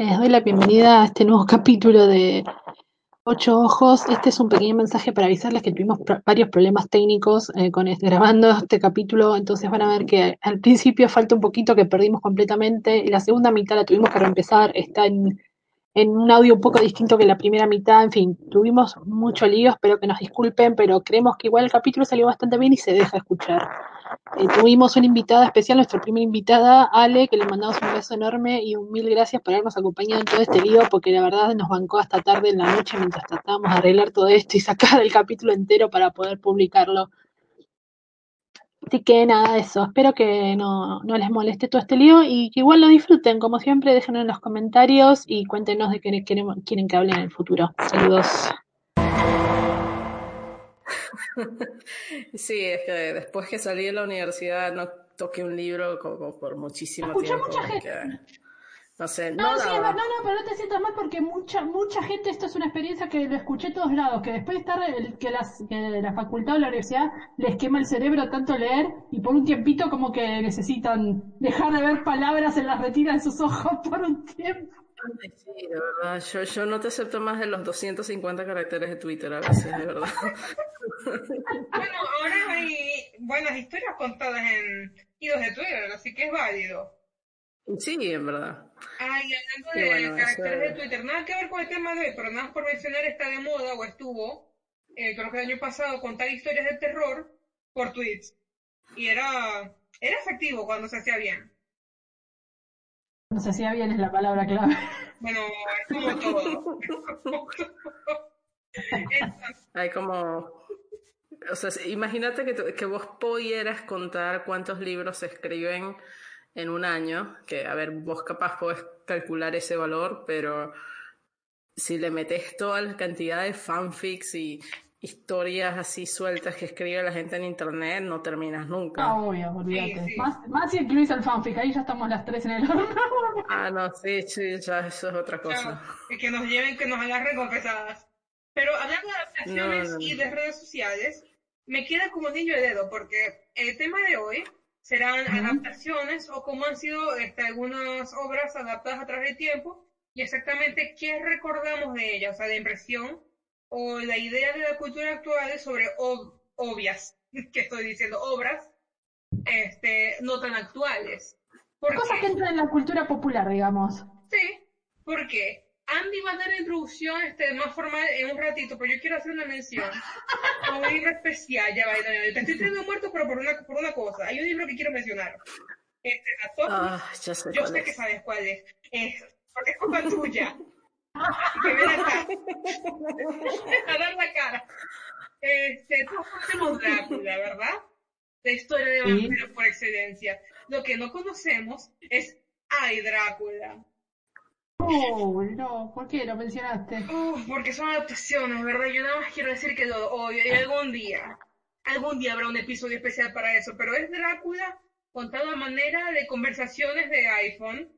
Les doy la bienvenida a este nuevo capítulo de Ocho Ojos. Este es un pequeño mensaje para avisarles que tuvimos varios problemas técnicos eh, con este- grabando este capítulo, entonces van a ver que al principio falta un poquito que perdimos completamente y la segunda mitad la tuvimos que reempezar. Está en, en un audio un poco distinto que la primera mitad. En fin, tuvimos mucho lío, espero que nos disculpen, pero creemos que igual el capítulo salió bastante bien y se deja escuchar. Eh, tuvimos una invitada especial, nuestra primera invitada, Ale, que le mandamos un beso enorme y un mil gracias por habernos acompañado en todo este lío, porque la verdad nos bancó hasta tarde en la noche mientras tratábamos de arreglar todo esto y sacar el capítulo entero para poder publicarlo. Así que nada, eso. Espero que no, no les moleste todo este lío y que igual lo disfruten. Como siempre, déjenlo en los comentarios y cuéntenos de qué queremos, quieren que hable en el futuro. Saludos. Sí, es que después que salí de la universidad no toqué un libro como por muchísimo Escuché tiempo. mucha gente. que, no sé, No, no, sí, no, no, pero no te sientas mal porque mucha mucha gente, esto es una experiencia que lo escuché en todos lados, que después de estar el- que, las, que la facultad o la universidad les quema el cerebro tanto leer y por un tiempito como que necesitan dejar de ver palabras en las retinas de sus ojos por un tiempo. Ay, sí, de verdad. Yo, yo no te acepto más de los 250 caracteres de Twitter a veces, de verdad. Bueno, ahora hay buenas historias contadas en hilos de Twitter, así que es válido. Sí, en verdad. Ay, hablando de bueno, caracteres eso- de Twitter, nada que ver con el tema de hoy, pero nada más por mencionar está de moda o estuvo, eh, creo que el año pasado, contar historias de terror por tweets. Y era, era efectivo cuando se hacía bien. No sé si bien es la palabra clave. Bueno, es como todo. Hay como... O sea, imagínate que, que vos pudieras contar cuántos libros se escriben en un año, que a ver, vos capaz podés calcular ese valor, pero si le metes toda la cantidad de fanfics y historias así sueltas que escribe la gente en internet, no terminas nunca. Ah, obvio, olvídate. Sí, sí. Más, más si incluís el fanfic, ahí ya estamos las tres en el horno. Ah, no, sí, sí, ya eso es otra cosa. Claro, que nos lleven, que nos agarren con pesadas. Pero hablando de adaptaciones No, no, no. y de redes sociales, me queda como niño de dedo, porque el tema de hoy serán adaptaciones o cómo han sido este, algunas obras adaptadas a través del tiempo y exactamente qué recordamos de ellas, o sea, la impresión o la idea de la cultura actual sobre ob- obvias, que estoy diciendo, obras este, no tan actuales. ¿Por Cosas que entran en la cultura popular, digamos. Sí, porque Andy va a dar la introducción este, más formal en un ratito, pero yo quiero hacer una mención a un libro especial. Ya va, ya va, te estoy teniendo muerto, pero por una, por una cosa. Hay un libro que quiero mencionar. Este, a todos, Ah, ya sé yo sé es. que sabes cuál es. Es, porque es culpa tuya. Que ven acá. A dar la cara. Este, todos conocemos Drácula, ¿verdad? La historia de Sí. vampiros por excelencia. Lo que no conocemos es Ay Drácula. Oh, no, ¿por qué lo mencionaste? Uf, porque son adaptaciones, ¿verdad? Yo nada más quiero decir que lo odio y algún día, algún día habrá un episodio especial para eso, pero es Drácula contado a manera de conversaciones de iPhone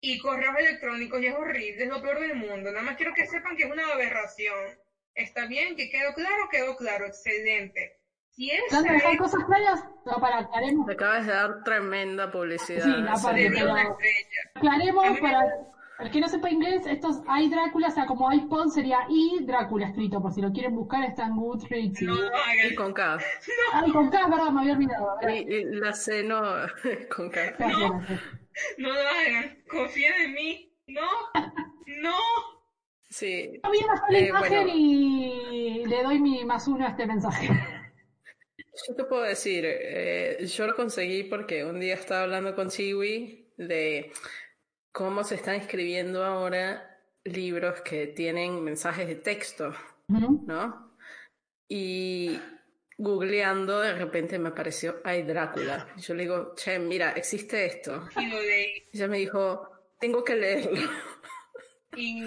y correos electrónicos y es horrible, es lo peor del mundo. Nada más quiero que sepan que es una aberración. ¿Está bien? ¿Que quedó claro? Quedó claro, excelente. Si esa ¿Plan de dejar es cosas claras? No, para, aclaremos. Te acabas de dar tremenda publicidad. Sí, aparte, pero- estrella. Aclaremos para el que no sepa inglés, estos hay Drácula, o sea, como iPhone sería i Drácula escrito, por si lo quieren buscar está en Goodreads. y- No lo hagan. Y con K. Ay, con K, es verdad, me había olvidado. Y, y la C no con K. No. No lo hagan. Confíen en mí. No. No. Sí. Yo vi sola Eh, imagen bueno. y le doy mi más uno a este mensaje. Yo te puedo decir, eh, yo lo conseguí porque un día estaba hablando con Chiwi de cómo se están escribiendo ahora libros que tienen mensajes de texto. ¿no? Y googleando de repente me apareció Ay Drácula. Yo le digo, che, mira, existe esto. Y lo leí. Y ella me dijo, tengo que leerlo. Y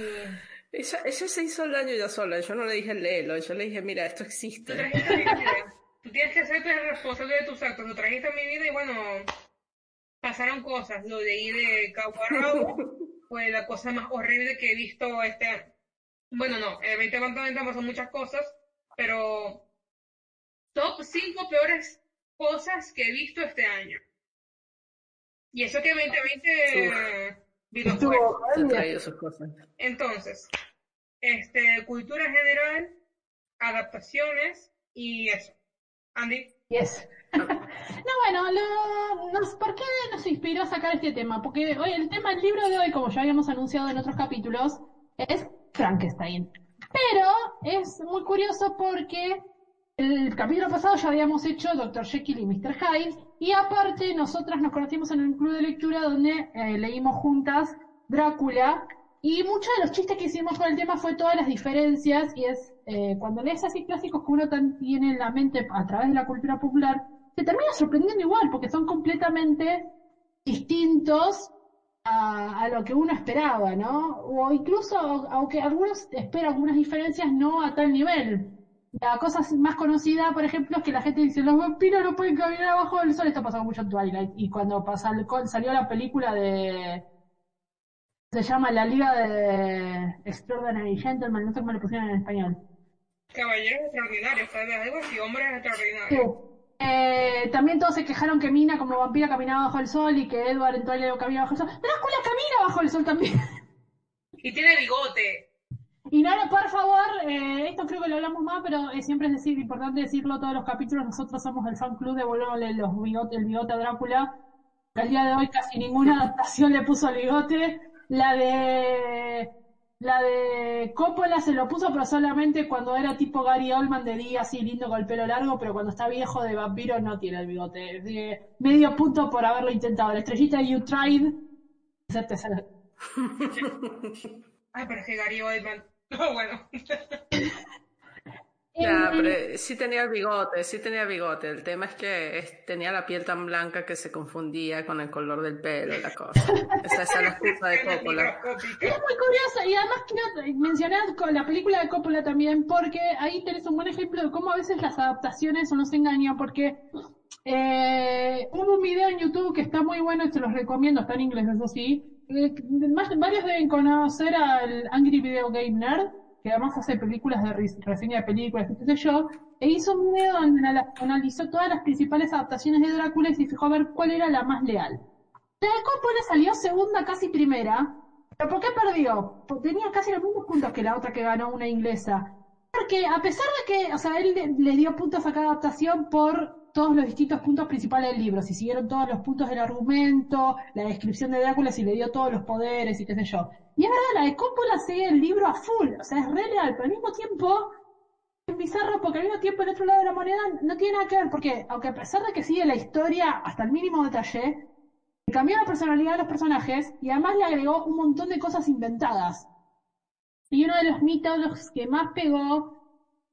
Ella, ella se hizo el daño ya sola, yo no le dije léelo, yo le dije, mira, esto existe. Tú tienes que hacerte responsable de tus actos. Lo trajiste a mi vida y bueno, pasaron cosas. Lo leí de cabo a rabo. Fue la cosa más horrible que he visto este año. Bueno, no, el 2020 pasó muchas cosas, pero top 5 peores cosas que he visto este año. Y eso que 2020 videojuegos. Estuvo Se ha jodida. traído sus cosas. Entonces, este, cultura general, adaptaciones y eso. Andy, Yes. no, bueno, lo- nos- ¿por qué nos inspiró a sacar este tema? Porque hoy el tema del libro de hoy, como ya habíamos anunciado en otros capítulos, es Frankenstein. Pero es muy curioso porque el capítulo pasado ya habíamos hecho Dr. Jekyll y Mr. Hyde, y aparte nosotras nos conocimos en un club de lectura donde eh, leímos juntas Drácula, y muchos de los chistes que hicimos con el tema fue todas las diferencias, y es eh, cuando lees así clásicos que uno tiene en la mente a través de la cultura popular, te termina sorprendiendo igual, porque son completamente distintos a, lo que uno esperaba, ¿no? O incluso, aunque algunos esperan algunas diferencias, no a tal nivel. La cosa más conocida, por ejemplo, es que la gente dice, los vampiros no pueden caminar abajo del sol, esto pasó mucho en Twilight, y cuando salió la película de... Se llama La Liga de Extraordinary Gentlemen, no sé cómo le pusieron en español. Caballeros extraordinarios, vez algo así, hombres extraordinarios. Eh, también todos se quejaron que Mina como vampira caminaba bajo el sol y que Edward en Twilight caminaba bajo el sol. Drácula camina bajo el sol también. Y tiene bigote. Y no, por favor, eh, esto creo que lo hablamos más, pero eh, siempre es decir, importante decirlo todos los capítulos, nosotros somos el fan club de Volverle los bigote, el bigote a Drácula. Al día de hoy casi ninguna adaptación le puso el bigote. La de la de Coppola se lo puso, pero solamente cuando era tipo Gary Oldman de día, así lindo con el pelo largo, pero cuando está viejo de vampiro no tiene el bigote. Que medio punto por haberlo intentado. La estrellita You Tried. esa- Ay, pero es que Gary Oldman. No, bueno. Ya, Eh, pero sí tenía bigote, sí tenía bigote. El tema es que es- tenía la piel tan blanca que se confundía con el color del pelo y la cosa. Esa, esa es la excusa de Coppola. Es muy curioso y además quiero mencionar con la película de Coppola también porque ahí tenés un buen ejemplo de cómo a veces las adaptaciones nos engañan porque eh, hubo un video en YouTube que está muy bueno y te los recomiendo, está en inglés eso sí. Eh, más- varios deben conocer al Angry Video Game Nerd que además hace películas de res- reseña de películas, qué sé yo, e hizo un video donde anal- analizó todas las principales adaptaciones de Drácula y fijó a ver cuál era la más leal. La de Coppola salió segunda, casi primera. ¿Pero por qué perdió? Porque tenía casi los mismos puntos que la otra que ganó una inglesa. Porque a pesar de que, o sea, él le dio puntos a cada adaptación por todos los distintos puntos principales del libro. Si siguieron todos los puntos del argumento, la descripción de Drácula, si le dio todos los poderes y qué sé yo. Y es verdad, la de Coppola sigue el libro a full. O sea, es re leal, pero al mismo tiempo es bizarro porque al mismo tiempo el otro lado de la moneda no tiene nada que ver. Porque aunque a pesar de que sigue la historia hasta el mínimo detalle, le cambió la personalidad de los personajes y además le agregó un montón de cosas inventadas. Y uno de los mitos que más pegó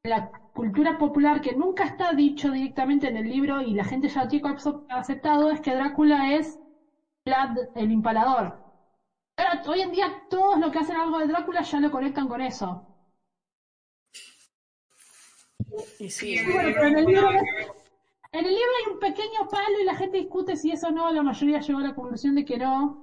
la cultura popular, que nunca está dicho directamente en el libro y la gente ya lo tiene abso- aceptado, es que Drácula es Vlad el Impalador. Ahora, hoy en día todos los que hacen algo de Drácula ya lo conectan con eso. Y sí, Y en el Bueno, libro pero en el no libro nada no- que ver. En el libro hay un pequeño palo y la gente discute si eso o no, la mayoría llegó a la conclusión de que no.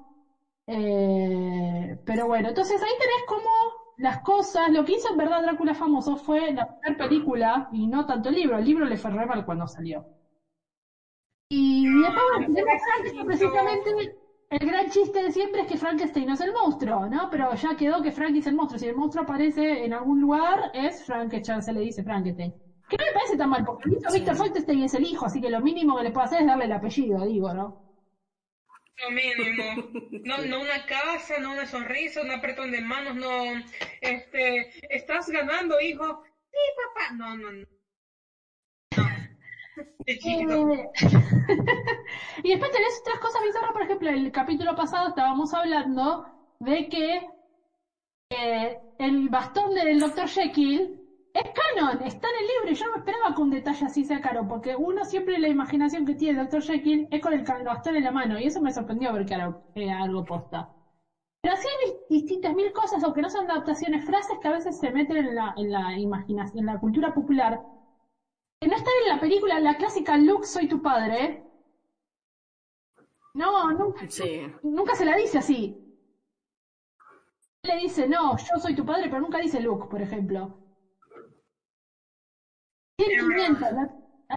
Eh, pero bueno, entonces ahí tenés como las cosas, lo que hizo en verdad Drácula famoso fue la primera película y no tanto el libro, el libro le fue re mal cuando salió. Y después bueno, Frankenstein, precisamente el gran chiste de siempre es que Frankenstein no es el monstruo, ¿no? Pero ya quedó que Frank es el monstruo, si el monstruo aparece en algún lugar es Frankenstein, se le dice Frankenstein. Que no me parece tan mal, porque Víctor Víctor Frankenstein es el hijo, así que lo mínimo que le puedo hacer es darle el apellido, digo, ¿no? Lo mínimo. No, no una casa, no una sonrisa, un apretón de manos, no. Este, estás ganando, hijo. Sí, papá. No, no, no. No. De chiquito. Eh, y después tenés otras cosas bizarras, por ejemplo, el capítulo pasado estábamos hablando de que eh, el bastón del Dr. Jekyll es canon, está en el libro y yo no me esperaba que un detalle así sea caro, porque uno siempre la imaginación que tiene el Dr. Jekyll es con el bastón en la mano y eso me sorprendió ver que era, era algo posta. Pero así hay dis- distintas mil cosas, aunque no son adaptaciones, frases que a veces se meten en la, en la imaginación, en la cultura popular, que no están en la película, la clásica Luke, soy tu padre. No, nunca, sí. nunca se la dice así. Le dice, no, yo soy tu padre, pero nunca dice Luke, por ejemplo. Tiene 500, ¿no?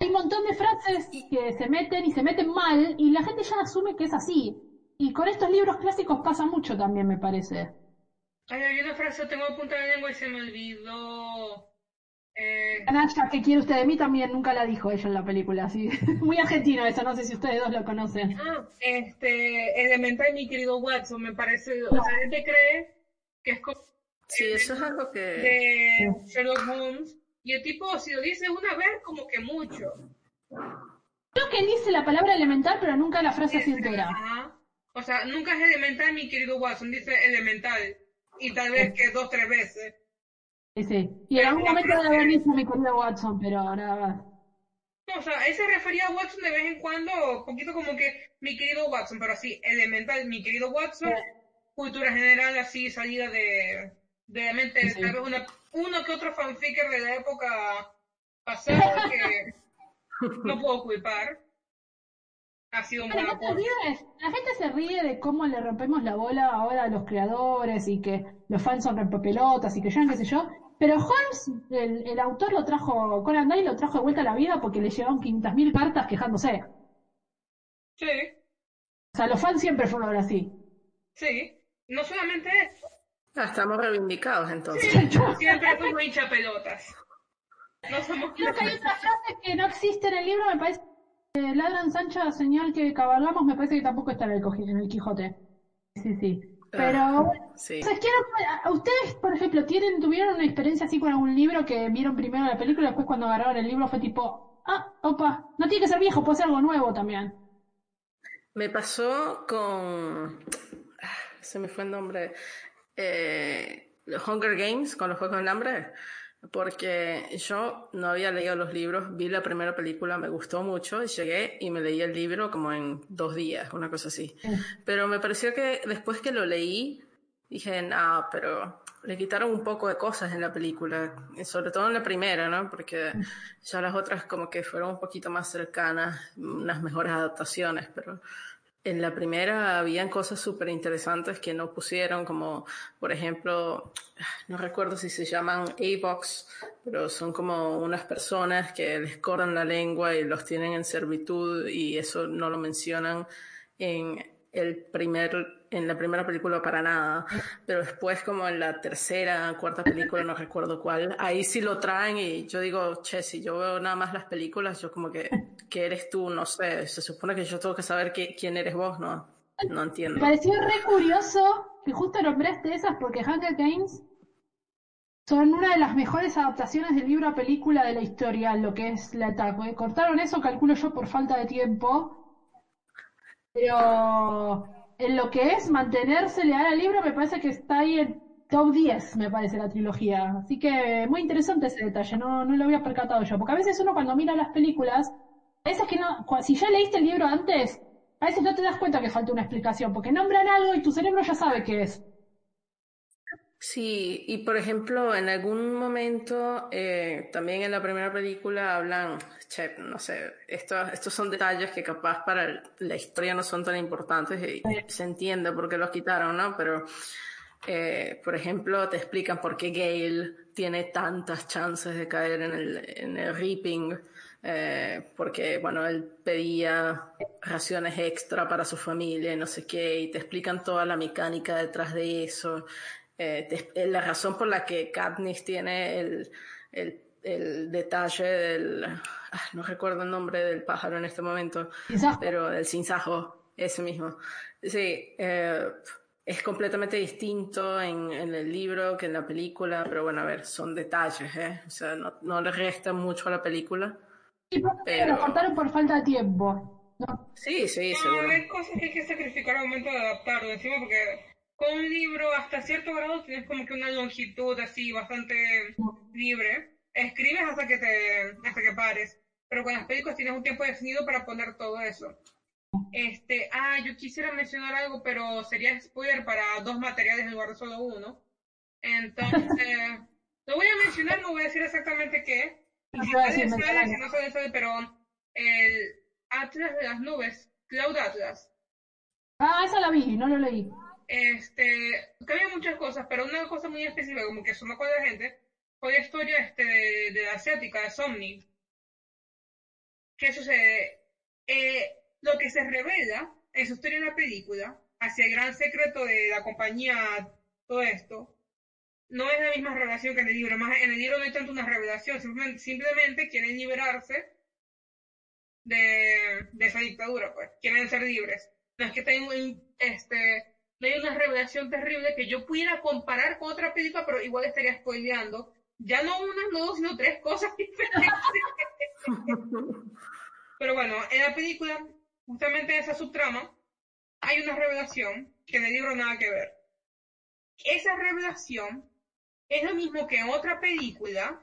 Hay un montón de frases que se meten y se meten mal y la gente ya asume que es así. y con estos libros clásicos pasa mucho también, me parece. Ay, hay una frase, tengo punta de lengua y se me olvidó. Eh, ¿qué quiere usted de mí? También nunca la dijo ella en la película, así. Muy argentino eso, no sé si ustedes dos lo conocen. ah, este, Elemental, mi querido Watson, me parece, o sea, la gente cree que es como Sí, eso es algo que... de Sherlock Holmes, y el tipo, si lo dice una vez, como que mucho. Creo que dice la palabra elemental, pero nunca la frase así entera. Ajá. O sea, nunca es elemental, mi querido Watson, dice elemental, y tal vez que dos, tres veces. Sí, sí. Y en algún momento debe haber dicho mi querido Watson, pero nada más. No, o sea, él se refería a Watson de vez en cuando, un poquito como que mi querido Watson, pero así, elemental, mi querido Watson, cultura general así, salida de, de la mente, Sí. tal vez una, uno que otro fanficker de la época pasada que no puedo culpar. Ha sido un La buen ríe, la gente se ríe de cómo le rompemos la bola ahora a los creadores y que los fans son rompepelotas y que yo, qué sé yo. Pero Holmes, el, el autor lo trajo, Conan Doyle lo trajo de vuelta a la vida porque le llevaron 500.000 cartas quejándose. Sí, O sea, los fans siempre fueron así. sí. No solamente eso, Ah, estamos reivindicados entonces. siempre fuimos hincha pelotas. No somos Creo que hay otra frase que no existe en el libro, me parece. que Ladran Sancha, señal que cabalgamos, me parece que tampoco está en el, en el Quijote. Sí, sí. Pero Ah, bueno, Sí. Entonces, quiero, a- ¿ustedes, por ejemplo, tienen, tuvieron una experiencia así con algún libro que vieron primero la película y después cuando agarraron el libro fue tipo, ah, opa, no tiene que ser viejo, puede ser algo nuevo también? Me pasó con... ah, Se me fue el nombre. Eh, Hunger Games, con los Juegos del Hambre. Porque yo no había leído los libros, vi la primera película, me gustó mucho, y llegué y me leí el libro como en dos días, una cosa así. Pero me pareció que después que lo leí, dije, no, pero le quitaron un poco de cosas en la película, sobre todo en la primera, ¿no? Porque ya las otras como que fueron un poquito más cercanas, unas mejores adaptaciones, pero en la primera habían cosas súper interesantes que no pusieron, como por ejemplo, no recuerdo si se llaman Avox, pero son como unas personas que les cortan la lengua y los tienen en servitud y eso no lo mencionan en el primer en la primera película para nada, pero después como en la tercera, cuarta película, no recuerdo cuál, ahí sí lo traen y yo digo, che, si yo veo nada más las películas, yo como que, ¿qué eres tú? No sé, se supone que yo tengo que saber quién eres vos, no, no Me entiendo. pareció re curioso que justo nombraste esas porque Hunger Games son una de las mejores adaptaciones del libro a película de la historia, lo que es la etapa. Cortaron eso, calculo yo, por falta de tiempo. Pero en lo que es mantenerse leal al libro, me parece que está ahí en top 10, me parece, la trilogía. Así que muy interesante ese detalle, no, no lo había percatado yo. Porque a veces uno cuando mira las películas, a veces que no, si ya leíste el libro antes, a veces no te das cuenta que falta una explicación, porque nombran algo y tu cerebro ya sabe qué es. Sí, y por ejemplo, en algún momento, eh, también en la primera película hablan, che, no sé, estos, estos son detalles que capaz para la historia no son tan importantes y se entiende por qué los quitaron, ¿no? Pero, eh, por ejemplo, te explican por qué Gale tiene tantas chances de caer en el, en el reaping, eh, porque, bueno, él pedía raciones extra para su familia y no sé qué, y te explican toda la mecánica detrás de eso. Eh, te- eh, la razón por la que Katniss tiene el, el, el detalle del, ah, no recuerdo el nombre del pájaro en este momento, Quizás pero del cinzajo, ese mismo. Sí, eh, es completamente distinto en, en el libro que en la película, pero bueno, a ver, son detalles, ¿eh? O sea, no, no le resta mucho a la película. sí, porque pero- lo cortaron por falta de tiempo. ¿no? Sí, sí, No, seguro. hay cosas que hay que sacrificar al momento de adaptarlo, encima porque con un libro hasta cierto grado tienes como que una longitud así bastante libre. Escribes hasta que te, hasta que pares, pero con las películas tienes un tiempo definido para poner todo eso. Este, ah, yo quisiera mencionar algo, pero sería spoiler para dos materiales en lugar de solo uno. Entonces, lo voy a mencionar, no voy a decir exactamente qué. Y si No nadie decir sabe, si no sabe, sabe, pero el Atlas de las nubes, Cloud Atlas, Ah, esa la vi, no lo leí. Este, cambia muchas cosas, pero una cosa muy específica, como que sumó con la gente, fue la historia este, de, de la asiática, de Somni. ¿Qué sucede? Eh, lo que se revela en su historia en la película hacia el gran secreto de la compañía, todo esto, no es la misma revelación que en el libro. Más en el libro no hay tanto una revelación, simplemente, simplemente quieren liberarse de, de esa dictadura, pues. Quieren ser libres. No es que tengan este, no hay una revelación terrible que yo pudiera comparar con otra película, pero igual estaría spoileando. Ya no una, no dos, sino tres cosas diferentes. pero bueno, en la película, justamente en esa subtrama, hay una revelación que en el nada que ver. Esa revelación es lo mismo que en otra película,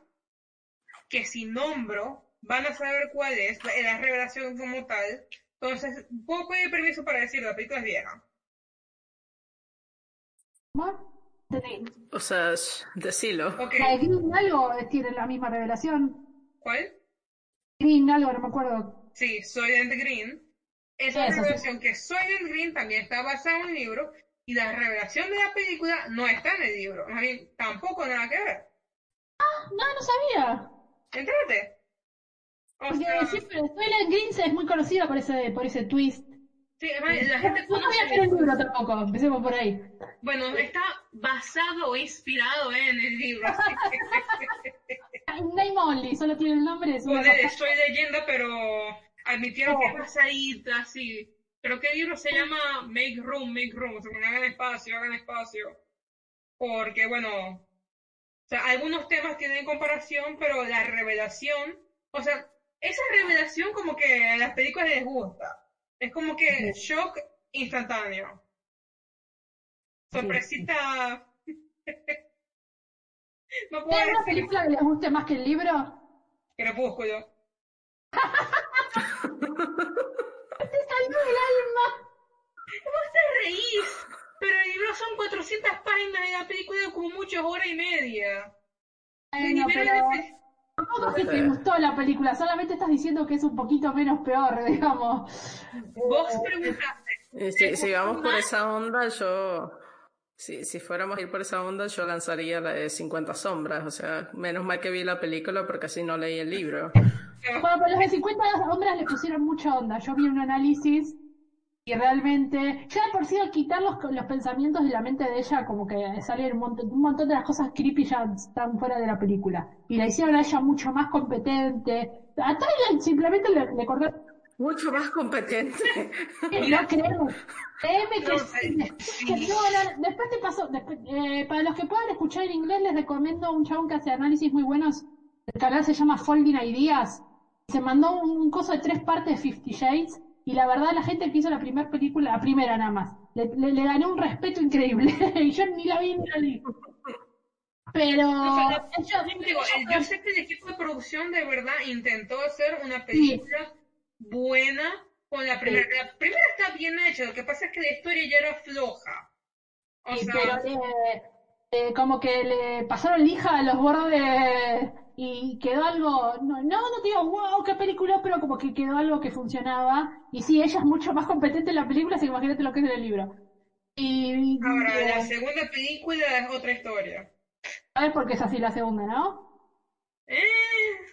que si nombro, van a saber cuál es, la, la revelación como tal. Entonces, puedo pedir permiso para decirlo, la película es vieja. O sea, decilo. La de Green algo tiene la misma revelación. ¿cuál? Green algo, no me acuerdo. Sí, Soylent Green. Esa sí. revelación que Soylent Green también está basada en un libro y la revelación de la película no está en el libro. Más bien, tampoco nada que ver. No, no sabía. Entrate. O Porque sea, siempre Twilight Green es muy conocida por ese, por ese twist. Sí, además, la gente No sabía que era conoce. un libro tampoco, empecemos por ahí. Bueno, está basado o inspirado en el libro. Name only, solo tiene el nombre. Es cosa- soy leyenda, pero admitieron que es Oh. basadita, así. Pero qué libro se llama Make Room, Make Room, o sea, hagan espacio, hagan espacio. Porque, bueno, o sea, algunos temas tienen comparación, pero la revelación, o sea, esa revelación como que a las películas les gusta. Es como que shock instantáneo. Sorpresita. no puedo ¿Hay decir película que les guste más que el libro? crepúsculo. ¡Te salió del alma! Vos te reís, pero el libro son 400 páginas y la película como mucho hora y media. Pero de- tampoco es que te gustó la película, solamente estás diciendo que es un poquito menos peor, digamos. Vos preguntaste. Y si, si vamos por esa onda, yo, si, si fuéramos a ir por esa onda, yo lanzaría la de 50 sombras. O sea, menos mal que vi la película porque así no leí el libro. Bueno, pero los de 50 hombres le pusieron mucha onda. Yo vi un análisis y realmente, ya de por sí al quitar los, los pensamientos de la mente de ella, como que salen un montón, un montón de las cosas creepy ya están fuera de la película. Y la hicieron a ella mucho más competente. A Tyler simplemente le, le cortaron Mucho más competente. No creo. Créeme que No, sí. sí. Que no, no, después te paso. después- eh, para los que puedan escuchar en inglés, les recomiendo un chabón que hace análisis muy buenos. El canal se llama Folding Ideas. Se mandó un, un coso de tres partes de Fifty Shades. Y la verdad, la gente que hizo la primera película, la primera nada más, le, le, le gané un respeto increíble. y yo ni la vi ni la vi. Pero. O sea, no- ellos- digo, eh, yo sé que el equipo de producción de verdad intentó hacer una película buena con la primera. La primera está bien hecha, lo que pasa es que la historia ya era floja. O Sí, sea, pero le- eh, como que le pasaron lija a los bordes y quedó algo, no, no, no te digo, wow, qué película, pero como que quedó algo que funcionaba. Y sí, ella es mucho más competente en la película, así que imagínate lo que es en el libro. Y, ahora, eh, la segunda película es otra historia. a ver por qué es así la segunda, ¿no? Eh,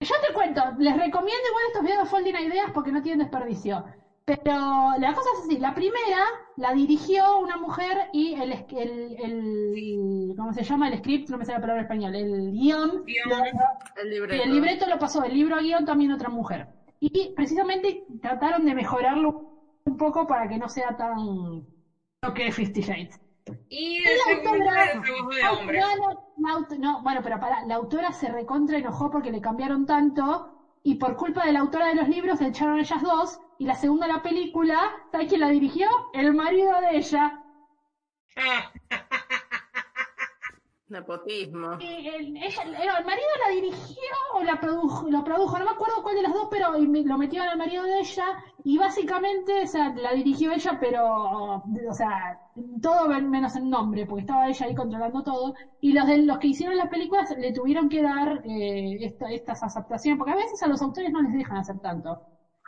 Yo te cuento, les recomiendo igual estos videos de Folding Ideas porque no tienen desperdicio. Pero la cosa es así, la primera la dirigió una mujer y el, el, el ¿cómo se llama? El script, no me sale la palabra en español, el guion, Guión. lo- El y libreto. el libreto lo pasó del libro a guion también otra mujer. Y precisamente trataron de mejorarlo un poco para que no sea tan lo que Fifty Shades. y el la autora- el de hombre. No, la bueno, pero para, la autora se recontra enojó porque le cambiaron tanto y por culpa de la autora de los libros se echaron ellas dos y la segunda la película, ¿sabes quién la dirigió? El marido de ella. Nepotismo. Y el, el- el marido la dirigió o la produjo, lo produjo, no me acuerdo cuál de las dos, pero lo metieron al marido de ella y básicamente, o sea, la dirigió ella, pero, o sea, todo men- menos el nombre, porque estaba ella ahí controlando todo. Y los de los que hicieron las películas le tuvieron que dar eh, esta- estas aceptaciones, porque a veces a los autores no les dejan hacer tanto.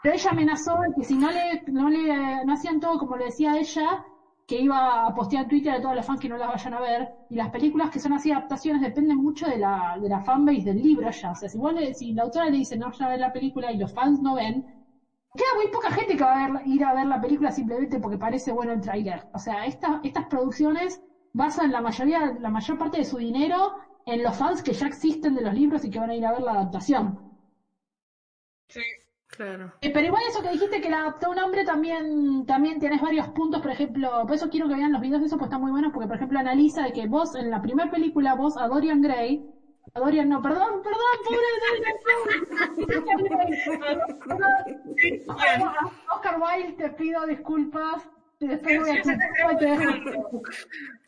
Pero ella amenazó de que si no le, no le, no hacían todo como le decía ella, que iba a postear en Twitter a todos los fans que no las vayan a ver. Y las películas que son así adaptaciones dependen mucho de la, de la fanbase del libro ya. O sea, si, vos le- si la autora le dice no vayan a ver la película y los fans no ven, Queda muy poca gente que va a ver- ir a ver la película simplemente porque parece bueno el tráiler. O sea, esta- estas producciones basan la mayoría, la mayor parte de su dinero en los fans que ya existen de los libros y que van a ir a ver la adaptación. Sí. Claro. Eh, pero igual eso que dijiste que la adaptó un hombre también, también tienes varios puntos, por ejemplo, por eso quiero que vean los videos de eso, pues están muy buenos, porque por ejemplo analiza de que vos en la primera película, vos a Dorian Gray, a Dorian no, perdón, perdón, pobre Dorian Gray. Oscar Wilde, te pido disculpas, después voy a.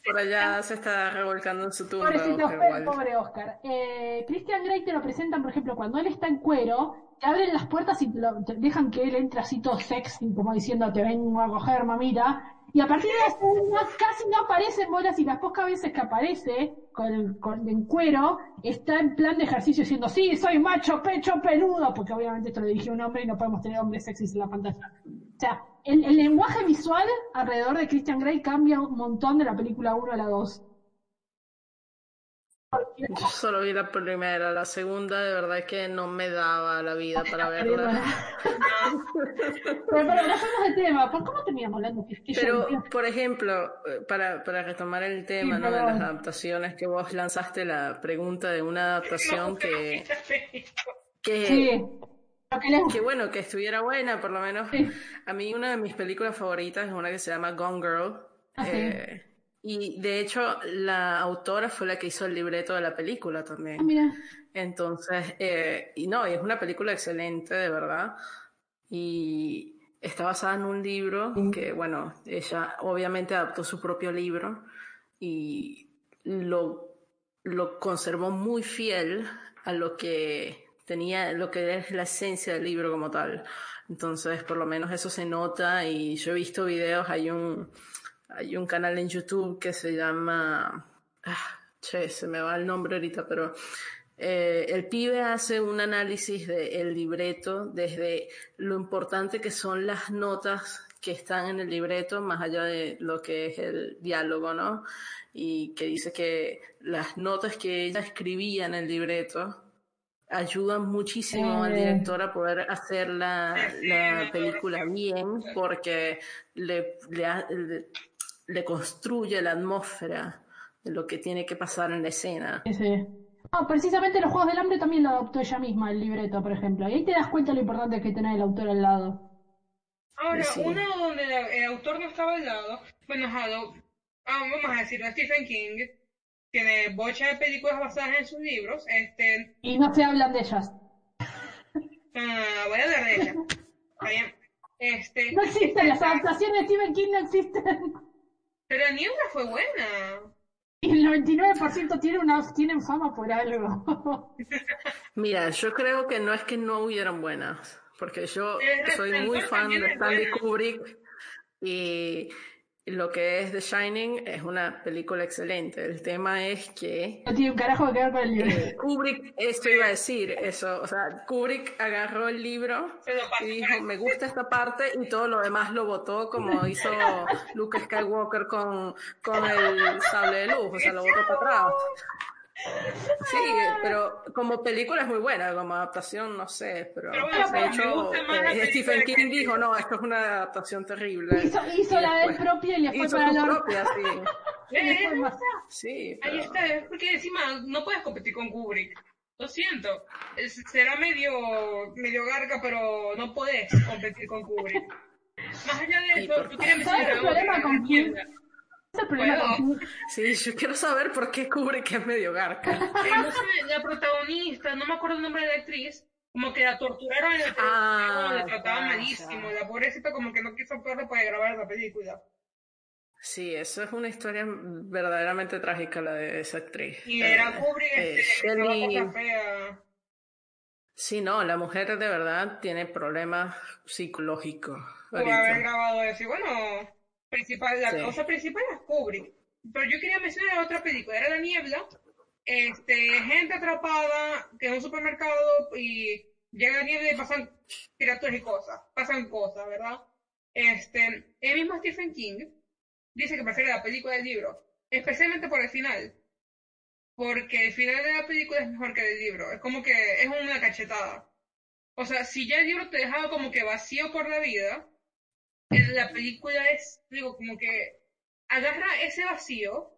Por allá se está revolcando en su tumba. Pobrecito, Oscar pobre Oscar. Eh, Christian Grey te lo presentan, por ejemplo, cuando él está en cuero, te abren las puertas y te lo- dejan que él entre así todo sexy, como diciendo te vengo a coger, mamita. Y a partir de segundas casi no aparecen bolas y las pocas veces que aparece con, con- en cuero está en plan de ejercicio diciendo sí, soy macho, pecho, peludo, porque obviamente esto lo dirigió un hombre y no podemos tener hombres sexys en la pantalla. O sea, el, el lenguaje visual alrededor de Christian Grey cambia un montón de la película 1 a la 2. Yo solo vi la primera, la segunda de verdad que no me daba la vida para verla. Pero, pero no fuimos de tema. ¿Por cómo terminamos hablando? Que- que yo- Pero, por ejemplo, eh, para, para retomar el tema Sí, ¿no? de las adaptaciones, que vos lanzaste la pregunta de una adaptación que, que, Sí. Que bueno, que estuviera buena, por lo menos. Sí. A mí una de mis películas favoritas es una que se llama Gone Girl. Ah, sí. eh, y de hecho, la autora fue la que hizo el libreto de la película Ah, también. mira. Entonces, eh, y no, y es una película excelente, de verdad. Y está basada en un libro que, bueno, ella obviamente adaptó su propio libro y lo, lo conservó muy fiel a lo que tenía, lo que es la esencia del libro como tal. Entonces, por lo menos eso se nota y yo he visto videos, hay un, hay un canal en YouTube que se llama, ah, che, se me va el nombre ahorita, pero eh, el pibe hace un análisis del libreto desde lo importante que son las notas que están en el libreto, más allá de lo que es el diálogo, ¿no? Y que dice que las notas que ella escribía en el libreto ayudan muchísimo al Eh. director a poder hacer la, película bien porque le, le, ha- le- le construye la atmósfera de lo que tiene que pasar en la escena. Sí. Ah, precisamente los Juegos del Hambre también lo adoptó ella misma, el libreto, por ejemplo. Y ahí te das cuenta lo importante que es tener el autor al lado. Ahora, Sí. uno donde la- el autor no estaba al lado, bueno, ah, vamos a decirlo, Stephen King tiene bocha de películas basadas en sus libros, este, Y no se hablan de ellas. ah, voy a hablar de ella. Está bien. Este, No existen, las adaptaciones de Stephen King no existen. Pero Niebla fue buena. Y el 99% tiene una, tienen fama por algo. Mira, yo creo que no es que no hubieran buenas, porque yo soy muy fan de Stanley. Kubrick y lo que es The Shining es una película excelente. El tema es que No tiene un carajo que ver con el libro. eh, Kubrick, esto iba a decir, eso, o sea, Kubrick agarró el libro y dijo, me gusta esta parte y todo lo demás lo votó como hizo Luke Skywalker con, con el sable de luz, o sea, lo votó para atrás. Sí, pero como película es muy buena, como adaptación no sé, pero, Pero bueno, de hecho gusta más la eh, Stephen King dijo, no, esto es una adaptación terrible. Hizo, la del propio y le fue Hizo para orto. propia, sí. Eh, fue más- Sí, Ahí pero- está, es porque encima no puedes competir con Kubrick. Lo siento, es- será medio, medio garca, pero no puedes competir con Kubrick. Más allá de ¿Y eso, tú problema que con el problema. Sí, yo quiero saber por qué Kubrick es medio garca. Eh, no sé, la protagonista, no me acuerdo el nombre de la actriz, como que la torturaron y la, Ah, como la trataban malísimo. La pobrecita como que no quiso actuar para grabar la película. Sí, eso es una historia verdaderamente trágica la de esa actriz. Y Eh, era Kubrick, eh, este, que Shelley- cosa fea. Sí, no, la mujer de verdad tiene problemas psicológicos. Por haber grabado eso. Y bueno, principal, la Sí. cosa principal es Kubrick. Pero yo quería mencionar otra película, era La Niebla. Este, gente atrapada que en un supermercado y llega la niebla y pasan criaturas y cosas. Pasan cosas, ¿verdad? Este, el mismo Stephen King dice que prefiere la película del libro, especialmente por el final. Porque el final de la película es mejor que el libro. Es como que es una cachetada. O sea, si ya el libro te dejaba como que vacío por la vida, en la película es, digo, como que agarra ese vacío,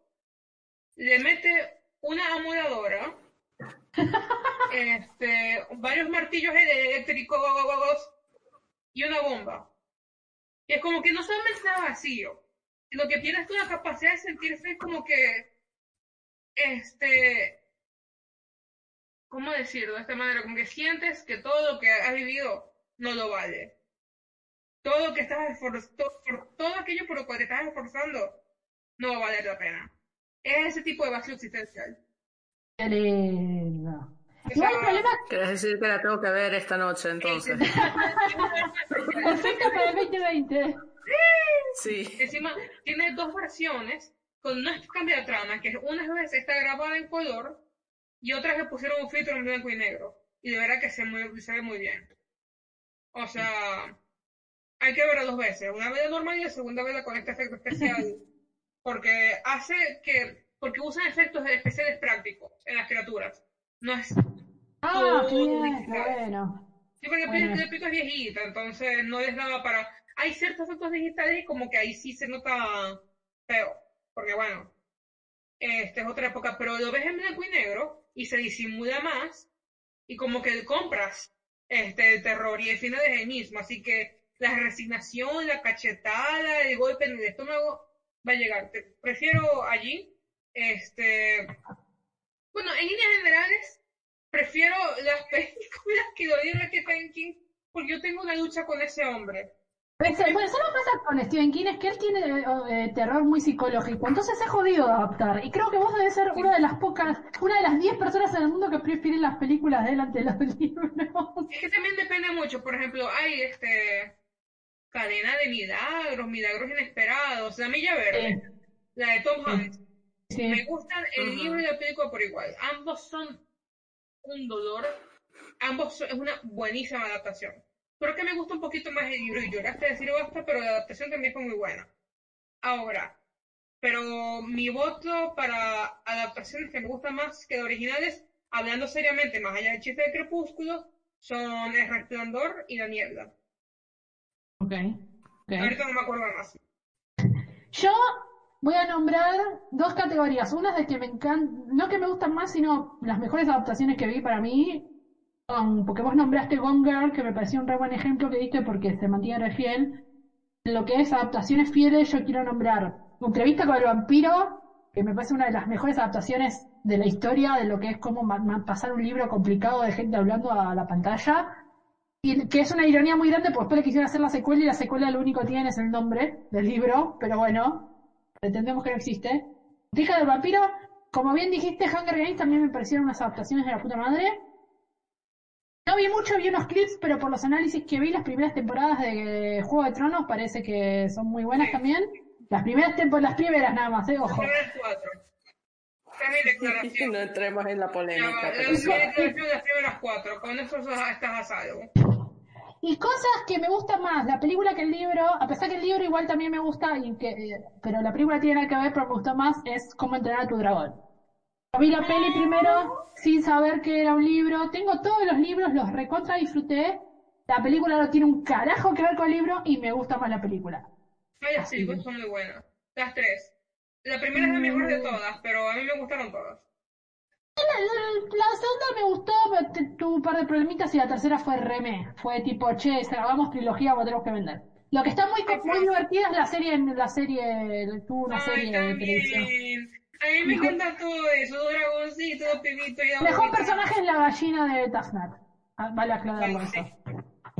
le mete una amuladora, este, varios martillos eléctricos y una bomba. Y es como que no solamente está vacío, sino que tienes toda la capacidad de sentirse como que, este, ¿cómo decirlo de esta manera? Como que sientes que todo lo que has vivido no lo vale. Todo lo que estás esforzando, todo aquello por lo cual te estás esforzando, no va a valer la pena. Es ese tipo de vacío existencial. Qué lindo. Esa- el problema Querés decir que la tengo que ver esta noche entonces. perfecto para el 2020. Sí. Encima, tiene dos versiones con no cambia de trama, que unas veces está grabada en color y otras le pusieron un filtro en blanco y negro. Y de verdad que se, muy- se ve muy bien. O sea, hay que verla dos veces. Una vez normal y la segunda vez con este efecto especial. Porque hace que... Porque usan efectos especiales prácticos en las criaturas. No es... Ah, Todo bien, bueno. Sí, porque Bueno. el Pico es viejita, entonces no les daba para... Hay ciertos efectos digitales y como que ahí sí se nota feo, porque bueno, este es otra época, pero lo ves en blanco y negro y se disimula más y como que compras este el terror y el final es el mismo, así que la resignación, la cachetada, el golpe en el estómago va a llegar. Te- prefiero allí, este... Bueno, en líneas generales, prefiero las películas que lo dio Stephen King porque yo tengo una lucha con ese hombre. Ese- Bueno, eso no pasa con Stephen King, es que él tiene eh, terror muy psicológico, entonces es jodido adaptar. Y creo que vos debes ser una de las pocas, una de las 10 personas en el mundo que prefieren las películas de él ante los libros. Es que también depende mucho, por ejemplo, hay este cadena de milagros, milagros inesperados, la milla verde, la de Tom Hanks. Me gustan el libro y la película por igual. Ambos son un dolor, ambos son- es una buenísima adaptación. Creo que me gusta un poquito más el libro y lloraste de decir basta, pero la adaptación también fue muy buena. Ahora, pero mi voto para adaptaciones que me gustan más que de originales, hablando seriamente, más allá del chiste de Crepúsculo, son El Resplandor y La Niebla. Ok. ok. Ahorita no me acuerdo más. Yo voy a nombrar dos categorías. Una de que me encantan, no que me gustan más, sino las mejores adaptaciones que vi para mí. son- porque vos nombraste Gone Girl, que me pareció un re buen ejemplo que diste porque se mantiene re fiel. Lo que es adaptaciones fieles, yo quiero nombrar Entrevista con el vampiro, que me parece una de las mejores adaptaciones de la historia, de lo que es cómo pasar un libro complicado de gente hablando a la pantalla. Y que es una ironía muy grande, porque después le quisieron hacer la secuela y la secuela lo único que tiene es el nombre del libro, pero bueno, pretendemos que no existe. Hija del vampiro, como bien dijiste, Hunger Games también me parecieron unas adaptaciones de la puta madre. No vi mucho, vi unos clips, pero por los análisis que vi, las primeras temporadas de Juego de Tronos parece que son muy buenas Sí. también. Las primeras temporadas, las primeras nada más, eh, Las ojo. primeras cuatro. No entremos en la polémica. la- pero mi sí. declaración de las primeras cuatro. Con eso estás a salvo. Y cosas que me gustan más, la película que el libro, a pesar que el libro igual también me gusta, y que, eh, pero la película tiene nada que ver, pero me gustó más, es Cómo entrenar a tu dragón. Yo Vi la peli primero sin saber que era un libro, tengo todos los libros, los recontra disfruté, la película no tiene un carajo que ver con el libro y me gusta más la película. Ay, las películas son muy buenas. Las tres. La primera es la mejor de todas, pero a mí me gustaron todas. La, segunda me gustó, pero tuvo un par de problemitas y la tercera fue remé. Fue tipo, che, hagamos trilogía porque tenemos que vender. Lo que está muy, muy divertida es la serie, la serie, tuvo una Ay, serie de televisión. también. A mí me Mejor- encanta todo eso, dos pibitos y mejor personaje es la gallina de Tafnat. Ah, Vale aclararlo Sí, eso.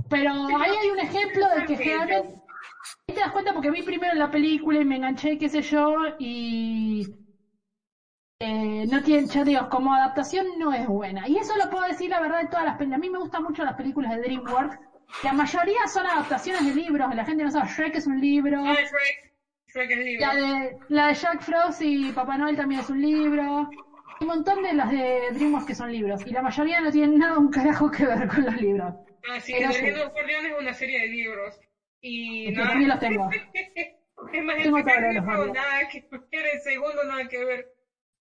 Pero ahí hay un ejemplo de que Sí, generalmente ahí te das cuenta porque vi primero la película y me enganché, qué sé yo, y eh, no tiene, ya digo, como adaptación no es buena. Y eso lo puedo decir la verdad de todas las películas. A mí me gustan mucho las películas de DreamWorks. La mayoría son adaptaciones de libros, la gente no sabe, Shrek es un libro. Ah, Shrek. Shrek es libre. La de, la de Jack Frost y Papá Noel también es un libro. Hay un montón de las de DreamWorks que son libros. Y la mayoría no tienen nada un carajo que ver con los libros. Ah, sí, Pero El los Guardianes es una serie de libros. Y Yo nada. también los tengo. Es más, el Tengo primer libro Guardianes. nada que ver, el segundo nada que ver.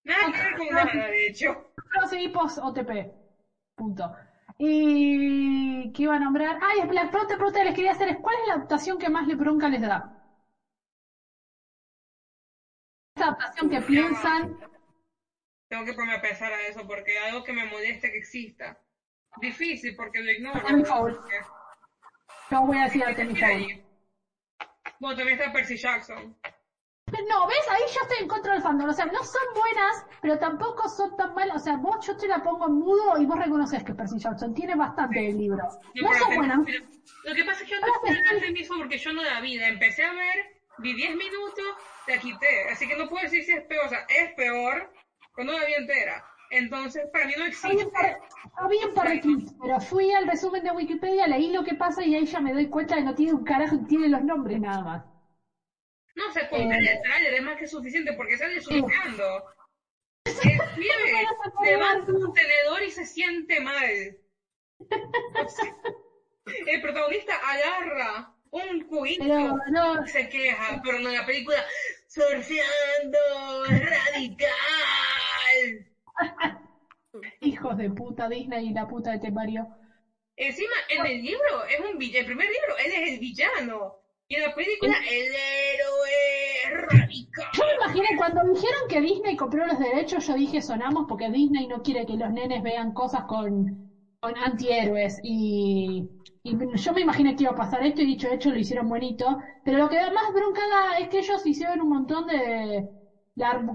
Nada que ver con No. nada, de hecho. Post OTP. Punto. Y ¿qué iba a nombrar? Ay, la pregunta, pregunta que les quería hacer es ¿cuál es la adaptación que más le bronca les da? Adaptación que piensan. Tengo que ponerme a pensar a eso porque algo que me molesta que exista. Difícil porque lo ignoro. Tammy Fowl. Yo voy a decir a Tammy Fowl. Bueno, también está Percy Jackson. No, ¿ves? Ahí yo estoy en contra del fandom. O sea, no son buenas, pero tampoco son tan malas. O sea, vos yo te la pongo en mudo y vos reconoces que Percy Jackson tiene bastante del libro. No son buenas. Lo que pasa es que yo no puedo hablar de mismo porque yo no la vi. La empecé a ver, vi 10 minutos, la quité. Así que no puedo decir si es peor. O sea, es peor cuando la vi entera. Entonces, para mí no existe. había un par de clips, pero fui al resumen de Wikipedia, leí lo que pasa y ahí ya me doy cuenta que no tiene un carajo, tiene los nombres nada más. No, ver Eh. el trailer es más que suficiente porque sale pibe me vas a un tenedor y se siente mal. El protagonista agarra un cubito no, y se queja, pero no en la película surfeando radical. hijos de puta Disney y la puta de Temario. Encima, en el libro es un el primer libro, él es el villano. Y en la película, el héroe radical. Yo me imaginé, cuando dijeron que Disney compró los derechos, yo dije sonamos porque Disney no quiere que los nenes vean cosas con, con antihéroes. Y, y yo me imaginé que iba a pasar esto y dicho hecho lo hicieron bonito. Pero lo que da más bronca da es que ellos hicieron un montón de...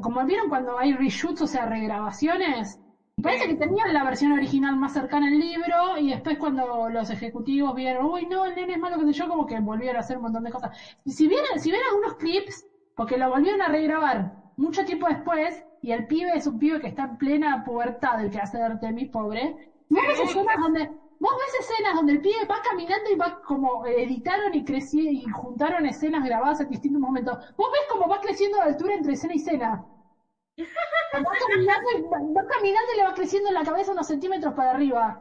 como vieron cuando hay reshoots, o sea, regrabaciones. Parece que tenían la versión original más cercana al libro y después cuando los ejecutivos vieron, uy, no, el nene es malo, que sé yo, como que volvieron a hacer un montón de cosas. Y si vieran, si vieran algunos clips, porque lo volvieron a regrabar mucho tiempo después, y el pibe es un pibe que está en plena pubertad, el que hace de Artemis, pobre. Vos ves escenas donde, vos ves escenas donde el pibe va caminando y va como eh, editaron y crecieron y juntaron escenas grabadas en distintos momentos. Vos ves cómo va creciendo de altura entre escena y escena. Va caminando, va, caminando y le va creciendo en la cabeza unos centímetros para arriba.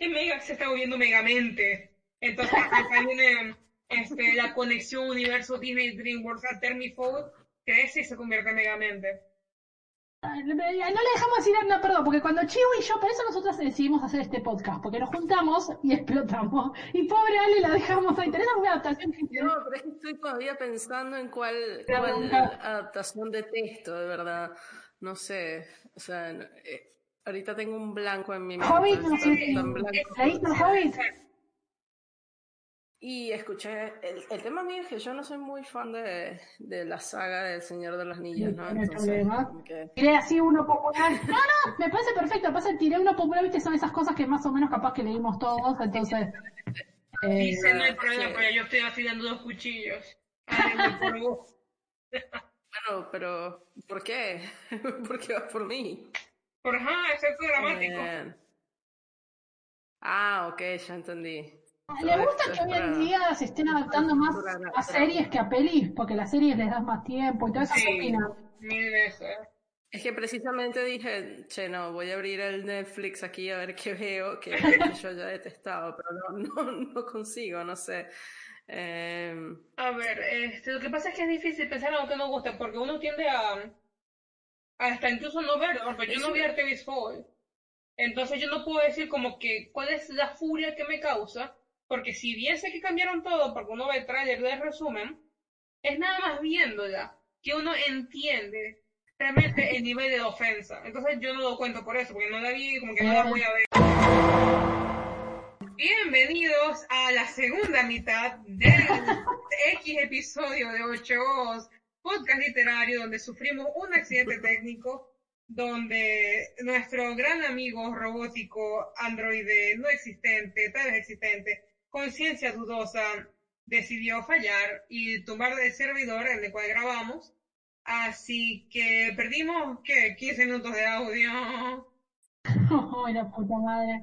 Y Mega se está volviendo megamente. Entonces acá viene este, la conexión universo Disney DreamWorks a Termifold, crece y se convierte en megamente. No le dejamos decir no, perdón, porque cuando Chivo y yo, por eso nosotros decidimos hacer este podcast, porque nos juntamos y explotamos. Y pobre Ale la dejamos ahí. ¿Tenés alguna adaptación que No, pero es que estoy todavía pensando en cuál, adaptación de texto, de verdad. No sé, o sea, eh, ahorita tengo un blanco en mi mente. Hobbit, no sé. tan blanco. ¿Leíste el Hobbit? Y escuché, el, el tema mío es que yo no soy muy fan de, de la saga del Señor de los Anillos, ¿no? No hay Entonces, que- Tiré así uno popular. No, no, me parece perfecto. Pasa que tiré uno popular, viste, son esas cosas que más o menos capaz que leímos todos, entonces. eh, Dice, no hay problema, sí. pero yo estoy afilando dos cuchillos. Vos. Bueno, pero ¿por qué? ¿Por qué vas por mí? Por ajá, es algo dramático. Bien. Ah, ok, ya entendí. ¿Le gusta que hoy en día se estén adaptando más a series que a pelis? Porque las series les das más tiempo y todo eso. ¿Qué Sí, opinas? mil veces. Es que precisamente dije, che, no, voy a abrir el Netflix aquí a ver qué veo, que, que yo ya he detestado, pero no, no, no consigo, no sé. Eh, A ver, este, lo que pasa es que es difícil pensar en algo que nos gusta, porque uno tiende a, a hasta incluso no verlo, porque yo no vi Artemis Fowl. Entonces yo no puedo decir como que cuál es la furia que me causa, porque si bien sé que cambiaron todo, porque uno ve el trailer del resumen, es nada más viéndola que uno entiende realmente el nivel de ofensa. Entonces yo no lo cuento por eso, porque no la vi, como que no la voy a ver. Bienvenidos a la segunda mitad del X episodio de 8 Os, podcast literario donde sufrimos un accidente técnico, donde nuestro gran amigo robótico androide no existente, tal vez existente, conciencia dudosa, decidió fallar y tumbar el servidor en el cual grabamos. Así que perdimos, ¿qué? 15 minutos de audio. Ay, la puta madre.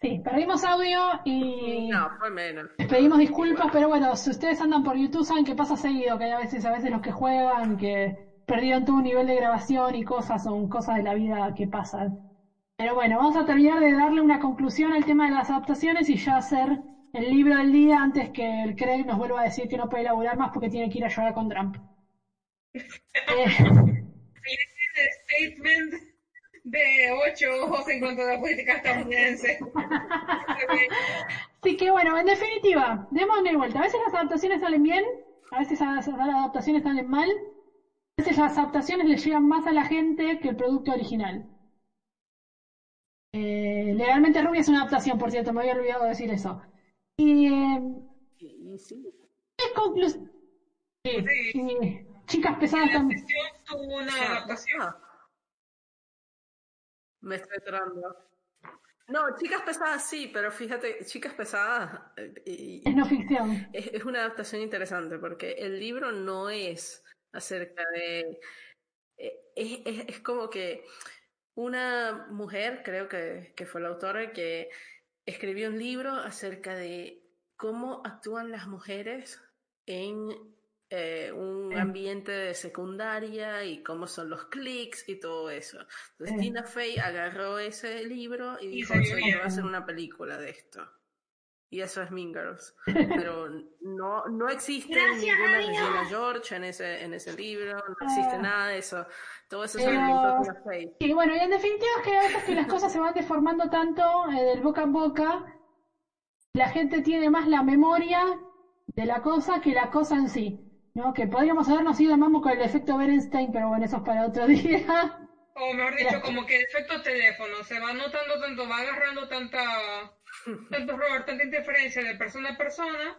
Sí, perdimos audio y no, fue menos. les pedimos disculpas, pero bueno, si ustedes andan por YouTube saben que pasa seguido, que hay a veces, a veces los que juegan, que perdieron todo un nivel de grabación y cosas, son cosas de la vida que pasan. Pero bueno, vamos a terminar de darle una conclusión al tema de las adaptaciones y ya hacer el libro del día antes que el Craig nos vuelva a decir que no puede laburar más porque tiene que ir a llorar con Trump. Eh, el statement de ocho ojos en cuanto a la política estadounidense. Así que bueno, en definitiva, démosle vuelta. A veces las adaptaciones salen bien, a veces las adaptaciones salen mal, a veces las adaptaciones le llegan más a la gente que el producto original. Eh, legalmente Rubia es una adaptación, por cierto, me había olvidado de decir eso. Y, eh, sí. ¿qué conclusión? Sí, Sí. sí. Chicas pesadas La también. sesión tuvo una adaptación. Ah. Me estoy enterando. No, chicas pesadas sí, pero fíjate, chicas pesadas eh, y- Es no ficción. es, es una adaptación interesante porque el libro no es acerca de... eh, Es, es- es como que una mujer, creo que, que fue la autora, que escribió un libro acerca de cómo actúan las mujeres en eh, un Sí. ambiente de secundaria y cómo son los clics y todo eso. Entonces Sí. Tina Fey agarró ese libro y Y dijo, yo voy a hacer una película de esto. Y eso es Mean Girls. Pero no, no existe Gracias ninguna a. Regina George en ese, en ese libro, no existe Ah. nada de eso. Todo eso Tina Fey. Y bueno, y en definitiva es que a veces que las cosas se van deformando tanto eh, del boca en boca, la gente tiene más la memoria de la cosa que la cosa en sí. ¿no? Que podríamos habernos ido mambo con el efecto Berenstein, pero bueno, eso es para otro día. O mejor dicho, como que efecto teléfono, se va notando tanto, va agarrando tanta, tanto error, tanta interferencia de persona a persona,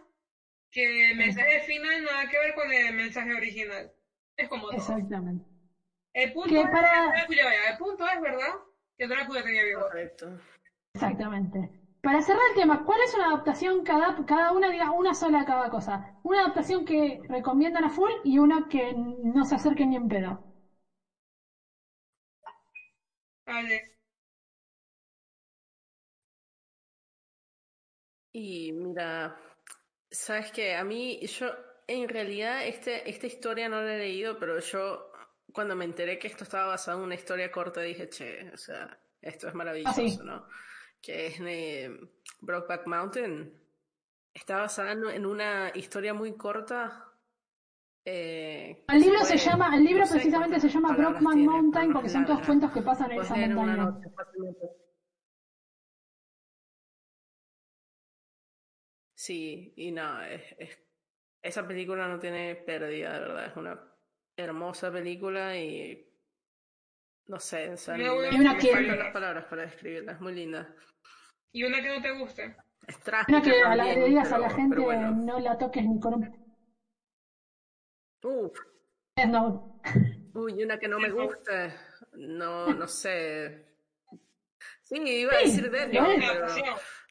que el mensaje final nada que ver con el mensaje original. Es como todo. Exactamente. El punto Que es para- que Drácula, vaya, el punto es, ¿verdad? Que Drácula tenía bigote. Correcto. Exactamente. Para cerrar el tema, ¿cuál es una adaptación cada, cada una, diga una sola cada cosa? Una adaptación que recomiendan a full y una que no se acerquen ni en pedo. Y mira, sabes que a mí, yo en realidad este, esta historia no la he leído, pero yo cuando me enteré que esto estaba basado en una historia corta dije, che, o sea, esto es maravilloso, Ah, sí. ¿no? Que es de Brokeback Mountain. Está basada en una historia muy corta. Eh, El libro que se puede- llama, el libro no sé precisamente se llama Brockman tiene, Mountain pero porque son todos cuentos que pasan en Puedes esa montaña. noche. Sí, y no, es, es- esa película no tiene pérdida, de verdad, es una hermosa película y no sé, o sea, Me voy a me- Y una me que- faltan las palabras para describirla, es muy linda. Y una que no te guste. Es trágica Una que a la, también, le digas a la pero- gente pero bueno. no la toques ni con un Uf, uy, una que no me guste, no, no sé. Sí, iba a decir es. pero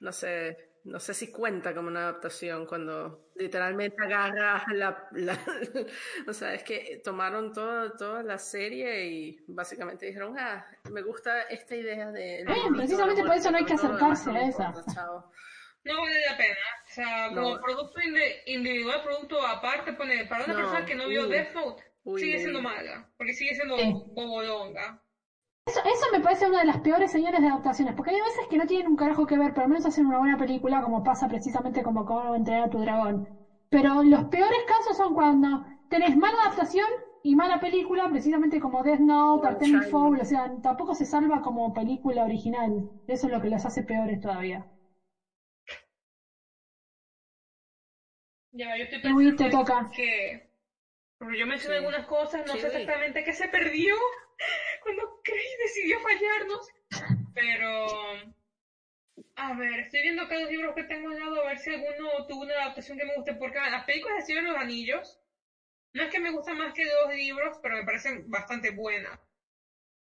no sé, no sé si cuenta como una adaptación cuando literalmente agarras la, la- o sea, es que tomaron todo, toda la serie y básicamente dijeron, ah, me gusta esta idea de... Precisamente por eso no hay que acercarse a esa. Chao. No vale la pena. O sea, como No. producto indi- individual, producto aparte, pone, para una No, persona que no vio uy. Death Note, Uy, sigue uy. siendo mala. Porque sigue siendo Sí. bobolonga. Eso, eso me parece una de las peores señales de adaptaciones, porque hay veces que no tienen un carajo que ver, pero al menos hacen una buena película, como pasa precisamente como cómo entrenar a tu dragón. Pero los peores casos son cuando tenés mala adaptación y mala película, precisamente como Death Note, Artemis. Fowl, o sea, tampoco se salva como película original. Eso es lo que las hace peores todavía. Ya, yo estoy Luis, te pensando toca. que... Porque yo mencioné Sí. algunas cosas, no Sí, sé exactamente qué se perdió cuando Craig decidió fallarnos. Pero... A ver, estoy viendo acá los libros que tengo al lado a ver si alguno tuvo una adaptación que me guste. Porque las películas de Señor de los Anillos no es que me gustan más que dos libros, pero me parecen bastante buenas.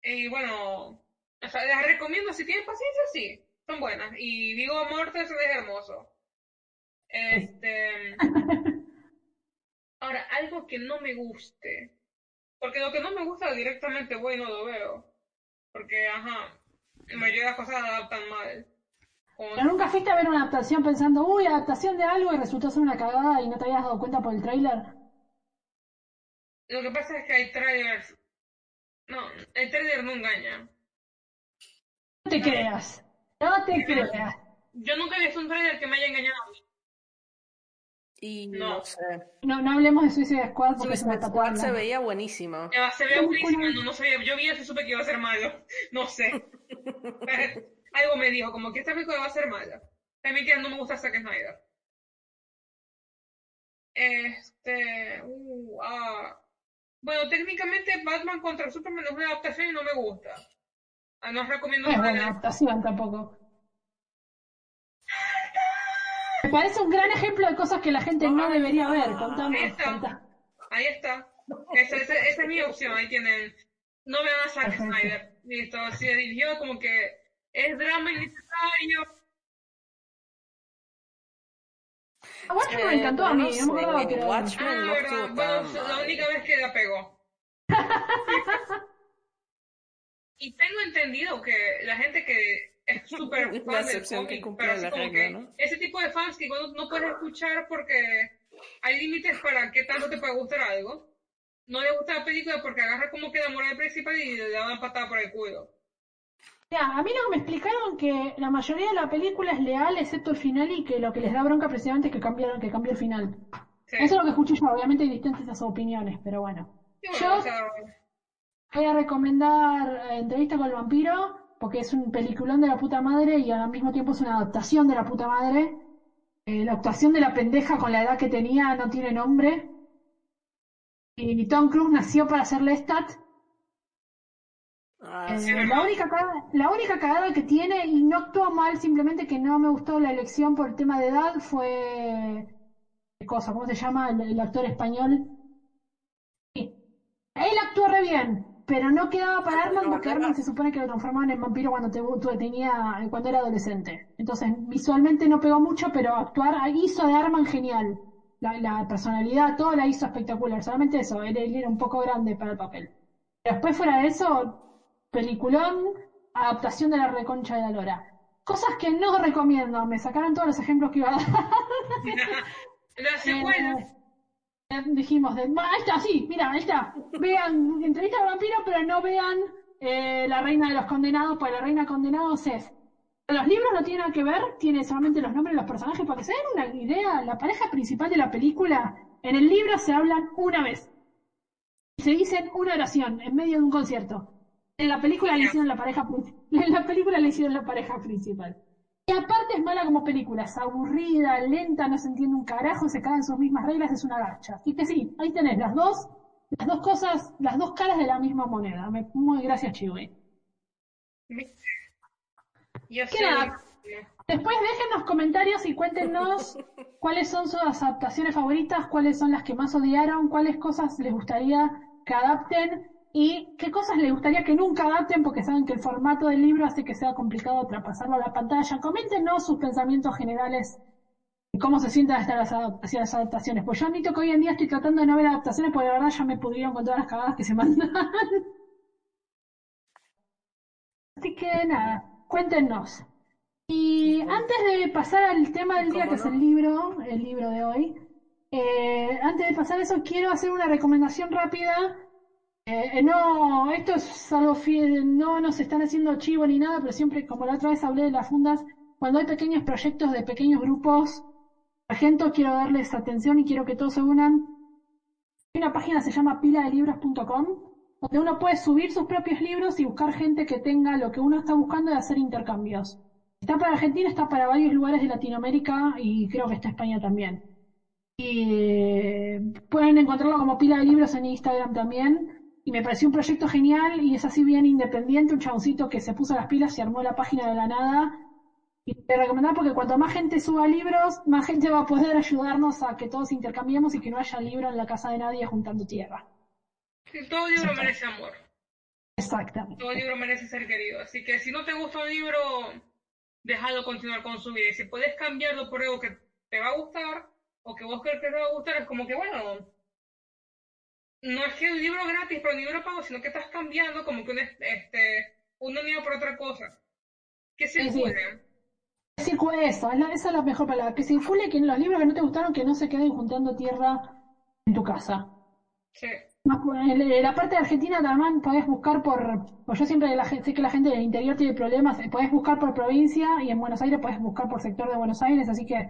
Y bueno, o sea, las recomiendo si tienen paciencia, sí, son buenas. Y Vigo Mortensen es hermoso. Este. Ahora, algo que no me guste. Porque lo que no me gusta directamente, bueno, lo veo. Porque, ajá, la mayoría de las cosas la adaptan mal. Como- Pero nunca fuiste a ver una adaptación pensando, uy, adaptación de algo y resultó ser una cagada y no te habías dado cuenta por el tráiler. Lo que pasa es que hay trailers. No, el trailer no engaña. No te creas. No te creas. Yo nunca he visto un trailer que me haya engañado a mí. Y No. no sé. No, no hablemos de Suicide Squad porque Suicide una Squad se veía buenísimo. Se ve Qué buenísimo, no, no sabía, yo vi eso y supe que iba a ser malo, no sé. Algo me dijo, como que esta película va a ser mala. También que no me gusta Zack Snyder. Este, uh, ah. Bueno, técnicamente Batman contra Superman es una adaptación y no me gusta. Ah, no recomiendo No es nada. adaptación tampoco. Me parece un gran ejemplo de cosas que la gente no debería ver. Contame. Ahí está. Ahí está. Esa, esa- esa es mi opción, ahí tienen. No vean a Zack Perfecto. Snyder. Listo, si dirigió como que es drama innecesario. A Watchmen me Eh, encantó a mí, no no me sé, que Watchmen Ah, no verdad. estuvo Bueno, tan la única vez que la pegó. y tengo entendido que la gente que es súper fan La del excepción que cómic, cumple pero así la como regla, que ¿no? ese tipo de fans que igual no puedes escuchar porque hay límites para qué tanto te puede gustar algo. No le gusta la película porque agarra como que la moral principal y le da una patada por el culo. Mira, a mí no me explicaron que la mayoría de la película es leal excepto el final y que lo que les da bronca precisamente es que cambiaron, que cambió el final. Sí. Eso es lo que escuché yo, obviamente hay distintas opiniones, pero bueno. Y bueno, Yo o sea, voy a recomendar eh, Entrevista con el vampiro, porque es un peliculón de la puta madre y al mismo tiempo es una adaptación de la puta madre. Eh, la actuación de la pendeja con la edad que tenía no tiene nombre. Y Tom Cruise nació para ser Lestat. Ah, Eh, sí. la, única cagada, la única cagada que tiene, y no actuó mal, simplemente que no me gustó la elección por el tema de edad, fue. ¿Qué cosa? ¿Cómo se llama el, el actor español? Sí. Él actuó re bien, pero no quedaba para Arman porque Arman se supone que lo transformaban en vampiro cuando, te, tu- tenía, cuando era adolescente. Entonces, visualmente no pegó mucho, pero actuar hizo de Arman genial. La, la personalidad, todo la hizo espectacular. Solamente eso, él, él era un poco grande para el papel. Después fuera de eso, peliculón, adaptación de la reconcha de la lora. Cosas que no recomiendo, me sacaron todos los ejemplos que iba a dar. Eh, dijimos, de, "Ah, ahí está, sí, mira, ahí está. Vean Entrevista al vampiro, pero no vean eh, La Reina de los Condenados, porque La Reina de Condenados es... Los libros no tienen que ver, tiene solamente los nombres de los personajes. Para que se den una idea, la pareja principal de la película, en el libro se hablan una vez. Se dicen una oración en medio de un concierto. En la película le hicieron la pareja en la película le hicieron la pareja principal. Y aparte es mala como película, es aburrida, lenta, no se entiende un carajo, se caen sus mismas reglas, es una garcha. Así que sí, ahí tenés las dos, las dos cosas, las dos caras de la misma moneda. Me, muy gracias, Chiwi. Yo ¿Qué sé. nada? Después déjenos comentarios y cuéntenos cuáles son sus adaptaciones favoritas, cuáles son las que más odiaron, cuáles cosas les gustaría que adapten y qué cosas les gustaría que nunca adapten porque saben que el formato del libro hace que sea complicado traspasarlo a la pantalla. Coméntenos sus pensamientos generales y cómo se sientan hasta las hacia las adaptaciones. Pues yo admito que hoy en día estoy tratando de no ver adaptaciones porque la verdad ya me pudieron con todas las cagadas que se mandan. Así que nada, cuéntenos. Y antes de pasar al tema del día, ¿Cómo que es el libro, el libro de hoy, eh, antes de pasar eso, quiero hacer una recomendación rápida. Eh, eh, no, esto es algo, fi- no nos están haciendo chivo ni nada, pero siempre, como la otra vez hablé de las fundas, cuando hay pequeños proyectos de pequeños grupos, gente, quiero darles atención y quiero que todos se unan. Hay una página que se llama piladelibros.com, donde uno puede subir sus propios libros y buscar gente que tenga lo que uno está buscando y hacer intercambios. Está para Argentina, está para varios lugares de Latinoamérica y creo que está España también. Y eh, pueden encontrarlo como pila de libros en Instagram también. Y me pareció un proyecto genial y es así bien independiente, un chaboncito que se puso las pilas y armó la página de la nada. Y te recomendar porque cuanto más gente suba libros, más gente va a poder ayudarnos a que todos intercambiemos y que no haya libro en la casa de nadie juntando tierra. Todo libro merece amor. Exactamente. Todo libro merece ser querido. Así que si no te gusta un libro, déjalo continuar con su vida. Y si puedes cambiarlo por algo que te va a gustar, o que vos crees que te va a gustar, es como que, bueno, no es que un libro gratis, pero un libro pago, sino que estás cambiando como que un, este, una unidad por otra cosa. Que circule. Que circule eso, es la- esa es la mejor palabra. Que circule que los libros que no te gustaron, que no se queden juntando tierra en tu casa. Sí. La parte de Argentina también podés buscar por, pues yo siempre la sé que la gente del interior tiene problemas, eh, podés buscar por provincia y en Buenos Aires podés buscar por sector de Buenos Aires, así que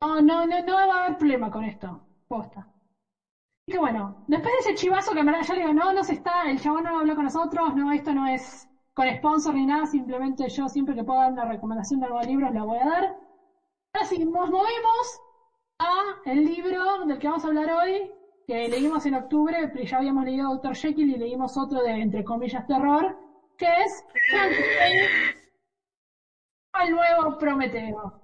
No, no, no, no va a haber problema con esto. Posta. Que bueno, después de ese chivazo que en verdad ya le digo, no, no se está, el chabón no habló con nosotros, no, esto no es con sponsor ni nada, simplemente yo siempre que pueda dar una recomendación de algún libro la voy a dar. Ahora sí, nos movemos a el libro del que vamos a hablar hoy, que leímos en octubre, ya habíamos leído Dr. Jekyll y leímos otro de, entre comillas, terror, que es Frankenstein, el nuevo Prometeo.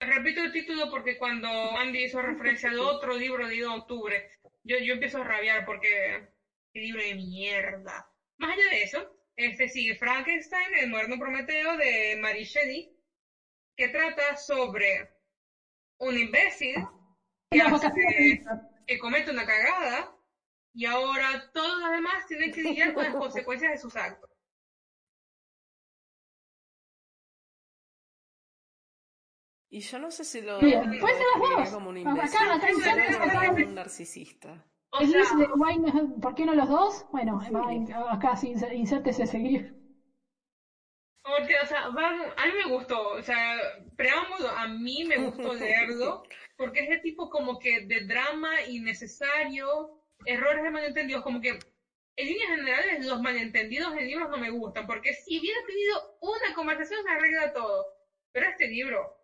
Repito el título porque cuando Andy hizo referencia al otro libro leído en octubre, yo, yo empiezo a rabiar porque qué libro de mierda. Más allá de eso, este sigue Frankenstein, el moderno Prometeo de Mary Shelley, que trata sobre un imbécil que, hace- que comete una cagada y ahora todos los demás tienen que lidiar con las consecuencias de sus actos. Y yo no sé si lo puede ser las dos. como un Acá- imbécil, acá acá como hay- un narcisista. O sea, ¿por qué no los dos? Bueno, Sí. va- acá sí, insértese ese GIF. Porque, o sea, van, a mí me gustó, o sea, preámbulo, a mí me gustó leerlo, porque es de tipo como que de drama innecesario, errores de malentendidos, como que en líneas generales los malentendidos en libros no me gustan, porque si hubiera tenido una conversación se arregla todo, pero este libro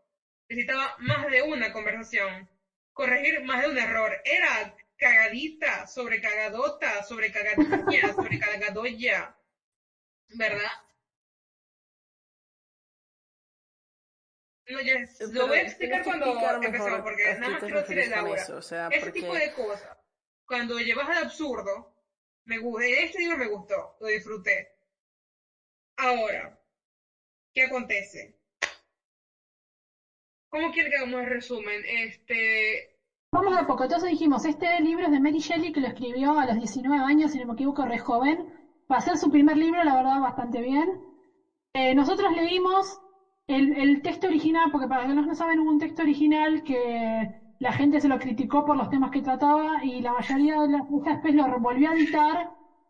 necesitaba más de una conversación, corregir más de un error, era cagadita, sobre cagadota, sobre cagadilla, sobre cagadoya, ¿verdad? No, ya, Pero lo voy a explicar cuando empezamos, porque nada más quiero con Laura. eso, o sea, Ese porque- tipo de cosas, cuando llevas al absurdo, me gusta. Este libro me gustó, lo disfruté. Ahora, ¿qué acontece? ¿Cómo quiere que hagamos el resumen? Este, Vamos de a poco. Entonces dijimos, este libro es de Mary Shelley, que lo escribió a los 19 años, si no me equivoco, re joven. Para ser su primer libro, la verdad, bastante bien. Eh, nosotros leímos el, texto original, porque para los que no saben, hubo un texto original que la gente se lo criticó por los temas que trataba y la mayoría de las después lo volvió a editar,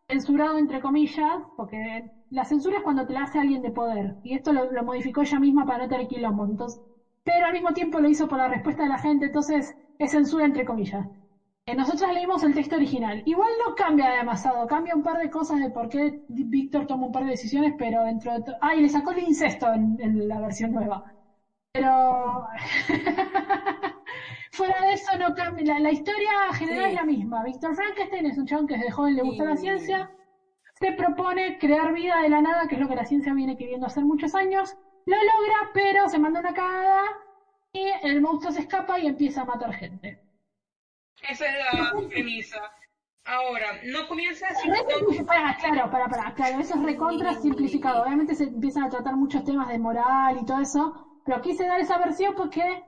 censurado entre comillas, porque la censura es cuando te la hace alguien de poder. Y esto lo, lo modificó ella misma para no tener quilombo. Entonces, pero al mismo tiempo lo hizo por la respuesta de la gente, entonces es censura entre comillas. Eh, nosotros leímos el texto original. Igual no cambia demasiado, cambia un par de cosas de por qué Víctor toma un par de decisiones, pero dentro de todo... Ah, y le sacó el incesto en, en la versión nueva. Pero... Fuera de eso no cambia. La, la historia general Sí. es la misma. Víctor Frankenstein es un chabón que desde joven le gusta la ciencia. Se propone crear vida de la nada, que es lo que la ciencia viene queriendo hacer muchos años. Lo logra, pero se manda una cagada y el monstruo se escapa y empieza a matar gente. esa es la premisa. Ahora, no comienza. Pero eso es- para, claro, para, para, claro, eso es recontra simplificado. Obviamente se empiezan a tratar muchos temas de moral y todo eso, pero quise dar esa versión porque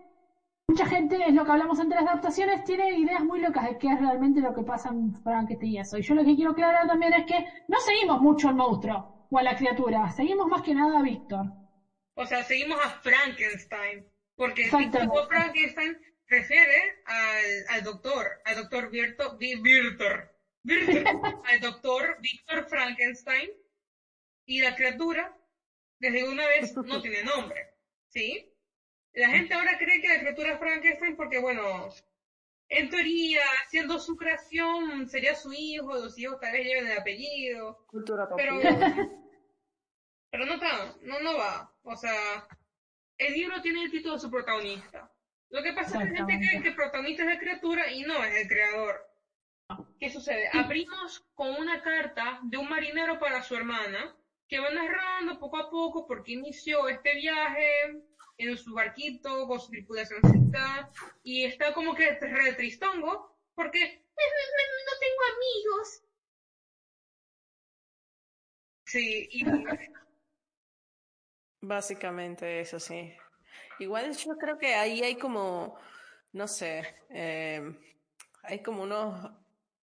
mucha gente, es lo que hablamos entre las adaptaciones, tiene ideas muy locas de qué es realmente lo que pasa en Frankenstein y eso. Y yo lo que quiero aclarar también es que no seguimos mucho al monstruo o a la criatura, seguimos más que nada a Víctor. O sea, seguimos a Frankenstein. Porque el título Frankenstein refiere al, al doctor, al doctor Virto, Vi- Virtor, Virtor, al doctor Víctor Frankenstein. Y la criatura, desde una vez, no tiene nombre. ¿Sí? La gente ahora cree que la criatura es Frankenstein porque, bueno, en teoría, siendo su creación, sería su hijo, los hijos tal vez lleven el apellido. Cultura popular. pero no tan, no, no va. O sea, el libro tiene el título de su protagonista. Lo que pasa es que la gente cree que el protagonista es la criatura y no es el creador. ¿Qué sucede? Abrimos con una carta de un marinero para su hermana, que va narrando poco a poco por qué inició este viaje en su barquito con su tripulacióncita y está como que re tristongo porque no tengo amigos. Sí, y Básicamente eso sí. Igual yo creo que ahí hay como, no sé, eh, hay como unos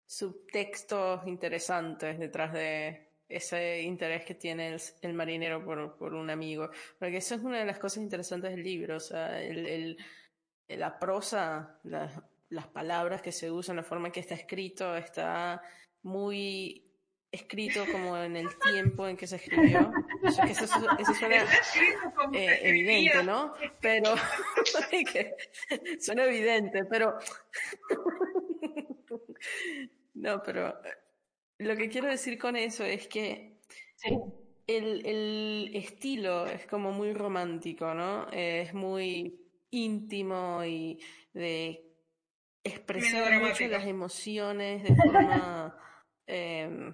subtextos interesantes detrás de ese interés que tiene el, marinero por, por un amigo. Porque eso es una de las cosas interesantes del libro, o sea, el, el- la prosa, las palabras que se usan, la forma en que está escrito, está muy escrito como en el tiempo en que se escribió. Eso, eso, eso suena eh, evidente. ¿no? Pero suena evidente, pero no, pero eh, lo que quiero decir con eso es que Sí. el, el estilo es como muy romántico, ¿no? Eh, es muy íntimo y de expresar mucho las emociones de forma em,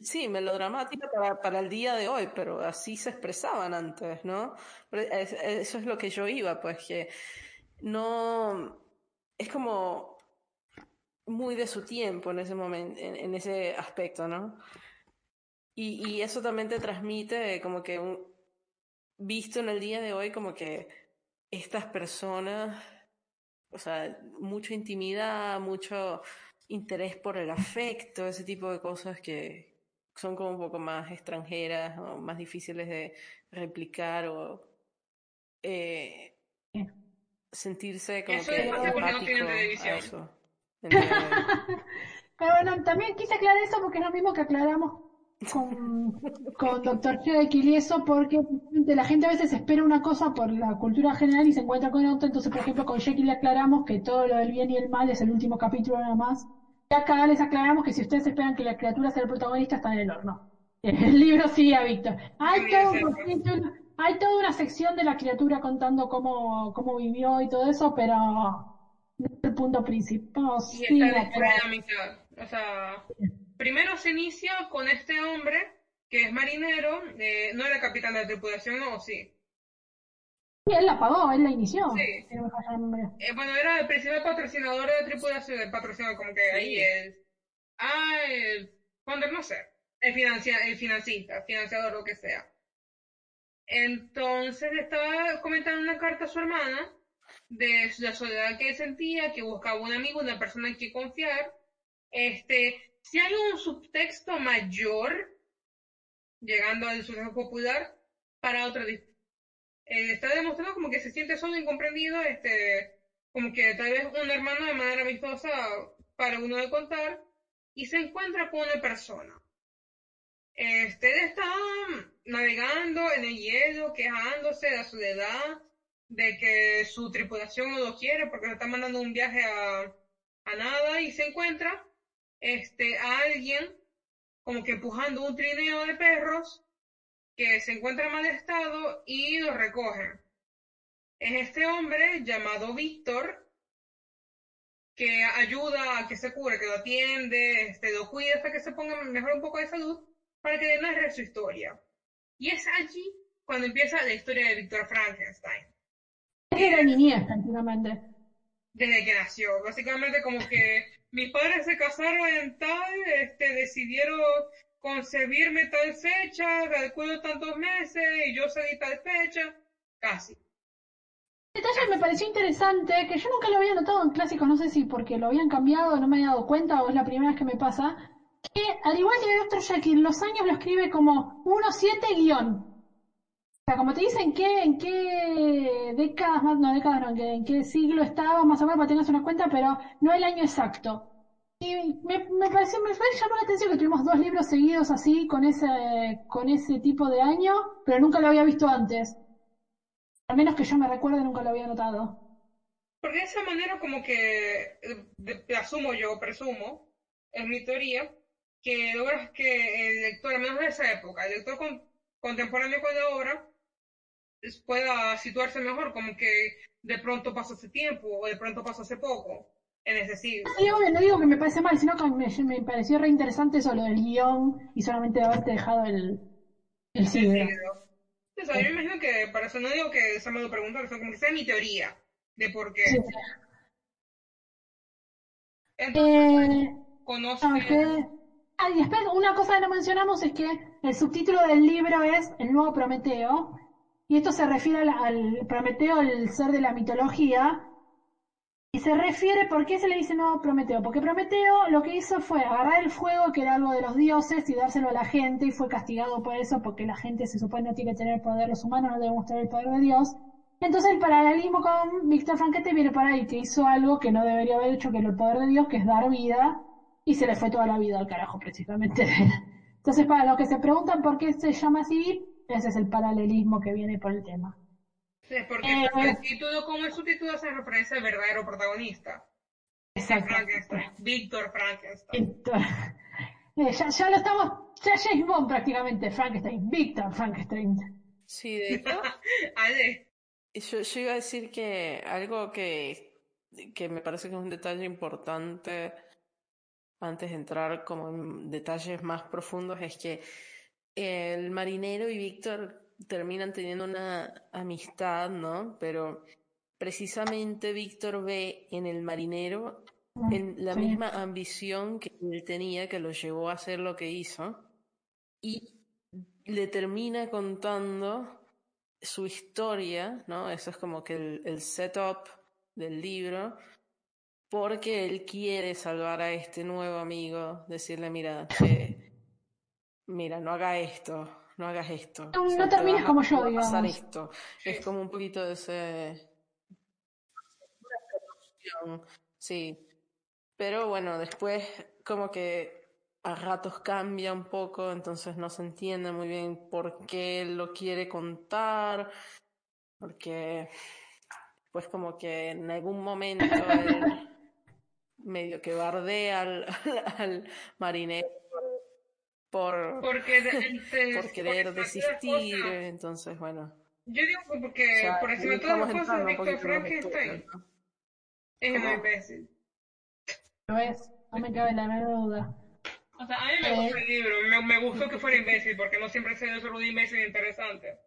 Sí, melodramática para, para el día de hoy, pero así se expresaban antes, ¿no? Eso es lo que yo iba, pues que no es como muy de su tiempo en ese momento, en, en ese aspecto, ¿no? Y, y eso también te transmite como que un, visto en el día de hoy, como que estas personas, o sea, mucha intimidad, mucho interés por el afecto, ese tipo de cosas que son como un poco más extranjeras o más difíciles de replicar o eh, sentirse como Eso que es no tienen a televisión. eso. hoy. Pero bueno, también quise aclarar eso porque es lo mismo que aclaramos con, con Dr. Jekyll y eso, porque la gente a veces espera una cosa por la cultura general y se encuentra con otra. Entonces, por ejemplo, con Jekyll le aclaramos que todo lo del bien y el mal es el último capítulo nada más. Y acá les aclaramos que si ustedes esperan que la criatura sea el protagonista, está en el horno. El libro sigue a Víctor. Hay hay toda una sección de la criatura contando cómo, cómo vivió y todo eso, pero no es el punto principal. Y Sí, está no, después pero- de la mitad. O sea, primero se inicia con este hombre que es marinero, eh, no era capitán de la tripulación, no, sí. Sí, él la pagó, él la inició. Sí. Si no me falla la memoria. Eh, bueno, era el principal patrocinador de la tripulación, el patrocinador como que ahí el... Ah, el... Founder, no sé. El, financia, el financista, financiador, lo que sea. Entonces estaba comentando una carta a su hermana de la soledad que sentía, que buscaba un amigo, una persona en quien confiar. Este, si hay un subtexto mayor, llegando al suceso popular, para otra eh, está demostrando como que se siente solo incomprendido, este, como que tal vez un hermano de manera amistosa para uno de contar, y se encuentra con una persona. Este está navegando en el hielo, quejándose de la soledad, de que su tripulación no lo quiere porque le está mandando un viaje a, a nada, y se encuentra este, a alguien como que empujando un trineo de perros que se encuentra en mal estado y lo recogen. Es este hombre llamado Víctor que ayuda a que se cure, que lo atiende, este, lo cuida hasta que se ponga mejor un poco de salud para que le narre su historia. Y es allí cuando empieza la historia de Víctor Frankenstein, la niñez, prácticamente. desde que nació. Básicamente como que mis padres se casaron en tal, este, decidieron concebirme tal fecha, calculo tantos meses y yo salí tal fecha, casi. detalle me pareció interesante, que yo nunca lo había notado en clásicos, no sé si porque lo habían cambiado, no me había dado cuenta o es la primera vez que me pasa, que al igual que. Jekyll, los años lo escribe como 1-7 guion. O sea, como te dicen que, en qué décadas, no décadas, no, en qué, siglo estaba, más o menos para tengas una cuenta, pero no el año exacto. Y me, me pareció, me llamó la atención que tuvimos dos libros seguidos así, con ese, con ese tipo de año, pero nunca lo había visto antes. Al menos que yo me recuerde, nunca lo había notado. Porque de esa manera como que, eh, asumo yo, presumo, es mi teoría, que logras que el lector, al menos de esa época, el lector con- contemporáneo con la obra, pueda situarse mejor, como que de pronto pasó hace tiempo o de pronto pasó hace poco, en ese siglo. Sí, obvio, no digo que me parece mal, sino que me, me pareció re interesante eso, lo del guion y solamente de haberte dejado el, el siglo. O sea, yo me imagino que para eso no digo que se me lo preguntan, sino como que sea mi teoría de por qué. Sí. Entonces, Eh, conoce... no, que- Ah, y después una cosa que no mencionamos es que el subtítulo del libro es El nuevo Prometeo, y esto se refiere al, al Prometeo, el ser de la mitología, y se refiere, ¿por qué se le dice nuevo Prometeo? Porque Prometeo lo que hizo fue agarrar el fuego, que era algo de los dioses, y dárselo a la gente, y fue castigado por eso, porque la gente se supone no tiene que tener poder, los humanos no debemos tener el poder de Dios. Entonces el paralelismo con Víctor Franquete viene por ahí, que hizo algo que no debería haber hecho, que era el poder de Dios, que es dar vida, y se le fue toda la vida al carajo, precisamente. Entonces, para los que se preguntan por qué se llama así, ese es el paralelismo que viene por el tema. Sí, porque Eh, el título, como el subtítulo, hace referencia al verdadero protagonista. Exacto. Frankenstein. Víctor Frankenstein. Víctor. Eh, ya, ya lo estamos, ya James Bond prácticamente, Frankenstein, Víctor Frankenstein. Sí, de hecho, Ale, yo, yo iba a decir que algo que, que me parece que es un detalle importante antes de entrar como en detalles más profundos es que el marinero y Víctor terminan teniendo una amistad, ¿no? Pero precisamente Víctor ve en el marinero en la Sí. misma ambición que él tenía que lo llevó a hacer lo que hizo y le termina contando su historia, ¿no? Eso es como que el, el setup del libro, porque él quiere salvar a este nuevo amigo, decirle, mira, mira, no haga esto, no hagas esto. No- o sea, no te termines como yo, a pasar digamos. esto. Es como un poquito de ese... Sí, pero bueno, después como que a ratos cambia un poco, entonces no se entiende muy bien por qué lo quiere contar, porque pues como que en algún momento él medio que bardea al, al marinero por, de- por querer por de las desistir, cosas- entonces bueno. Yo digo que porque o sea, por encima de todas las estamos cosas, Víctor Frankenstein ¿no? es ¿Cómo? imbécil. ¿Lo ves? No me cabe la menor duda. O sea, a mí me Eh. gustó el libro, me, me gustó que fuera imbécil, porque no siempre se solo un imbécil interesante.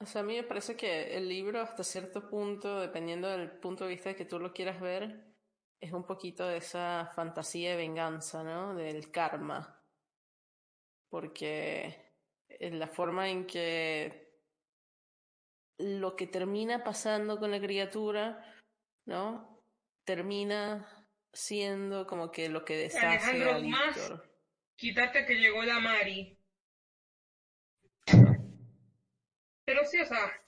O sea, a mí me parece que el libro hasta cierto punto, dependiendo del punto de vista que tú lo quieras ver, es un poquito de esa fantasía de venganza, ¿no? Del karma. Porque en la forma en que lo que termina pasando con la criatura, ¿no? Termina siendo como que lo que deshace Alejandro a. Víctor. Quítate que llegó la Mari. Pero sí, o sea,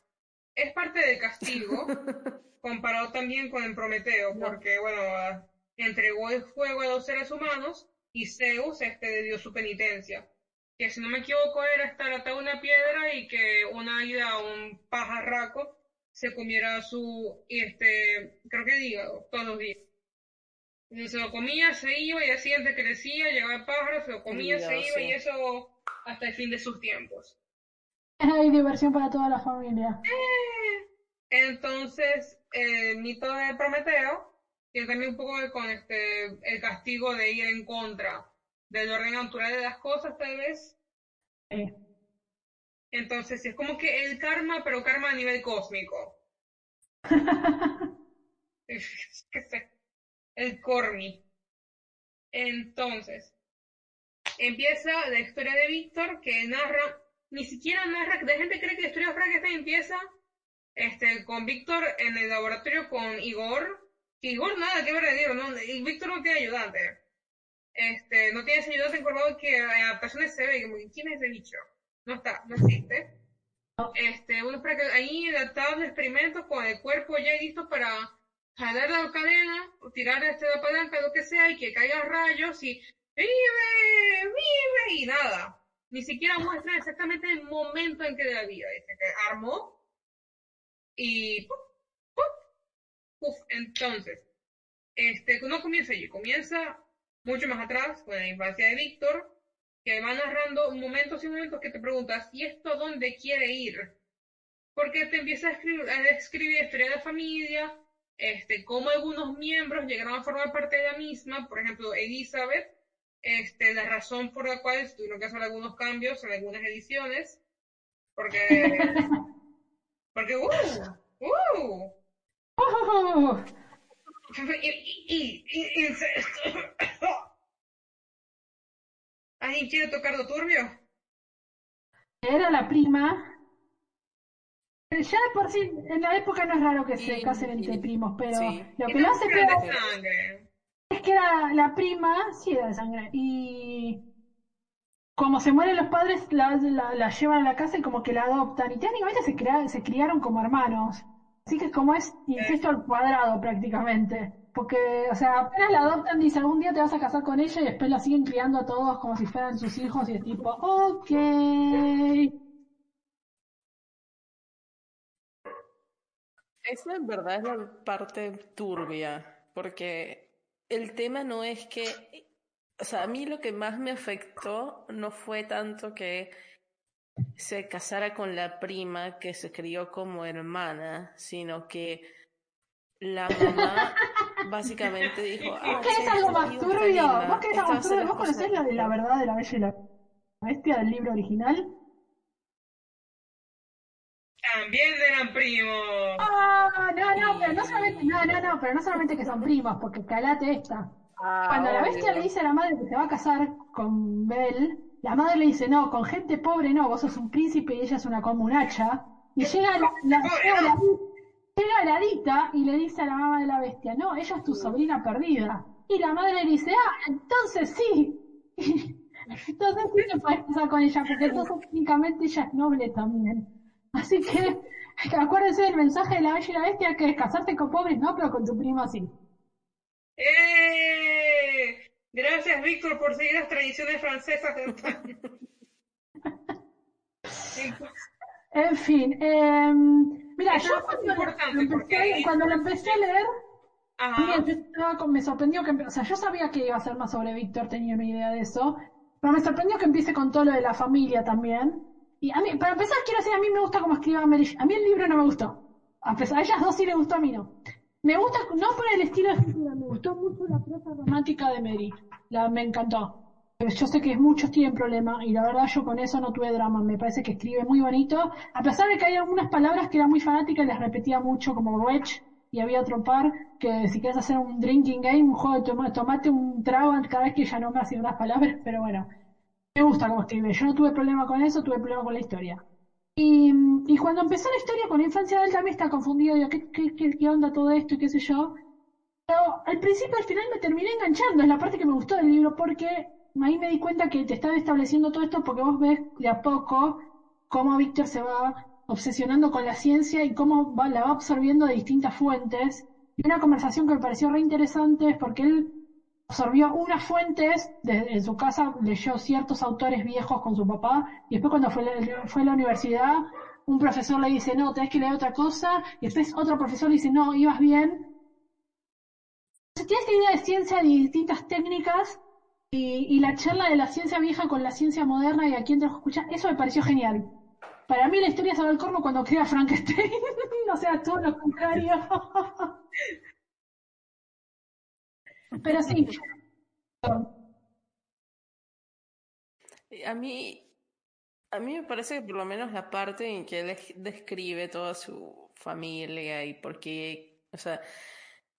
es parte del castigo, comparado también con el Prometeo, No. porque, bueno, entregó el fuego a los seres humanos y Zeus este, le dio su penitencia. Que si no me equivoco era estar atado a una piedra y que un águila o un pajarraco se comiera su, este, creo que hígado, todos los días. Y se lo comía, se iba y al siguiente crecía, llegaba el pájaro, se lo comía, se iba sí. y eso hasta el fin de sus tiempos. Hay diversión para toda la familia. Entonces, el mito de Prometeo tiene también un poco de con este, el castigo de ir en contra del orden natural de las cosas, tal vez. Entonces, es como que el karma, pero karma a nivel cósmico. Que sé, el Cormi. Entonces, empieza la historia de Víctor que narra, ni siquiera narra, la gente cree que la historia de Frankenstein empieza este, con Víctor en el laboratorio con Igor, que Igor nada que ver no, y Víctor no tiene ayudante. Este, no tiene ese ayudante encorvado que en adaptaciones se ve, como, ¿quién es ese bicho? No está, no existe. Este, uno espera que ahí adaptado un experimento con el cuerpo ya listo para jalar la cadena, tirar este, la palanca, lo que sea, y que caigan rayos y ¡vive! ¡vive! y nada. Ni siquiera muestra exactamente el momento en que de la vida. Dice que armó y ¡puf! ¡puf! ¡puf! Entonces, este, no comienza allí, comienza mucho más atrás, con la infancia de Víctor, que va narrando momentos y momentos que te preguntas, ¿y esto dónde quiere ir? Porque te empieza a escribir, historia de la familia, este, cómo algunos miembros llegaron a formar parte de la misma, por ejemplo, Elizabeth, este, la razón por la cual tuvieron que hacer algunos cambios en algunas ediciones, porque, porque, ¡uh! ¡uh! ¡Oh! Y, y. ¿Alguien quiere tocar lo turbio? Era la prima. Ya por sí, en la época no es raro que se casen entre primos, pero lo que no hace peor que era la prima, sí era de sangre, y como se mueren los padres, la, la, la llevan a la casa y como que la adoptan, y técnicamente se, crea- se criaron como hermanos. Así que como es incesto al cuadrado prácticamente. Porque, o sea, apenas la adoptan, dice algún día te vas a casar con ella y después la siguen criando a todos como si fueran sus hijos y es tipo, ok. Esa en verdad es la parte turbia, porque el tema no es que, o sea, a mí lo que más me afectó no fue tanto que se casara con la prima que se crió como hermana, sino que la mamá básicamente dijo, ¿Vos ah, algo esta más turbio? ¿Vos querés algo más turbio? ¿Vos conocés la de la verdad de la bella y la bestia del libro original? También eran primos. Ah, no, no, pero no solamente, no, no, no, pero no solamente que son primos, porque calate esta. Ah, Cuando la obvio. bestia le dice a la madre que se va a casar con Belle, la madre le dice, no, con gente pobre no, vos sos un príncipe y ella es una comunacha. Y llega la, la- llega la, llega la Dita y le dice a la mamá de la bestia, no, ella es tu sobrina perdida. Y la madre le dice, ah, entonces sí. Entonces sí te puedes casar con ella, porque entonces técnicamente ella es noble también. Así que acuérdense del mensaje de la bella y la bestia que es casarte con pobres no, pero con tu prima sí. ¡Eh! Gracias, Víctor, por seguir las tradiciones francesas. En fin, em, mira, Eso yo cuando, importante lo empecé, porque- cuando lo empecé a leer, Ajá. yo me sorprendió que, o sea, yo sabía que iba a ser más sobre Víctor, tenía una idea de eso, pero me sorprendió que empiece con todo lo de la familia también. Y a mí, para empezar, quiero decir, a mí me gusta cómo escribe Mary. A mí el libro no me gustó. A pesar, a ellas dos sí le gustó, a mí no. Me gusta, no por el estilo de escritura, me gustó mucho la prosa romántica de Mary. La, me encantó. Yo sé que muchos tienen problemas y la verdad yo con eso no tuve drama. Me parece que escribe muy bonito. A pesar de que hay algunas palabras que eran muy fanáticas y las repetía mucho, como wedge, y había otro par que si quieres hacer un drinking game, un juego de toma- tomate un trago cada vez que ella nombra ciertas palabras, pero bueno. Me gusta cómo escribe. Yo no tuve problema con eso, tuve problema con la historia. Y, y cuando empezó la historia con la infancia de él también estaba confundido, digo, ¿qué, qué, qué, qué onda todo esto y qué sé yo? Pero al principio, al final me terminé enganchando, es la parte que me gustó del libro, porque ahí me di cuenta que te están estableciendo todo esto porque vos ves de a poco cómo Víctor se va obsesionando con la ciencia y cómo va- la va absorbiendo de distintas fuentes. Y una conversación que me pareció re interesante es porque él absorbió unas fuentes de, en su casa, leyó ciertos autores viejos con su papá, y después cuando fue, a- fue a la universidad, un profesor le dice, no, tenés que leer otra cosa, y después otro profesor le dice, no, ibas bien. Entonces tiene esta idea de ciencia de distintas técnicas, y, y la charla de la ciencia vieja con la ciencia moderna y aquí entre los escucha, eso me pareció genial. Para mí la historia va al corno cuando crea Frankenstein, o sea, todo lo contrario. Pero sí, A mí, a mí me parece que por lo menos la parte en que él es- describe toda su familia y por qué, o sea,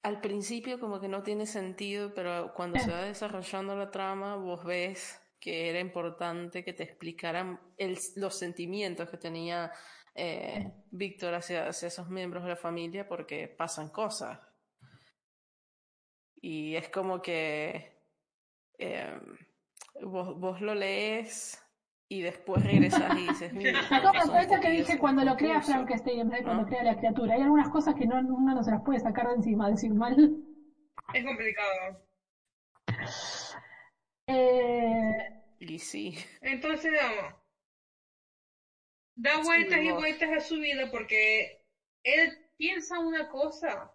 al principio como que no tiene sentido, pero cuando se va desarrollando la trama, vos ves que era importante que te explicaran el, los sentimientos que tenía eh, Víctor hacia, hacia esos miembros de la familia porque pasan cosas. Y es como que eh, vos, vos lo lees y después regresas y dices, son esto que dije cuando lo crea concurso". Frankenstein en vez de cuando ¿no? crea la criatura. Hay algunas cosas que no, uno no se las puede sacar de encima, decir mal. Es complicado. Eh, Y sí, Entonces, vamos. Da vueltas y vueltas a su vida porque él piensa una cosa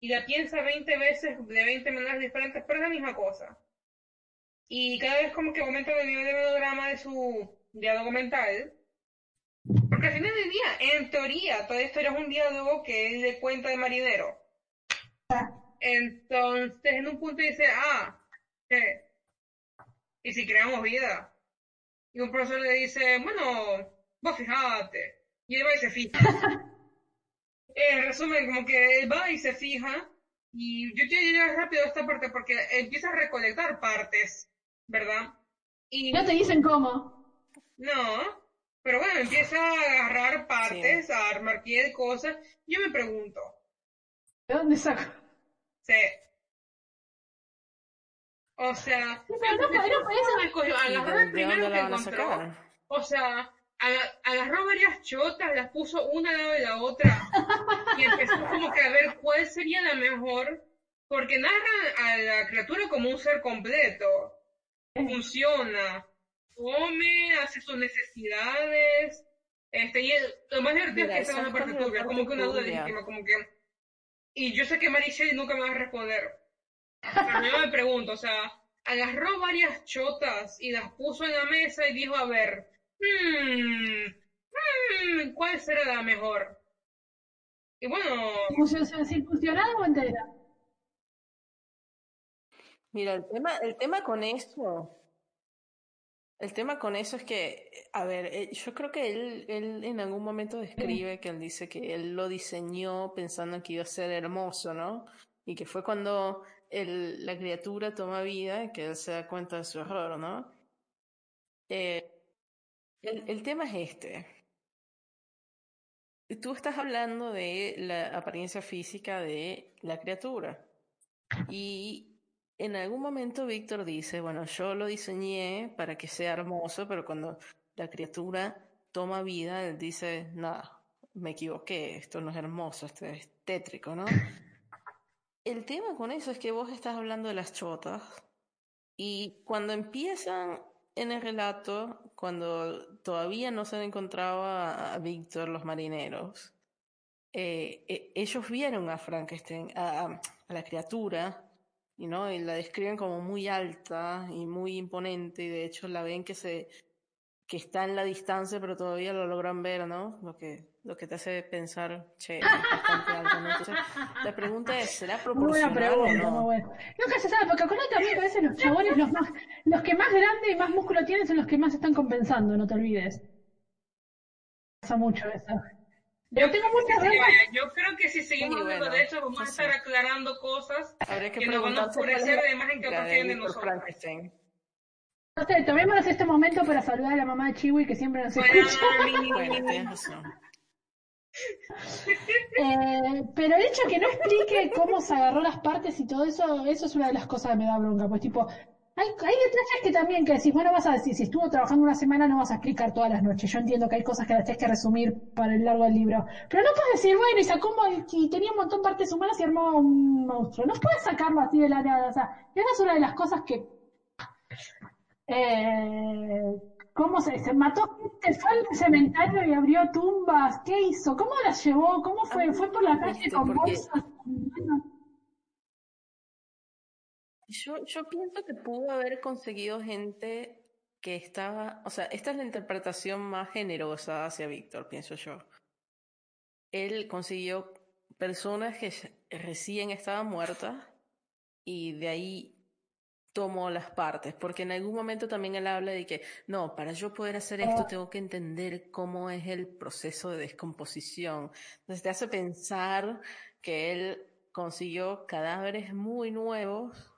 y la piensa 20 veces de 20 maneras diferentes, pero es la misma cosa. Y cada vez como que aumenta el nivel de melodrama de su diálogo mental. Porque al final del día, en teoría, toda esto es un diálogo que él le cuenta de marinero. Entonces, en un punto dice, ah, ¿qué? ¿Y si creamos vida? Y un profesor le dice, bueno, vos fijate. Y él va y se fija. En resumen, como que él va y se fija. Y yo quiero llegar rápido a esta parte porque empieza a recolectar partes, ¿verdad? Y no te dicen cómo. no, pero bueno, empieza a agarrar partes, a armar pie de cosas. Yo me pregunto, ¿De dónde saco? ¿se... O sea, Sí. O sea, agarró varias chotas, las puso una al lado de la otra y empezó como que a ver cuál sería la mejor porque narran a la criatura como un ser completo. Funciona, come, hace sus necesidades, este, y el- lo más divertido Mira, es que esa esa es la es parte turbia, como que una duda legítima, como que... Y yo sé que Mary Shelley nunca me va a responder. Pero yo me pregunto, o sea, agarró varias chotas y las puso en la mesa y dijo, a ver, hmm, hmm, ¿cuál será la mejor? Y bueno, ¿Circunci- ¿Circuncionada o entera? Mira, el tema, el tema con eso, el tema con eso es que, a ver, eh, yo creo que él, él en algún momento describe que él dice que él lo diseñó pensando que iba a ser hermoso, ¿no? Y que fue cuando el, la criatura toma vida que él se da cuenta de su error, ¿no? Eh, el, tema es este. Tú estás hablando de la apariencia física de la criatura. Y en algún momento Víctor dice, bueno, yo lo diseñé para que sea hermoso, pero cuando la criatura toma vida, él dice, nada, me equivoqué, esto no es hermoso, esto es tétrico, ¿no? El tema con eso es que vos estás hablando de las chotas y cuando empiezan en el relato, cuando todavía no se han encontrado a, Víctor los marineros, eh, eh, ellos vieron a Frankenstein, a, a- a la criatura, y no, y la describen como muy alta y muy imponente, y de hecho la ven que se que está en la distancia, pero todavía lo logran ver, ¿no? Lo que, lo que te hace pensar, che, es bastante alto, ¿no? Entonces, la pregunta es, ¿será proporcional o pregunta, muy no? buena. Nunca se sabe, porque acordate también que a veces los chabones, los más, los que más grande y más músculo tienen son los que más están compensando, no te olvides. Pasa mucho eso. Yo tengo muchas Sí, yo creo que si seguimos Sí, hablando bueno, de eso, vamos a estar aclarando cosas Habría que que nos van a oscurecer de la imagen que de tienen de Víctor nosotros. No sé, tomémonos este momento para saludar a la mamá de Chiwi que siempre nos escucha. Bueno, tienes razón. Eh, pero el hecho de que no explique cómo se agarró las partes y todo eso, eso es una de las cosas que me da bronca. Pues tipo, hay, hay detalles que también que decís, bueno, vas a decir, si estuvo trabajando una semana no vas a explicar todas las noches. Yo entiendo que hay cosas que las tienes que resumir para el largo del libro. Pero no puedes decir, bueno, y sacó y tenía un montón de partes humanas y armó un monstruo. No puedes sacarlo así de la nada. O sea, esa es una de las cosas que eh, ¿Cómo se, se mató? gente? ¿Fue al cementerio y abrió tumbas? ¿Qué hizo? ¿Cómo las llevó? ¿Cómo fue? ¿Fue por la calle Viste, con bolsas? Yo, yo pienso que pudo haber conseguido gente que estaba, o sea, esta es la interpretación más generosa hacia Víctor, pienso yo. Él consiguió personas que recién estaban muertas y de ahí tomó las partes, porque en algún momento también él habla de que, no, para yo poder hacer esto tengo que entender cómo es el proceso de descomposición. Entonces te hace pensar que él consiguió cadáveres muy nuevos,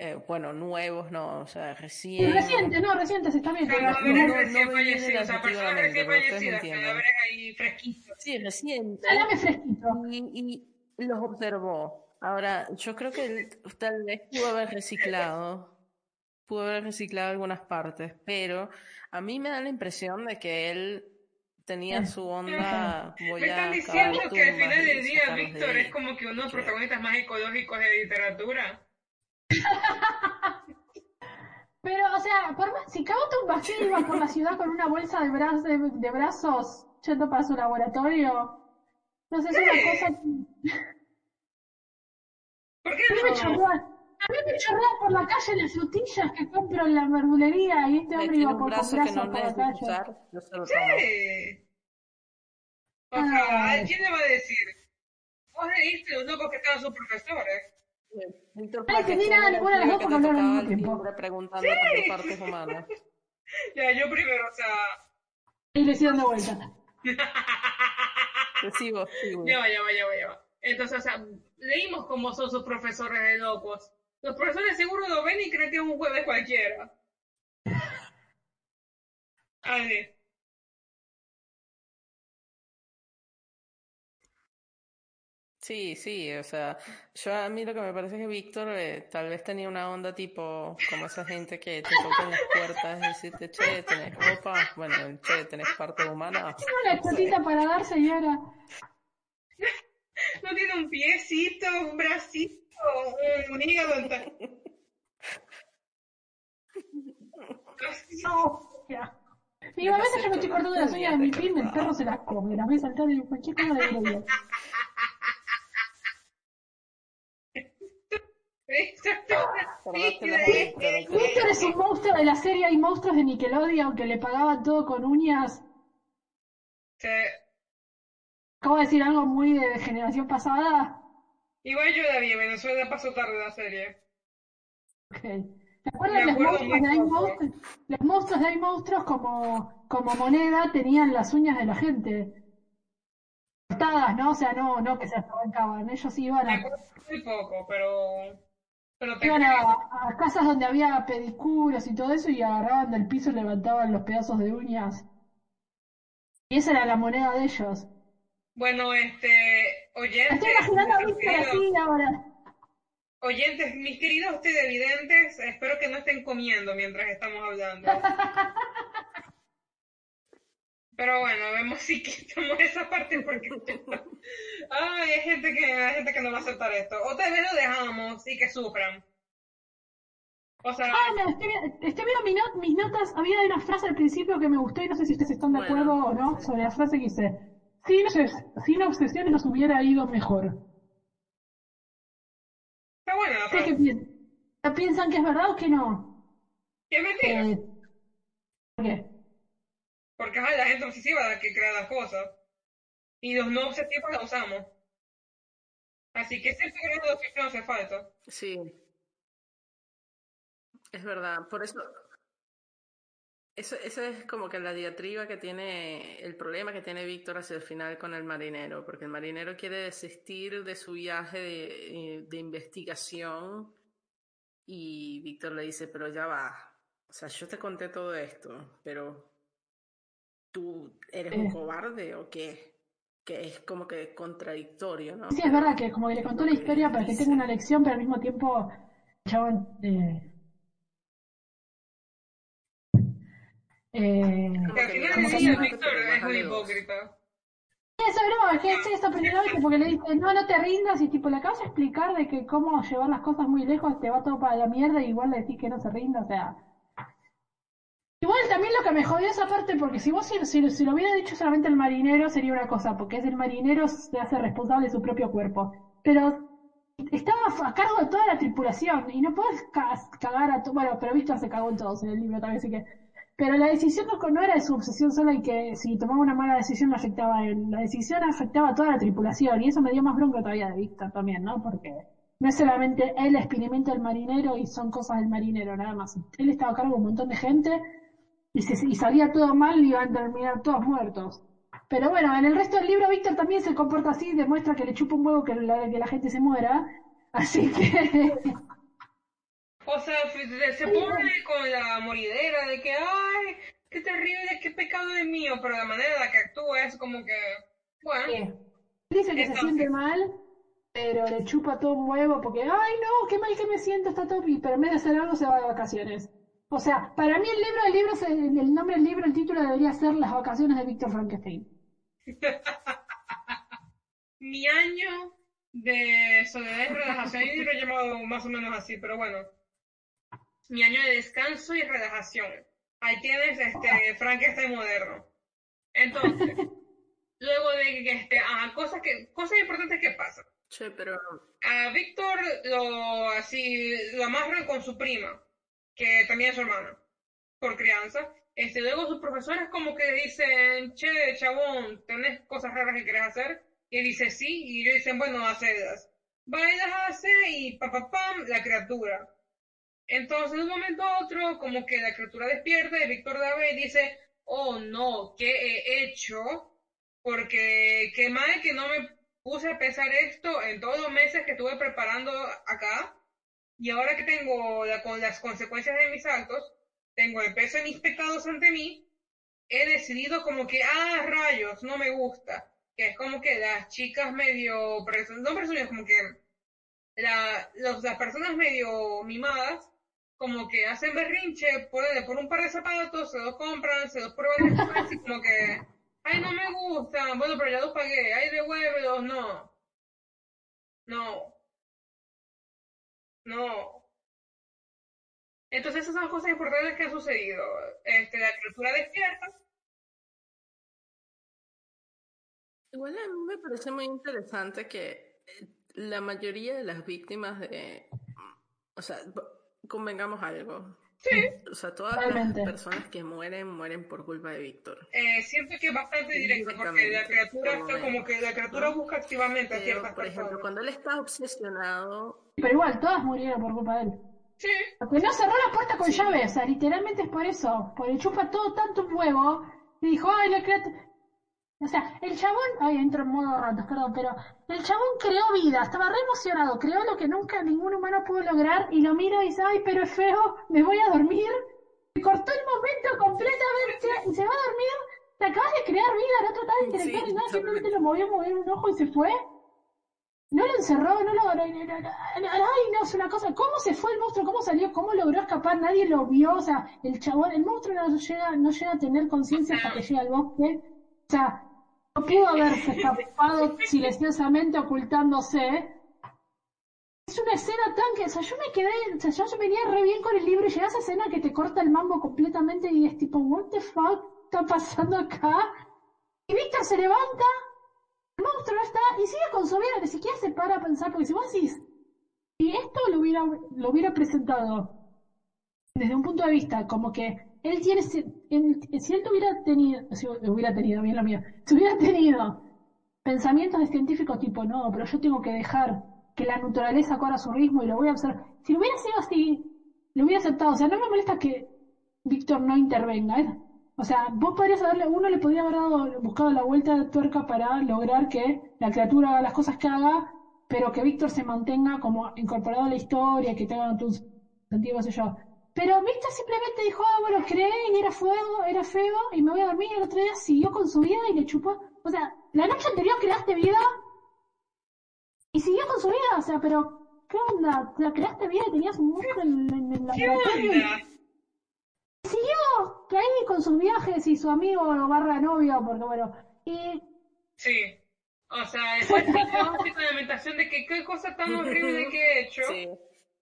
eh, bueno, nuevos no, o sea, recién... Reciente, no, reciente, se está bien. pero- Cadáveres recién fallecidos, o sea, personas recién fallecidas, cadáveres ahí fresquitos. Sí, recién. Dame fresquito. Y, y los observó. Ahora, yo creo que tal vez pudo haber reciclado, pudo haber reciclado algunas partes, pero a mí me da la impresión de que él tenía su onda, voy Me están diciendo que al final del día de Víctor es como que uno de los protagonistas más ecológicos de literatura. Pero, o sea, por más, si Cabo iba por la ciudad con una bolsa de, bra- de, de brazos yendo para su laboratorio, no sé, es una cosa que... ¿Por qué A mí me no? chorrea, a mí me chorrea por la calle las frutillas que compro en la verdulería y este hombre iba por brazo con que no brazos por la calle. usar, se lo. Sí. O sea, Ay. ¿quién le va a decir? Vos leíste los locos que estaban sus profesores. Víctor No Frankenstein nada, era el ninguna de las dos que porque hablaron al tiempo. preguntando por tus partes humanas. Ya, yo primero, o sea, Y le hicieron de vuelta. Te sigo, sigo. ya va, ya va, ya va, ya va. Entonces, o sea, leímos cómo son sus profesores de locos. Los profesores seguro lo ven y creen que es un jueves cualquiera. A ver. Sí, sí, o sea, yo a mí lo que me parece es que Víctor eh, tal vez tenía una onda tipo como esa gente que te toca en las puertas y decirte, che, tenés ropa, bueno, che, tenés parte humana. Tengo una chotita para dar, señora. No tiene un piecito, un bracito, un hígado. No, ya. Y a veces yo me estoy cortando las uñas de mi pin, el perro se las come, las ve saltar de cualquier cosa de Víctor, Víctor es un monstruo de la serie Hay monstruos de Nickelodeon que le pagaban todo con uñas. Sí. Acabo de decir algo muy de generación pasada. Igual yo la vi, en Venezuela pasó tarde la serie. Ok. ¿Te acuerdas los monstruos de Hay monstruos? Los monstruos de Hay monstruos como, como moneda tenían las uñas de la gente. Cortadas, ¿no? O sea, no, no que se arrancaban. Ellos iban a, muy poco, pero. Iban a, a casas donde había pedicuras y todo eso y agarraban del piso y levantaban los pedazos de uñas. Y esa era la moneda de ellos. Bueno, este. Oyentes. estoy imaginando a Víctor así ahora. Oyentes, mis queridos televidentes, espero que no estén comiendo mientras estamos hablando. Pero bueno, vemos si quitamos esa parte porque... Ay, hay gente que, hay gente que no va a aceptar esto. O tal vez lo dejamos y que sufran. O sea, Ah, no, estoy, vi- estoy viendo mi not- mis notas. Había una frase al principio que me gustó y no sé si ustedes están de Bueno, acuerdo o no sobre la frase que hice. Sin, obses- sin obsesiones nos hubiera ido mejor. está buena la ¿Ustedes qué frase. piensan? ¿Piensan que es verdad o que no? Es mentira. Eh, ¿Por qué? Porque es la gente obsesiva la que crea las cosas. Y los no obsesivos la usamos. Así que siempre grado de obsesión hace falta. Sí. Es verdad. Por eso. Eso, eso es como que la diatriba que tiene, el problema que tiene Víctor hacia el final con el marinero, porque el marinero quiere desistir de su viaje de, de investigación y Víctor le dice, pero ya va, o sea, yo te conté todo esto, pero tú eres un Eh. cobarde o qué? Que es como que contradictorio, ¿no? Sí, es verdad que como que le contó la historia para que tenga una lección, pero al mismo tiempo, chabón, eh, eh, Que al final digamos, del día "Amate, Víctor es dos". hipócrita. Eso no, es que es porque le dice, no, no te rindas y tipo le acabas de explicar de que cómo llevar las cosas muy lejos te va todo para la mierda y igual le decís que no se rinda, o sea. Igual también lo que me jodió esa parte, porque si vos si, si- si lo hubiera dicho solamente el marinero sería una cosa, porque es el marinero se hace responsable de su propio cuerpo. Pero estaba a cargo de toda la tripulación y no puedes ca- cagar a todo, bueno, pero Víctor se cagó en todos en el libro también, así que pero la decisión no, no era su obsesión sola y que si tomaba una mala decisión le afectaba a él. La decisión afectaba a toda la tripulación y eso me dio más bronca todavía de Víctor también, ¿no? Porque no es solamente él experimenta el marinero y son cosas del marinero, nada más. Él estaba a cargo de un montón de gente y, se, y salía todo mal y iban a terminar todos muertos. Pero bueno, en el resto del libro Víctor también se comporta así, demuestra que le chupa un huevo que que la gente se muera. Así que... O sea, se se pone con la moridera de que, ay, qué terrible, qué pecado es mío, pero la manera en la que actúa es como que, bueno, Dice que se siente mal, pero le chupa todo un huevo porque, ay no, qué mal que me siento, está todo bien", pero en vez de hacer algo se va de vacaciones. O sea, para mí el libro, el libro, se- el nombre del libro, el título debería ser Las vacaciones de Víctor Frankenstein. mi año de soledad y relajación, yo lo he llamado más o menos así, pero bueno, mi año de descanso y relajación. Ahí tienes este Frankenstein moderno. Entonces, luego de que, este, ah, cosas que, cosas importantes que pasan. Che, pero A Víctor lo así lo amarran con su prima, que también es su hermana, por crianza. Este, luego sus profesores como que dicen, che, chabón, ¿tenés cosas raras que querés hacer? Y él dice sí, y ellos dicen, bueno, hacedas. Va y las hace y pa, pa, pam, la criatura. Entonces, de un momento a otro, como que la criatura despierta y Víctor la ve y dice, oh no, ¿qué he hecho? Porque qué mal que no me puse a pensar esto en todos los meses que estuve preparando acá. Y ahora que tengo con las consecuencias de mis actos, tengo el peso de mis pecados ante mí, he decidido como que, ah, rayos, no me gusta. Que es como que las chicas medio, no presumidas, como que la, los, las personas medio mimadas, como que hacen berrinche por, por un par de zapatos, se los compran, se los prueban después y como que, ay, no me gustan, bueno, pero ya los pagué, ay, devuélvelos, no. No. No. Entonces esas son cosas importantes que han sucedido. Este, la criatura despierta. Igual a mí me parece muy interesante que eh, la mayoría de las víctimas de... O sea, convengamos algo. Sí. O sea, todas las personas que mueren, mueren por culpa de Víctor. Eh, siento que es bastante directo porque la criatura está como que la criatura busca activamente a ciertas por ejemplo, personas. cuando él está obsesionado, Pero igual, todas murieron por culpa de él. Sí. Porque no cerró la puerta con llave, o sea, literalmente es por eso. Porque chupa todo tanto un huevo y dijo, ay, la criatura. O sea, el chabón, ay, entro en modo ratos, perdón, pero el chabón creó vida, estaba re emocionado, creó lo que nunca ningún humano pudo lograr y lo mira y dice, ay, pero es feo, me voy a dormir. Y cortó el momento completamente y se va a dormir. Te acabas de crear vida, no trataba de interactuar Sí, nada, totalmente. simplemente lo movió, movió un ojo y se fue. No lo encerró, no lo... no- no- no- no- Ay, no, es una cosa. ¿Cómo se fue el monstruo? ¿Cómo salió? ¿Cómo logró escapar? Nadie lo vio. O sea, el chabón, el monstruo no llega, no llega a tener conciencia hasta que llega al bosque. O sea, no pudo haberse escapado silenciosamente ocultándose. Es una escena tan que, o sea, yo me quedé, o sea, yo, venía re bien con el libro y llega esa escena que te corta el mambo completamente y es tipo, what the fuck está pasando acá? Y Víctor se levanta, el monstruo no está y sigue con su vida, ni siquiera se para a pensar, porque si vos decís, si esto lo hubiera, lo hubiera presentado desde un punto de vista como que él tiene, si él, tuviera tenido, si hubiera tenido, bien lo mío, si hubiera tenido pensamientos de científicos tipo, no, pero yo tengo que dejar que la naturaleza corra su ritmo y lo voy a observar. Si lo hubiera sido así, lo hubiera aceptado. O sea, no me molesta que Víctor no intervenga. ¿eh? O sea, vos podrías haberle, uno le podría haber dado, buscado la vuelta de tuerca para lograr que la criatura haga las cosas que haga, pero que Víctor se mantenga como incorporado a la historia, que tenga un sentido, qué sé yo. Pero Víctor simplemente dijo, ah, bueno, creé y era fuego, era feo, y me voy a dormir, y el otro día siguió con su vida y le chupó. O sea, la noche anterior creaste vida y siguió con su vida, o sea, pero, ¿qué onda? ¿La creaste vida y tenías un monstruo en, en el ¿Qué onda? Siguió que ahí con sus viajes y su amigo barra novio, porque bueno, y Sí. O sea, después de la lamentación de que qué cosa tan horrible que he hecho. sí.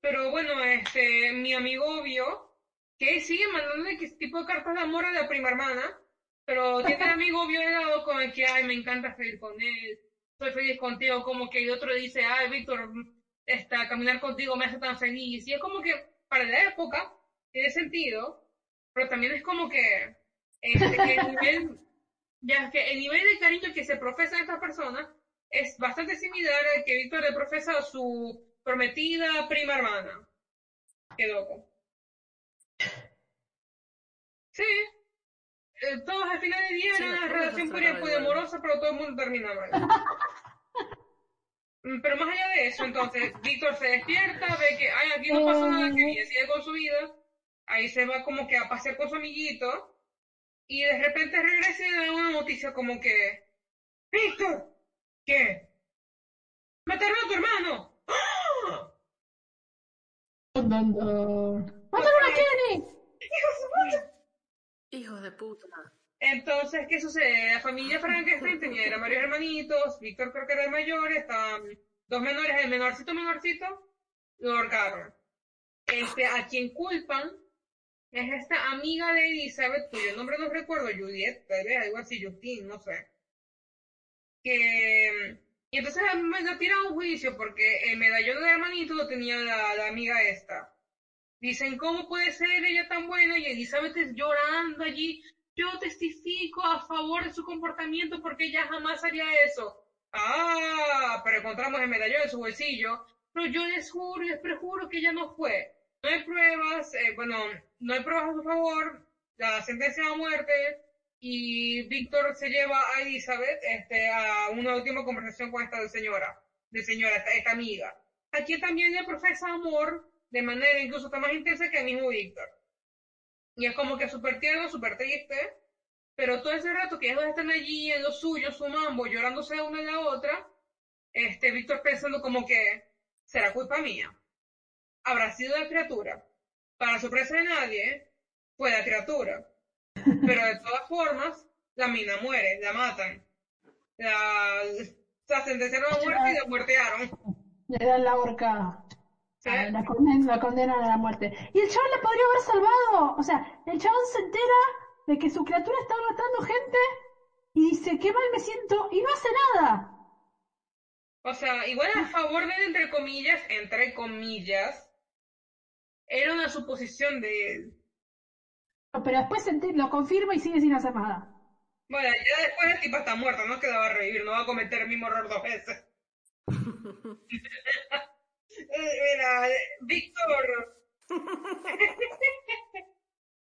Pero bueno, este, mi amigo vio que sigue mandándole que tipo de cartas de amor a la prima hermana, pero tiene el amigo violado con el que, ay, me encanta salir con él, soy feliz contigo, como que el otro dice, ay, Víctor, esta, caminar contigo me hace tan feliz. Y es como que, para la época, tiene sentido, pero también es como que, este, que el nivel, ya que el nivel de cariño que se profesa a esta persona es bastante similar al que Víctor le profesa a su prometida prima hermana. Qué loco. Sí. Eh, todos al final del día Sí, era una relación poliamorosa, pero todo el mundo termina mal. Mm, Pero más allá de eso, entonces, Víctor se despierta, ve que, ay, aquí no pasa nada, que bien, sigue con su vida. Ahí se va como que a pasear con su amiguito. Y de repente regresa y le da una noticia como que, Víctor, ¿qué? ¡Mataron a tu hermano! ¡Ah! Dun, dun, dun. ¡Mataron a Kenny! Hijos de puta. Entonces, ¿qué sucede? La familia Frankenstein tenía varios hermanitos, Víctor creo que era el mayor, estaban dos menores, el menorcito menorcito, lo ahorcaron. Este, a quien culpan es esta amiga de Elizabeth, cuyo nombre no recuerdo, Juliet, tal vez, algo así, Justine, no sé. Que, y entonces me la tiran a un juicio porque el medallón del hermanito lo tenía la, la amiga esta. Dicen, ¿cómo puede ser ella tan buena? Y Elizabeth es llorando allí. Yo testifico a favor de su comportamiento porque ella jamás haría eso. Ah, pero encontramos el medallón en su bolsillo. Pero yo les juro, les prejuro que ella no fue. No hay pruebas, eh, bueno, no hay pruebas a su favor. La sentencia a muerte. Y Víctor se lleva a Elizabeth este, a una última conversación con esta señora, de señora, esta, amiga. A quien también le profesa amor de manera incluso hasta más intensa que el mismo Víctor. Y es como que súper tierno, súper triste, pero todo ese rato que ellos están allí en lo suyo, su mambo, llorándose de una y la otra, este, Víctor pensando como que, será culpa mía. Habrá sido la criatura. Para sorpresa de nadie, fue la criatura. Pero de todas formas, la mina muere, la matan. La, la sentenciaron a muerte y la muertearon. le dan la horca, Sí. a- la, condenan, la condenan a la muerte. Y el chabón la podría haber salvado. O sea, el chabón se entera de que su criatura está matando gente y dice, qué mal me siento, y no hace nada. O sea, igual a favor de él, entre comillas, entre comillas, era una suposición de él. Pero después lo confirma y sigue sin hacer nada. Bueno, ya después el tipo está muerto, no es que la va a revivir, no va a cometer el mismo error dos veces. Mira, eh, Víctor.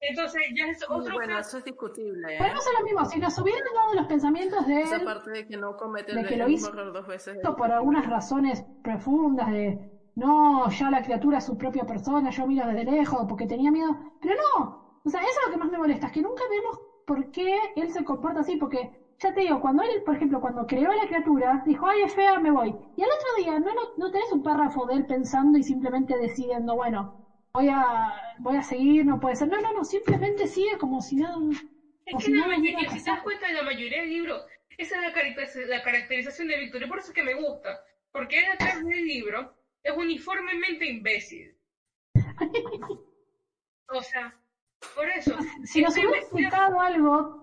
Entonces ya es otro bueno, caso. eso es discutible. ¿eh? Podemos hacer lo mismo, si nos hubieran dado los pensamientos de Esa parte de que no comete de el, que el lo mismo hizo error dos veces. esto por algunas razones profundas de no, ya la criatura es su propia persona, yo miro desde lejos porque tenía miedo, pero no, o sea, eso es lo que más me molesta, es que nunca vemos por qué él se comporta así, porque ya te digo, cuando él, por ejemplo, cuando creó a la criatura, dijo, ay, es fea, me voy, y al otro día no, no, no tenés un párrafo de él pensando y simplemente decidiendo, bueno, voy a, voy a seguir, no puede ser, no, no, no, simplemente sigue como si nada, Es si que la nada hubiera mayoría, si te das cuenta de la mayoría del libro, esa es la, caracteriz- la caracterización de Víctor, y por eso es que me gusta, porque él atrás del libro es uniformemente imbécil. O sea, por eso. Si nos hubiera explicado algo,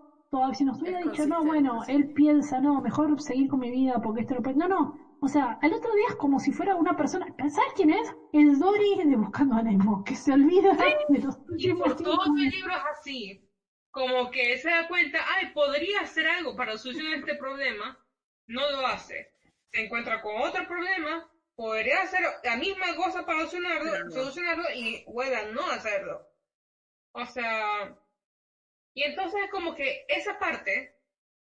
si nos hubiera dicho, no, bueno, él piensa, no, mejor seguir con mi vida porque esto no puede. No, no. O sea, al otro día es como si fuera una persona. ¿Sabes quién es? Es Dory de Buscando a Nemo, que se olvida de los Y últimos por cinco todo el minutos. libro es así. Como que se da cuenta, ay, podría hacer algo para solucionar este problema. No lo hace. Se encuentra con otro problema. Podría hacer la misma cosa para solucionarlo, solucionarlo y vuelve a no hacerlo. O sea, y entonces como que esa parte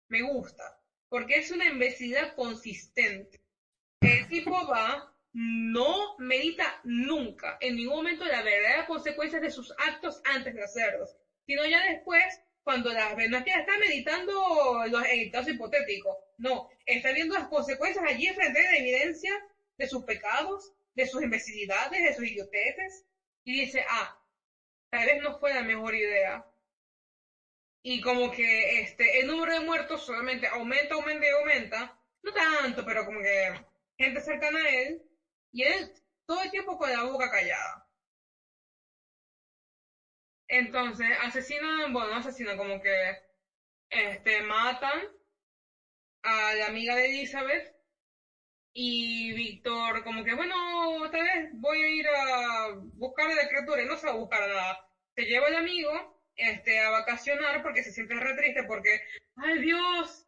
me gusta, porque es una imbecilidad consistente. El tipo va, no medita nunca, en ningún momento las verdaderas consecuencias de sus actos antes de hacerlos, sino ya después, cuando es que está meditando los, el caso hipotético, no, está viendo las consecuencias allí frente a la evidencia de sus pecados, de sus imbecilidades, de sus idioteces, y dice, ah, tal vez no fue la mejor idea. Y como que este el número de muertos solamente aumenta, aumenta y aumenta. No tanto, pero como que gente cercana a él. Y él todo el tiempo con la boca callada. Entonces, asesinan, bueno, no asesinan, como que este matan a la amiga de Elizabeth. Y Víctor, como que, bueno, tal vez voy a ir a buscar a la criatura. No se va a buscar nada. Se lleva al amigo este, a vacacionar porque se siente re triste porque, ay Dios,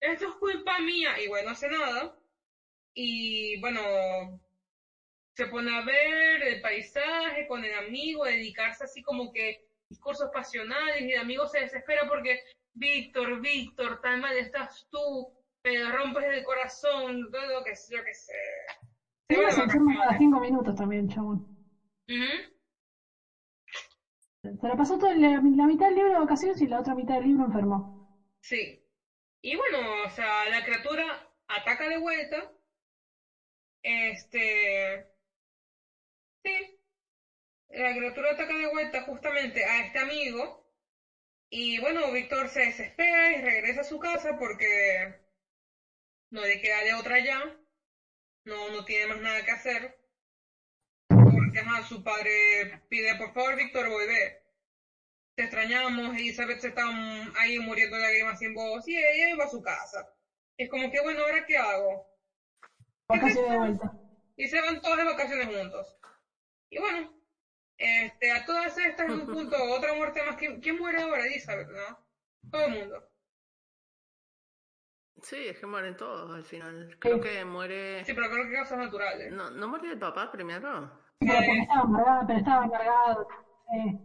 esto es culpa mía. Y bueno, no hace nada. Y bueno, se pone a ver el paisaje con el amigo, dedicarse así como que discursos pasionales y el amigo se desespera porque, Víctor, Víctor, tan mal estás tú, me rompes el corazón, todo lo que yo que sé. De se enferma cada cinco minutos también, chabón. Ujú. Se la pasó toda la, la mitad del libro de vacaciones y la otra mitad del libro enfermo. Sí. Y bueno, o sea, la criatura ataca de vuelta. Este. Sí. La criatura ataca de vuelta justamente a este amigo. Y bueno, Víctor se desespera y regresa a su casa porque no le queda de otra ya. No, no tiene más nada que hacer. Porque ajá, su padre pide por favor, Víctor, vuelve. Te extrañamos, Elizabeth se está ahí muriendo de lágrimas sin voz y ella va a su casa. Es como que bueno, ¿ahora qué hago? Vacaciones de vuelta. Y se van todas de vacaciones juntos. Y bueno, este, a todas estas en un punto, otra muerte más. ¿Quién, quién muere ahora? Elizabeth, ¿no? Todo el mundo. Sí, es que mueren todos al final. Creo que muere. Sí, pero creo que causas naturales. No, ¿no murió el papá primero? Pero porque estaba amargado, pero estaba amargado. Eh,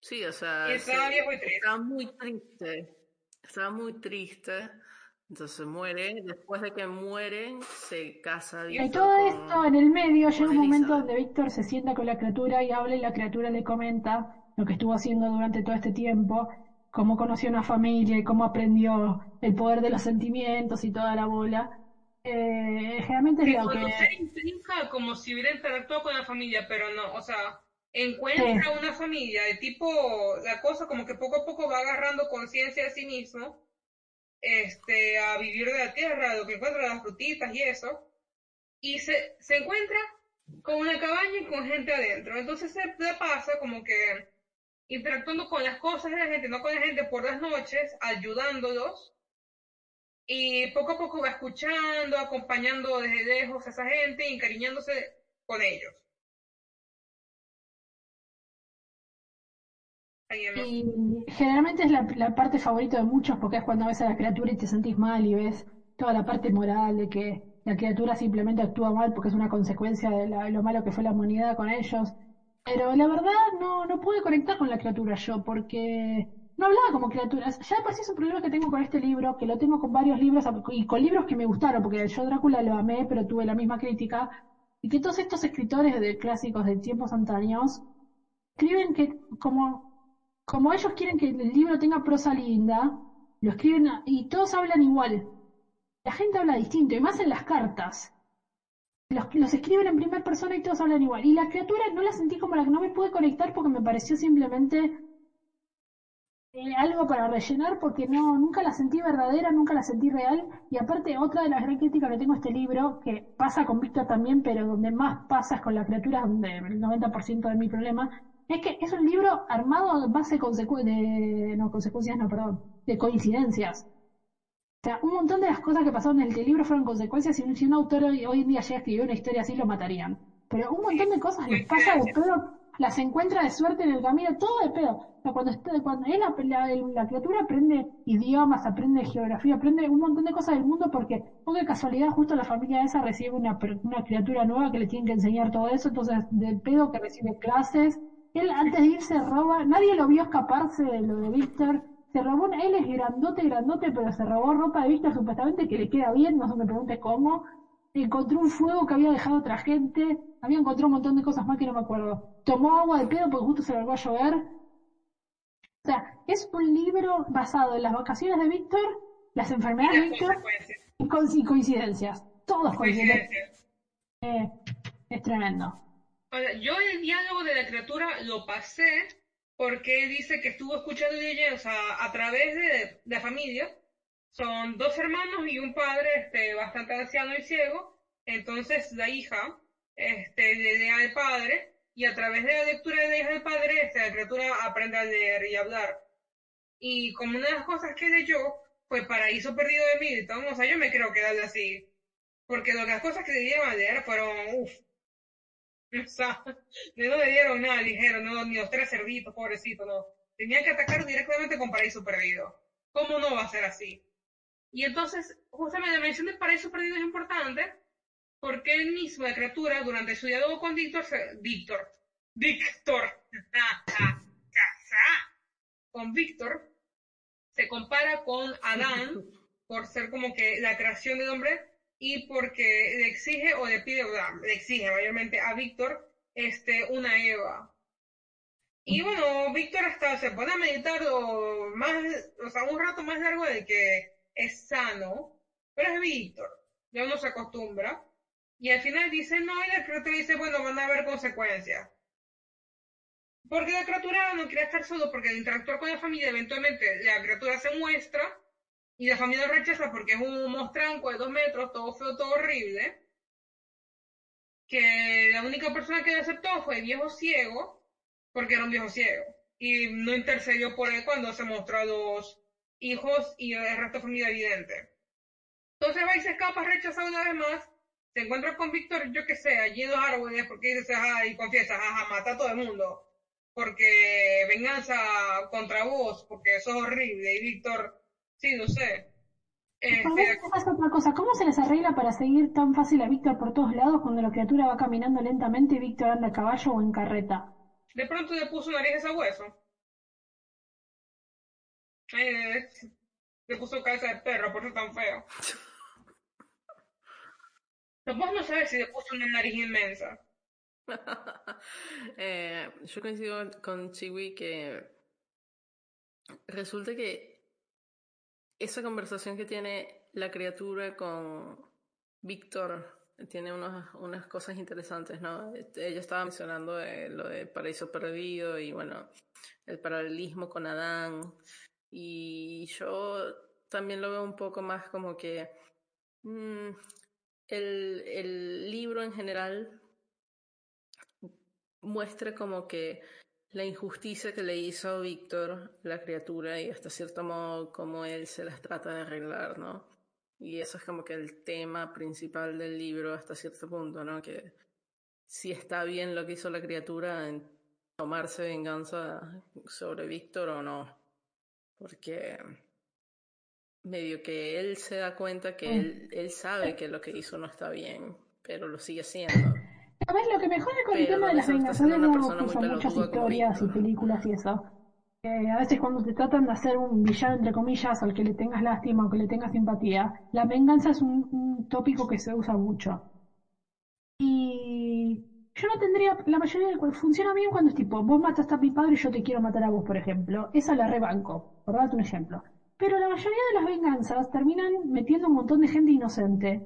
Sí, o sea, Y estaba sí, viejo y triste. estaba muy triste. Estaba muy triste. Entonces muere. Después de que mueren, se casa Y todo con- esto en el medio llega un momento donde Víctor se sienta con la criatura y habla y la criatura le comenta lo que estuvo haciendo durante todo este tiempo, cómo conoció una familia y cómo aprendió el poder de los sentimientos y toda la bola. Eh, generalmente es Que lo que... implica como si hubiera interactuado con la familia, pero no, o sea, encuentra una familia de tipo, la cosa como que poco a poco va agarrando conciencia de sí mismo, este, a vivir de la tierra, lo que encuentra las frutitas y eso, y se, se encuentra con una cabaña y con gente adentro. Entonces se le pasa como que interactuando con las cosas de la gente, no con la gente por las noches, ayudándolos. Y poco a poco va escuchando, acompañando desde lejos a esa gente y encariñándose con ellos. Y generalmente es la, parte favorita de muchos porque es cuando ves a la criatura y te sentís mal y ves toda la parte moral de que la criatura simplemente actúa mal porque es una consecuencia de, de lo malo que fue la humanidad con ellos. Pero la verdad no, no pude conectar con la criatura yo porque no hablaba como criaturas. Ya sí es un problema que tengo con este libro, que lo tengo con varios libros y con libros que me gustaron, porque yo Drácula lo amé, pero tuve la misma crítica. Y que todos estos escritores de clásicos de tiempos antaños escriben que como como ellos quieren que el libro tenga prosa linda, lo escriben y todos hablan igual. La gente habla distinto, y más en las cartas. Los, los escriben en primera persona y todos hablan igual. Y la criatura no la sentí como la que no me pude conectar porque me pareció simplemente eh, algo para rellenar porque no, nunca la sentí verdadera, nunca la sentí real. Y aparte, otra de las gran críticas que tengo este libro, que pasa con Víctor también, pero donde más pasa es con la criatura, donde el 90% de mi problema, es que es un libro armado en base de, no, consecuencias, no, perdón, de coincidencias. O sea, un montón de las cosas que pasaron en el libro fueron consecuencias y si un autor hoy, en día llega a escribir una historia así lo matarían. Pero un montón de cosas les pasa de pedo, las encuentra de suerte en el camino, todo de pedo. O sea, cuando, cuando él, la, la, criatura aprende idiomas, aprende geografía, aprende un montón de cosas del mundo porque, por casualidad, justo la familia esa recibe una, una criatura nueva que le tienen que enseñar todo eso, entonces del pedo que recibe clases, él antes de irse roba, nadie lo vio escaparse de lo de Víctor. Se robó, él es grandote, grandote, pero se robó ropa de Víctor supuestamente que le queda bien, no se me pregunte cómo. Encontró un fuego que había dejado otra gente, había encontrado un montón de cosas más que no me acuerdo. Tomó agua de pedo porque justo se volvió a llover. O sea, es un libro basado en las vacaciones de Víctor, las enfermedades de Víctor y, con, coincidencias. Todos coincidencias. Eh, es tremendo yo el diálogo de la criatura lo pasé porque dice que estuvo escuchando leyendas a través de, la familia. Son dos hermanos y un padre este, bastante anciano y ciego. Entonces la hija este, le al padre y a través de la lectura de la hija del padre este, la criatura aprende a leer y hablar. Y como una de las cosas que leyó fue Paraíso Perdido de Milton, o sea, yo me creo que era así. Porque las cosas que le dieron a leer fueron, uff, o sea, no le dieron nada ligero, no, ni los tres cerditos, pobrecito, no. Tenían que atacar directamente con Paraíso Perdido. ¿Cómo no va a ser así? Y entonces, justamente la mención de Paraíso Perdido es importante porque él mismo, la criatura, durante su diálogo con Víctor, Víctor, Víctor, con Víctor, se compara con Adán por ser como que la creación del hombre y porque le exige o le pide, le exige mayormente a Víctor este, una Eva. Y bueno, Víctor hasta se pone a meditar o más, o sea, un rato más largo de que es sano, pero es Víctor, ya uno se acostumbra. Y al final dice no, y la criatura dice, bueno, van a haber consecuencias. Porque la criatura no quiere estar solo, porque al interactuar con la familia, eventualmente la criatura se muestra y la familia rechaza porque es un mostranco de dos metros, todo feo, todo horrible. Que la única persona que lo aceptó fue el viejo ciego, porque era un viejo ciego. Y no intercedió por él cuando se mostró a los hijos y el resto de familia evidente. Entonces va y se escapa rechazado una vez más. Se encuentra con Víctor, yo que sé, allí en los árboles, porque dice, ajá, y confiesa, ajá, mata a todo el mundo. Porque venganza contra vos, porque eso es horrible. Y Víctor Sí, no sé. Este, otra cosa, ¿cómo se les arregla para seguir tan fácil a Víctor por todos lados cuando la criatura va caminando lentamente y Víctor anda a caballo o en carreta? De pronto le puso nariz a hueso. Eh, le puso cabeza de perro, por eso tan feo. Vos no sabes si le puso una nariz inmensa. eh, yo coincido con Chiwi que resulta que esa conversación que tiene la criatura con Víctor tiene unas, unas cosas interesantes, ¿no? Ella estaba mencionando lo de paraíso perdido y bueno, el paralelismo con Adán. Y yo también lo veo un poco más como que mm, el, el libro en general muestra como que la injusticia que le hizo Víctor, la criatura, y hasta cierto modo como él se las trata de arreglar, ¿no? Y eso es como que el tema principal del libro hasta cierto punto, ¿no? Que si está bien lo que hizo la criatura en tomarse venganza sobre Víctor o no. Porque medio que él se da cuenta que él, él sabe que lo que hizo no está bien, pero lo sigue haciendo. A ver, lo que me jode con el tema de las venganzas es que muchas historias y películas y eso. a veces cuando te tratan de hacer un villano, entre comillas, al que le tengas lástima o que le tengas simpatía, la venganza es un, tópico que se usa mucho. Y yo no tendría, la mayoría de funciona bien cuando es tipo, vos mataste a mi padre y yo te quiero matar a vos, por ejemplo. Esa la rebanco, por darte un ejemplo. Pero la mayoría de las venganzas terminan metiendo un montón de gente inocente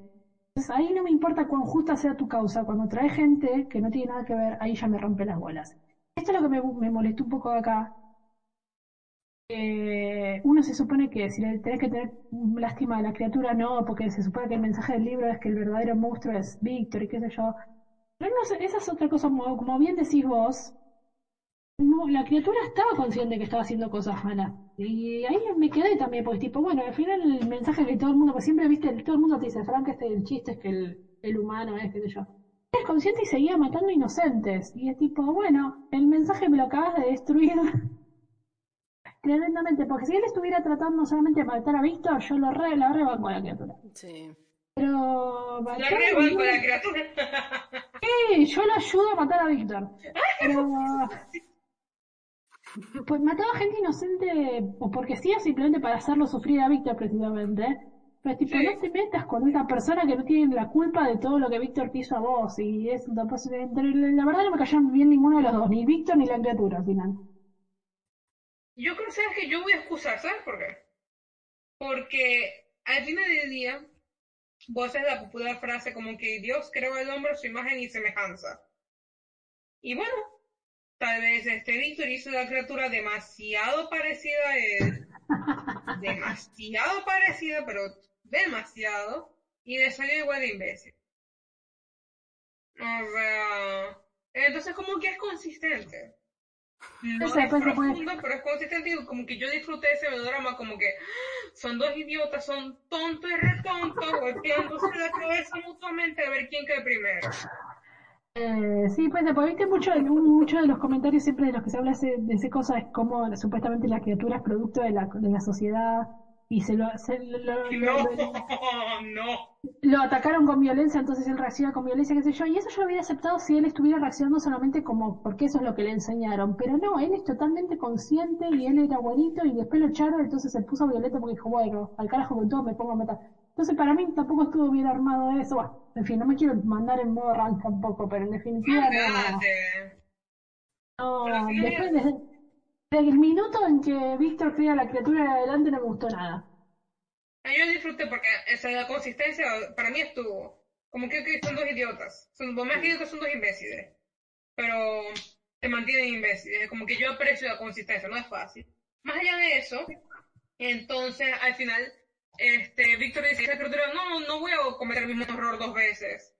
ahí no me importa cuán justa sea tu causa, cuando trae gente que no tiene nada que ver, ahí ya me rompe las bolas. Esto es lo que me, molestó un poco acá. uno se supone que si le tenés que tener lástima a la criatura, no, porque se supone que el mensaje del libro es que el verdadero monstruo es Víctor y qué sé yo. Pero no esa es otra cosa, como bien decís vos, la criatura estaba consciente que estaba haciendo cosas malas. Y ahí me quedé también, pues tipo, bueno, al final el mensaje que todo el mundo, pues siempre viste, todo el mundo te dice, Frank, este el chiste es que el, el humano es, qué sé yo. Es consciente y seguía matando inocentes. Y es tipo, bueno, el mensaje me lo acabas de destruir tremendamente, porque si él estuviera tratando solamente de matar a Víctor, yo lo re, la rebanco a la criatura. Sí. Pero... La rebanco a la criatura. Sí, yo lo ayudo a matar a Víctor. Pero... Pues mataba gente inocente o porque sí o simplemente para hacerlo sufrir a Víctor precisamente. Pero tipo, no te metas con una persona que no tiene la culpa de todo lo que Víctor te hizo a vos. Y es la verdad no me cayeron bien ninguno de los dos, ni Víctor ni la criatura al final. Yo creo ¿sabes? que yo voy a excusar, ¿sabes por qué? Porque al final del día, vos haces la popular frase como que Dios creó al hombre a su imagen y semejanza. Y bueno, tal vez este Víctor hizo una criatura demasiado parecida a él, demasiado parecida, pero demasiado, y le salió igual de imbécil. O sea, entonces como que es consistente. No es profundo, pero es consistente y como que yo disfruté ese drama como que ¡ah! son dos idiotas, son tontos y retontos, golpeándose la cabeza mutuamente a ver quién cae primero. Eh, sí, pues después viste mucho, mucho de los comentarios siempre de los que se habla de ese cosa es como supuestamente la criatura es producto de la, de la sociedad y se lo, no, no. lo atacaron con violencia, entonces él reacciona con violencia, qué sé yo, y eso yo lo hubiera aceptado si él estuviera reaccionando solamente como porque eso es lo que le enseñaron, pero no, él es totalmente consciente y él era bonito y después lo echaron, entonces se puso violento porque dijo, bueno, al carajo con todo me pongo a matar. Entonces para mí tampoco estuvo bien armado eso. Bueno, en fin, no me quiero mandar en modo rank tampoco, pero en definitiva no. No, después desde, el minuto en que Víctor cría la criatura de adelante no me gustó nada. Yo disfruté porque esa la consistencia para mí estuvo. Como que, son dos idiotas. Son, más que idiotas son dos imbéciles. Pero te mantienen imbéciles. Como que yo aprecio la consistencia, no es fácil. Más allá de eso, entonces al final este, Víctor dice, no, no voy a cometer el mismo error dos veces.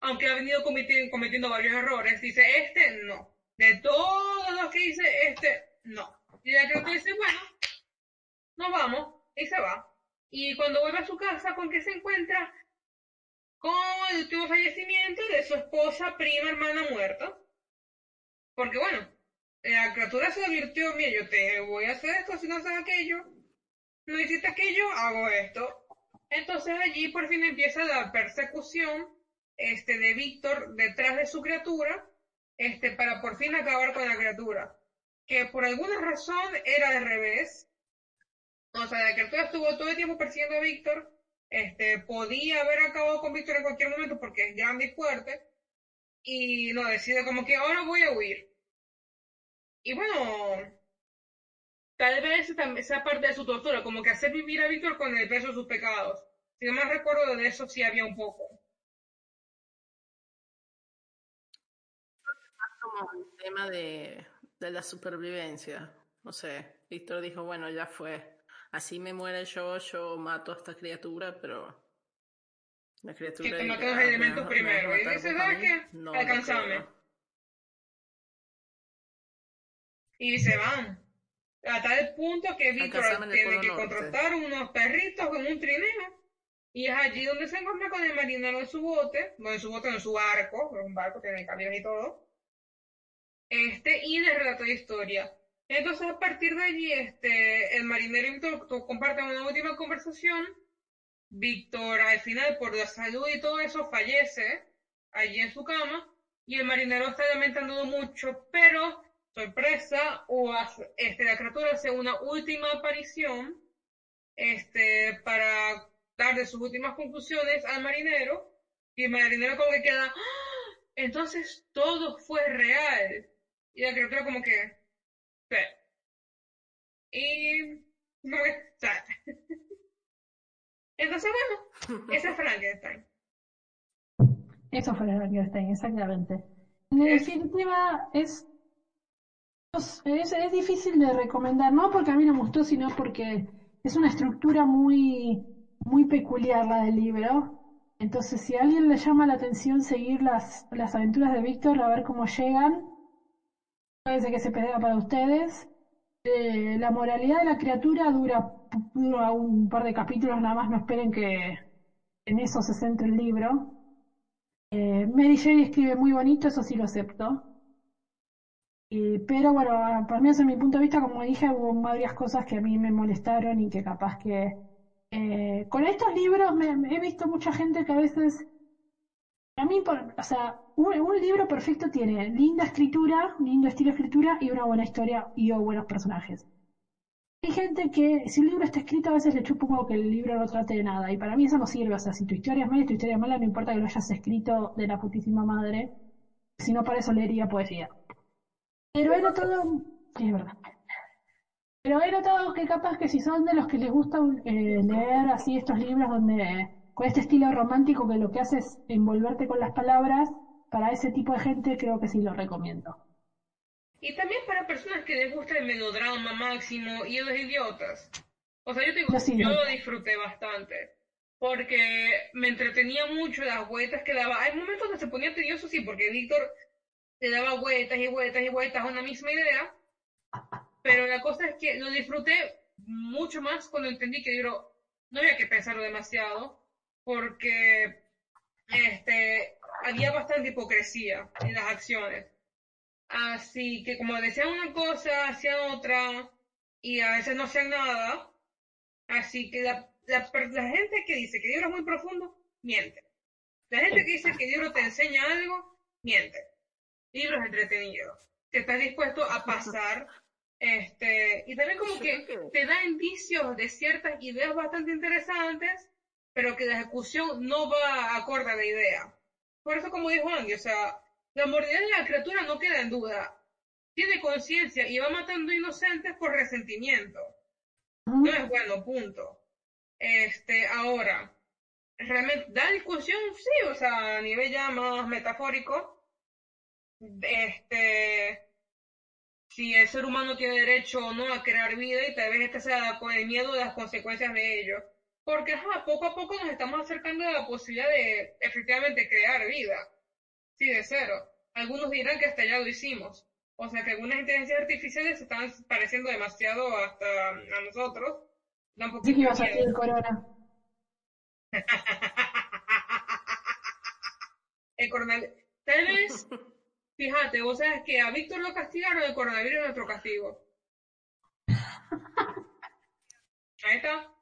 Aunque ha venido cometiendo, varios errores, dice, este no. De todos los que hice, este no. Y la criatura dice, bueno, nos vamos, y se va. Y cuando vuelve a su casa, ¿con qué se encuentra? Con el último fallecimiento de su esposa, prima, hermana muerta. Porque bueno, la criatura se advirtió, mira, yo te voy a hacer esto si no haces aquello no hiciste aquello, hago esto. Entonces allí por fin empieza la persecución este, de Víctor detrás de su criatura, este, para por fin acabar con la criatura. Que por alguna razón era al revés. O sea, la criatura estuvo todo el tiempo persiguiendo a Víctor. Este, podía haber acabado con Víctor en cualquier momento porque es grande y fuerte. Y no, decide como que ahora voy a huir. Y bueno, Tal vez sea parte de su tortura, como que hacer vivir a Víctor con el peso de sus pecados. Si no me recuerdo de eso, sí había un poco. como un tema de, de la supervivencia. No sé, Víctor dijo, bueno, ya fue. Así me muere yo, yo mato a esta criatura, pero La criatura. Que te y- mata los ah, me elementos me primero. Y matar dice, ¿sabes mí? qué? No Alcanzame. creo. Y se van. A tal punto que tiene Polo que Norte. contratar unos perritos con un trineo. Y es allí donde se encuentra con el marinero en su bote, no en su bote, en su barco, un barco, tiene camiones y todo. Este, y le relata la historia. Entonces, a partir de allí, este, el marinero y Víctor to- comparten una última conversación. Víctor, al final, por la salud y todo eso, fallece allí en su cama. Y el marinero está lamentando mucho, pero, sorpresa, o hace- este, la criatura hace una última aparición este, para darle sus últimas conclusiones al marinero. Y el marinero como que queda, "¡Ah! entonces todo fue real. Y la criatura como que, "Sí". Y, como que, o sea, Entonces, bueno, ese es Frankenstein. Eso fue Frankenstein, exactamente. En definitiva, es, es, es difícil de recomendar, no porque a mí no me gustó, sino porque es una estructura muy, muy peculiar la del libro. Entonces, si a alguien le llama la atención seguir las, las aventuras de Víctor, a ver cómo llegan, ser que se pega para ustedes. Eh, la moralidad de la criatura dura, dura un par de capítulos, nada más no esperen que en eso se centre el libro. Eh, Mary Shelley escribe muy bonito, eso sí lo acepto. Y- pero bueno, para mí, desde mi punto de vista, como dije, hubo varias cosas que a mí me molestaron y que capaz que... eh, con estos libros me, he visto mucha gente que a veces... A mí, por- o sea, un, un libro perfecto tiene linda escritura, lindo estilo de escritura y una buena historia y o buenos personajes. Hay gente que, si un libro está escrito, a veces le chupa un poco que el libro no trate de nada. Y para mí eso no sirve. O sea, si tu historia es mala y tu historia es mala, no importa que lo hayas escrito de la putísima madre. Si no, para eso leería poesía. Pero he notado. Sí, es verdad. Pero he notado que capaz que si son de los que les gusta eh, leer así estos libros donde con este estilo romántico que lo que hace es envolverte con las palabras, para ese tipo de gente creo que sí lo recomiendo. Y también para personas que les gusta el melodrama máximo y los idiotas. O sea, yo te digo, Yo sí, yo no. lo disfruté bastante. Porque me entretenía mucho las vueltas que daba. Hay momentos donde se ponía tedioso, sí, porque Víctor le daba vueltas y vueltas y vueltas a una misma idea. Pero la cosa es que lo disfruté mucho más cuando entendí que libro no había que pensarlo demasiado. Porque este, había bastante hipocresía en las acciones. Así que como decían una cosa, hacían otra, y a veces no hacían nada. Así que la, la gente que dice que el libro es muy profundo, miente. La gente que dice que el libro te enseña algo, miente. El libro es entretenido. Que estás dispuesto a pasar. Este, y también como que creo te da indicios de ciertas ideas bastante interesantes, pero que la ejecución no va acorde a la idea. Por eso, como dijo Andy, o sea, la moralidad de la criatura no queda en duda. Tiene conciencia y va matando inocentes por resentimiento. No es bueno, punto. Este, ahora, realmente, da discusión, sí, o sea, a nivel ya más metafórico, este, si el ser humano tiene derecho o no a crear vida y tal vez este sea con el miedo de las consecuencias de ello. Porque, ajá, poco a poco nos estamos acercando a la posibilidad de efectivamente crear vida. Sí, de cero. Algunos dirán que hasta ya lo hicimos. O sea que algunas inteligencias artificiales se están pareciendo demasiado hasta a nosotros. Poquito que ibas a decir corona. El coronavirus. Tal vez, fíjate, vos sabes que a Víctor lo castigaron, el coronavirus es nuestro castigo. Ahí está.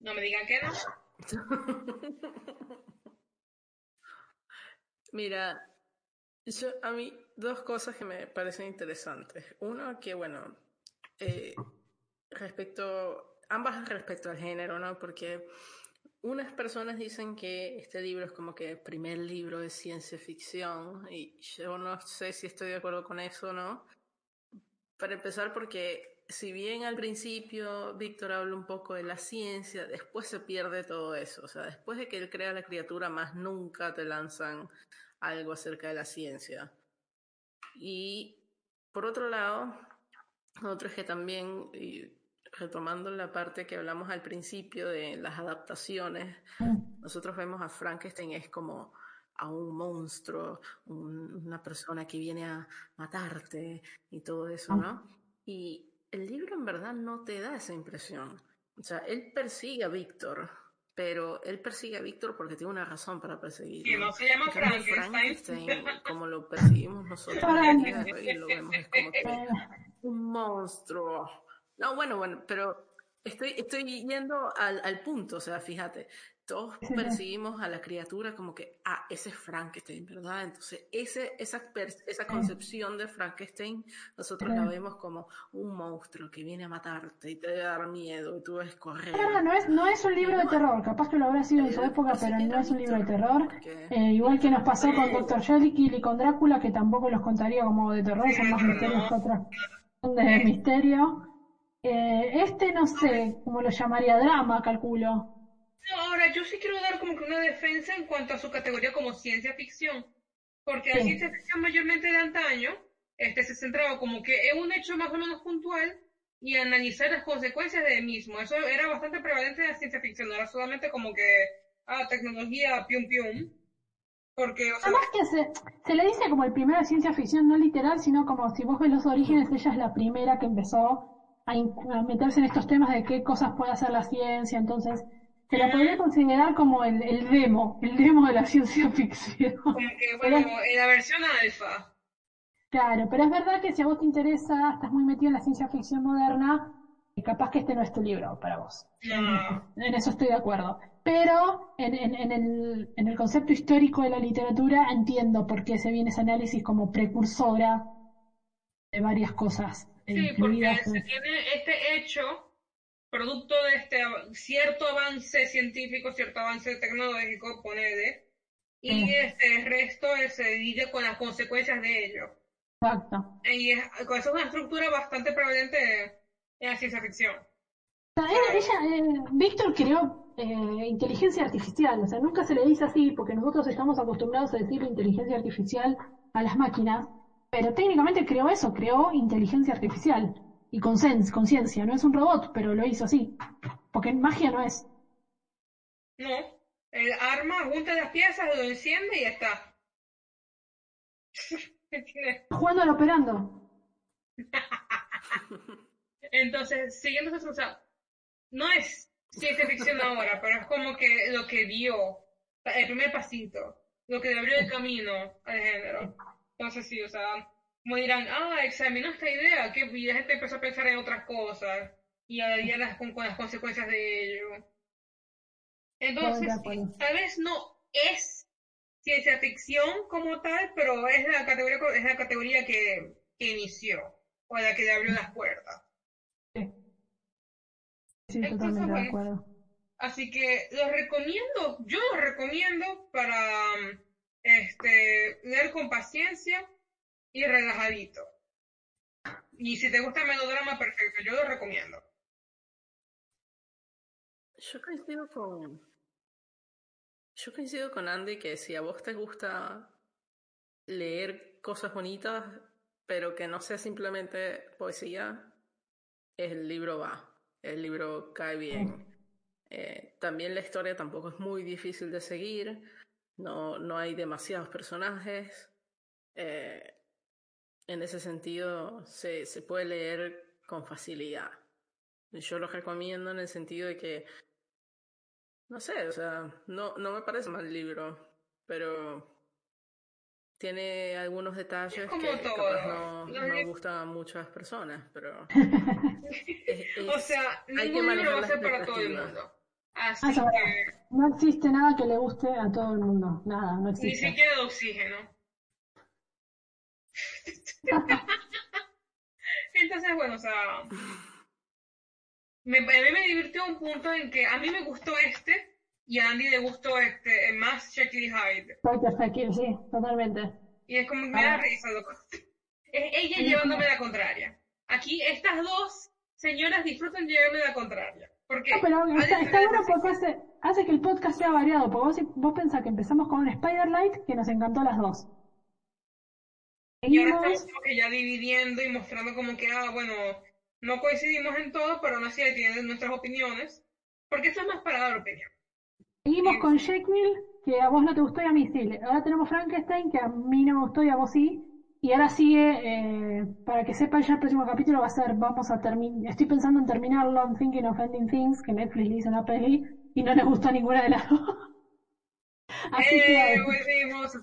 No me digan que no. Mira, yo, a mí dos cosas que me parecen interesantes. Uno, que bueno, eh, respecto, ambas respecto al género, ¿no? Porque unas personas dicen que este libro es como que el primer libro de ciencia ficción y yo no sé si estoy de acuerdo con eso o no. Para empezar, porque si bien al principio Víctor habla un poco de la ciencia, después se pierde todo eso. O sea, después de que él crea la criatura, más nunca te lanzan algo acerca de la ciencia. Y por otro lado, otro es que también retomando la parte que hablamos al principio de las adaptaciones, Mm. nosotros vemos a Frankenstein es como a un monstruo, un- una persona que viene a matarte y todo eso, ¿no? Y el libro en verdad no te da esa impresión. O sea, él persigue a Víctor, pero él persigue a Víctor porque tiene una razón para perseguirlo. Que no se llama Frankenstein. Frankenstein, como lo perseguimos nosotros lo vemos es como que un monstruo. No, bueno, bueno, pero estoy, estoy yendo al, al punto, o sea, fíjate, todos perseguimos a la criatura como que, ah, ese es Frankenstein, ¿verdad? Entonces, ese, esa, esa concepción de Frankenstein, nosotros la vemos como un monstruo que viene a matarte y te debe dar miedo y tú debes correr. Es verdad, no es, no es un libro de terror, capaz que lo habrá sido en su Eh, época, pero no es un libro de terror. Eh, igual que nos pasó con Dr. Jekyll y con Drácula, que tampoco los contaría como de terror, son más misterios que otras. Son de misterio. Eh, este no sé cómo lo llamaría drama, calculo. No, ahora yo sí quiero dar como que una defensa en cuanto a su categoría como ciencia ficción. Porque la ciencia ficción mayormente de antaño este, se centraba como que en un hecho más o menos puntual y analizar las consecuencias del mismo. Eso era bastante prevalente en la ciencia ficción, no era solamente como que, ah, tecnología, pium pium. Porque, o sea, Además que se, se le dice como el primero de ciencia ficción, no literal, sino como si vos ves los orígenes, ella es la primera que empezó a, meterse en estos temas de qué cosas puede hacer la ciencia, entonces se la podría considerar como el, el demo, el demo de la ciencia ficción. bueno, en la versión alfa. Claro, pero es verdad que si a vos te interesa, estás muy metido en la ciencia ficción moderna, capaz que este no es tu libro para vos. No. En eso estoy de acuerdo. Pero en, en- en el, en el concepto histórico de la literatura entiendo por qué se viene ese análisis como precursora de varias cosas. Sí, porque se en- tiene este hecho, producto de este cierto avance científico, cierto avance tecnológico, ponele, y Sí. este el resto eh, se divide con las consecuencias de ello. Exacto. Y es, esa es una estructura bastante prevalente en la ciencia ficción. O sea, ella, eh, Víctor creó eh, inteligencia artificial, o sea, nunca se le dice así porque nosotros estamos acostumbrados a decir inteligencia artificial a las máquinas, pero técnicamente creó eso, creó inteligencia artificial y conciencia, no es un robot, pero lo hizo así, porque magia no es. No, el arma junta las piezas, lo enciende y ya está. Jugando al operando. Entonces, siguiendo esa sea, no es ciencia ficción ahora, pero es como que lo que dio, el primer pasito, lo que le abrió el camino al género. Entonces, sí, o sea, como dirán, ah, examinó esta idea, que y la gente empezó a pensar en otras cosas y a lidiar las- con, con las consecuencias de ello. Entonces, de acuerdo. tal vez no es ciencia ficción como tal, pero es la categoría, es la categoría que, que inició, o la que le abrió las puertas. Sí, sí Entonces, totalmente de bueno. acuerdo. Así que los recomiendo, yo los recomiendo para este, leer con paciencia y relajadito. Y si te gusta el melodrama, perfecto, yo lo recomiendo. Yo coincido con. Yo coincido con Andy que si a vos te gusta leer cosas bonitas, pero que no sea simplemente poesía, el libro va. El libro cae bien. Eh, también la historia tampoco es muy difícil de seguir. No, no hay demasiados personajes. Eh, en ese sentido, se, se puede leer con facilidad. Yo lo recomiendo en el sentido de que no sé, o sea, no, no me parece mal libro, pero tiene algunos detalles que capaz no, no gustan a muchas personas, pero es- O sea, ningún libro va a ser para todo el mundo. Así Ah, que. No existe nada que le guste a todo el mundo. Nada, no ni existe. siquiera de oxígeno. Entonces, bueno, o sea, me, a mí me divirtió un punto en que a mí me gustó este y a Andy le gustó este, más y Hyde. Jekyll, sí, totalmente. Y es como que me da risa, loco. Es ella llevándome la contraria. Aquí estas dos señoras disfrutan llevarme la contraria. Porque No, pero está, bueno porque hace, hace que el podcast sea variado. Porque vos, vos pensás que empezamos con un Spider-Light que nos encantó a las dos. Y ahora estamos como que ya dividiendo y mostrando como que, ah, bueno, No coincidimos en todo, pero aún así tienen nuestras opiniones. Porque esto es más para dar opinión. Seguimos con Jekyll, que a vos no te gustó y a mí sí. Ahora tenemos Frankenstein, que a mí no me gustó y a vos sí. Y ahora sigue, eh, para que sepan ya el próximo capítulo va a ser, vamos a terminar, estoy pensando en terminarlo, I'm thinking of ending things, que Netflix le hizo una peli y no le gustó ninguna de las dos. Así ¡Eh! que, Volvimos a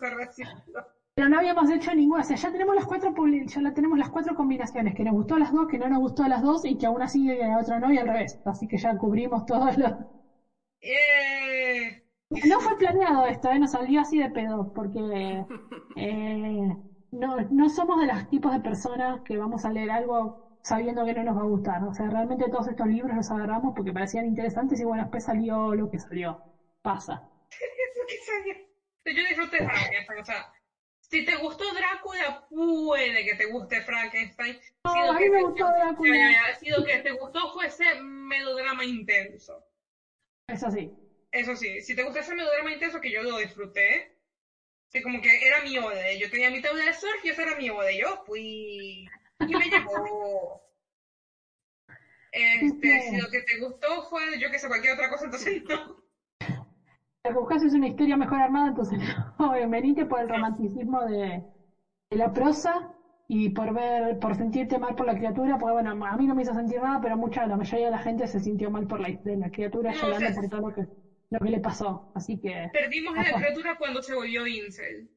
pero no habíamos hecho ninguna, o sea, ya tenemos las cuatro ya la tenemos las cuatro combinaciones, que nos gustó a las dos, que no nos gustó a las dos y que aún así a la otra no y al revés. Así que ya cubrimos todos los... ¡Eh! No fue planeado esto, ¿eh? nos salió así de pedo, porque eh, no, no somos de los tipos de personas que vamos a leer algo sabiendo que no nos va a gustar. O sea, realmente todos estos libros los agarramos porque parecían interesantes y bueno, después salió lo que salió. Pasa. Que salió. Yo disfruté Frankenstein, o sea, si te gustó Drácula, puede que te guste Frankenstein. No, Si lo a que mí me te- gustó Drácula. Ya, ya, ya. Si lo que te gustó fue ese melodrama intenso. Eso sí. Eso sí, si te gusta ese melodrama intenso, que yo lo disfruté, sí, como que era mi ode. Yo tenía mi tabla de surf y esa era mi ode. Yo fui y me llevó. Este, si lo que te gustó fue, yo que sé, cualquier otra cosa, entonces no. Lo que buscas es una historia mejor armada, entonces no, venite por el romanticismo de, de la prosa y por ver, por sentirte mal por la criatura, porque bueno, a mí no me hizo sentir nada, pero mucha, la mayoría de la gente se sintió mal por la, de la criatura No, llorando o sea, por todo lo que, lo que le pasó. Así que, Perdimos a la criatura cuando se volvió incel.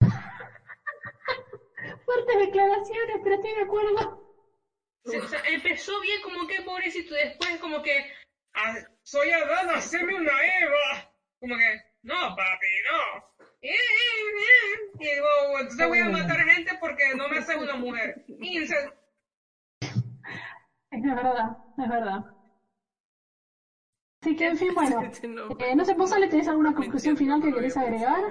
fuertes declaraciones, pero estoy de acuerdo. Sí, o sea, empezó bien como que pobrecito, después como que "Ah, soy Adán, haceme una Eva. Como que, no, papi, no. Eh, eh, eh. Y digo, entonces voy a matar gente porque no me hace una mujer. Incel. Es verdad, es verdad. Así que, en fin, bueno. No, Eh, no sé, ¿vos Ale tenés alguna conclusión final que querés agregar?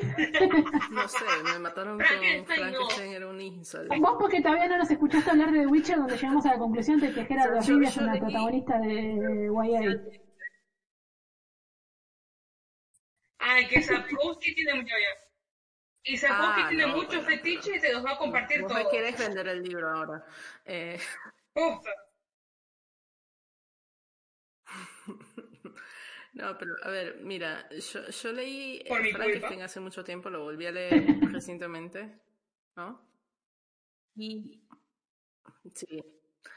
no sé, me mataron con Frankenstein, era un incel. Vos porque todavía no nos escuchaste hablar de The Witcher, donde llegamos a la conclusión de que Gerard Rivia es una protagonista de YA. Ay, que Sapkowski tiene mucho ya. Y Sapkowski Ah, tiene no, muchos bueno, fetiches y te los va a compartir Vos todos. me querés vender el libro ahora. Eh. No, pero a ver, mira, yo, yo leí eh. Frankenstein hace mucho tiempo, lo volví a leer recientemente, ¿no? Y sí.